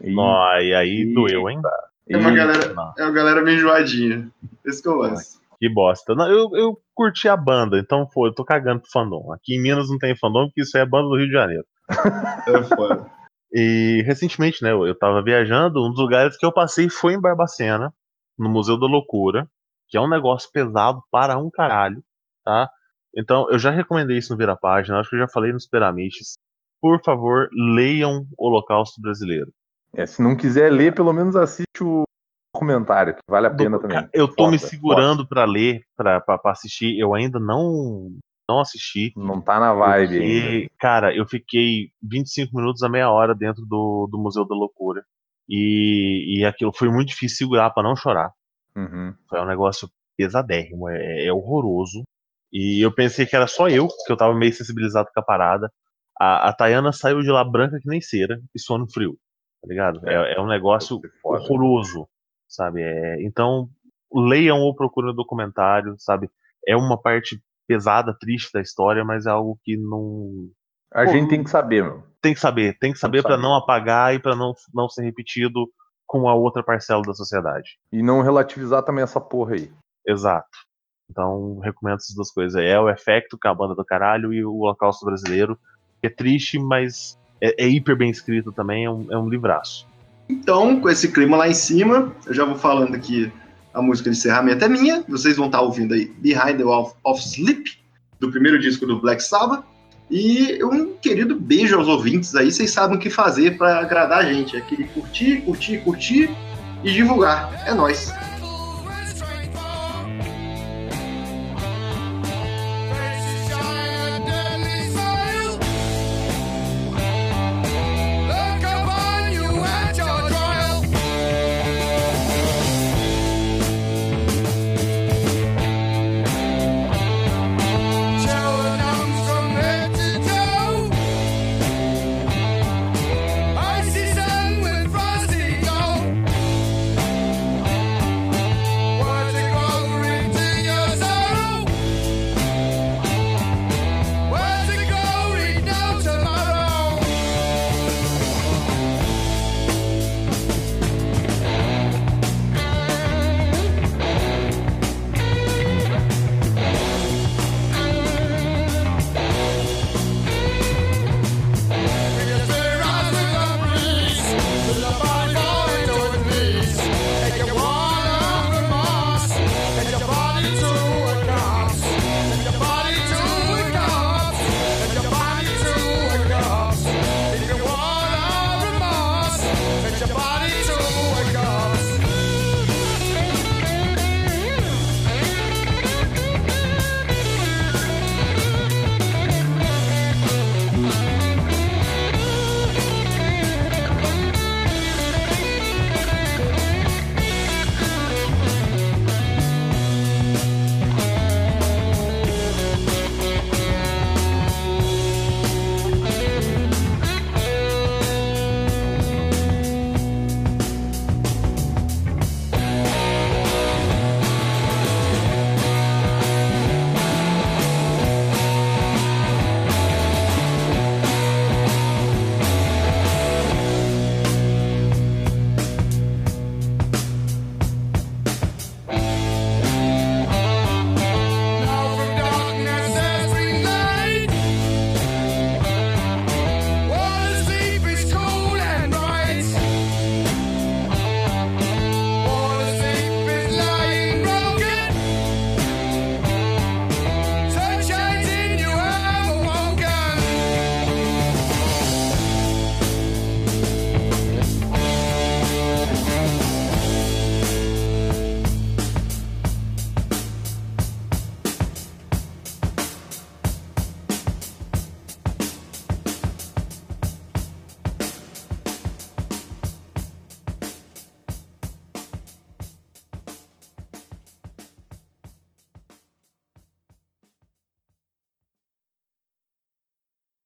Nó, e aí doeu, hein? É uma galera, é uma galera meio enjoadinha. Esse que eu lance. que bosta. Não, eu, eu curti a banda, então foi, eu tô cagando pro fandom. Aqui em Minas não tem fandom, porque isso é banda do Rio de Janeiro. É foda. E recentemente, né, eu tava viajando, um dos lugares que eu passei foi em Barbacena, no Museu da Loucura, que é um negócio pesado para um caralho, tá? Então, eu já recomendei isso no Vira Página, acho que eu já falei nos Piramiches. Por favor, leiam o Holocausto Brasileiro. É, se não quiser ler, pelo menos assiste o comentário, que vale a pena Do- também. Eu tô me Foda, segurando pra ler, pra assistir, eu ainda não, não assisti. Não tá na vibe. Porque, cara, eu fiquei 25 minutos a meia hora dentro do, do Museu da Loucura. E, e aquilo foi muito difícil segurar pra não chorar. Uhum. Foi um negócio pesadérrimo, é, é horroroso. E eu pensei que era só eu, que eu tava meio sensibilizado com a parada. A, a Tayana saiu de lá branca que nem cera e suando frio, tá ligado? É, é um negócio horroroso, sabe? É, então, leiam ou procurem o documentário, sabe? É uma parte pesada, triste da história, mas é algo que não, A Pô, gente tem que saber, meu. tem que saber, tem que saber saber. não apagar e pra não, não ser repetido com a outra parcela da sociedade. E não relativizar também essa porra aí. Exato. Então, recomendo essas duas coisas. É o Efecto, que é a banda do caralho, e o Holocausto Brasileiro, que é triste, mas é, é hiper bem escrito também, é um, é um livraço. Então, com esse clima lá em cima, eu já vou falando aqui a música de encerramento é minha. Vocês vão estar ouvindo aí Behind the Wall of Sleep, do primeiro disco do Black Sabbath. E um querido beijo aos ouvintes aí. Vocês sabem o que fazer para agradar a gente. É aquele curtir, curtir, curtir e divulgar. É nóis.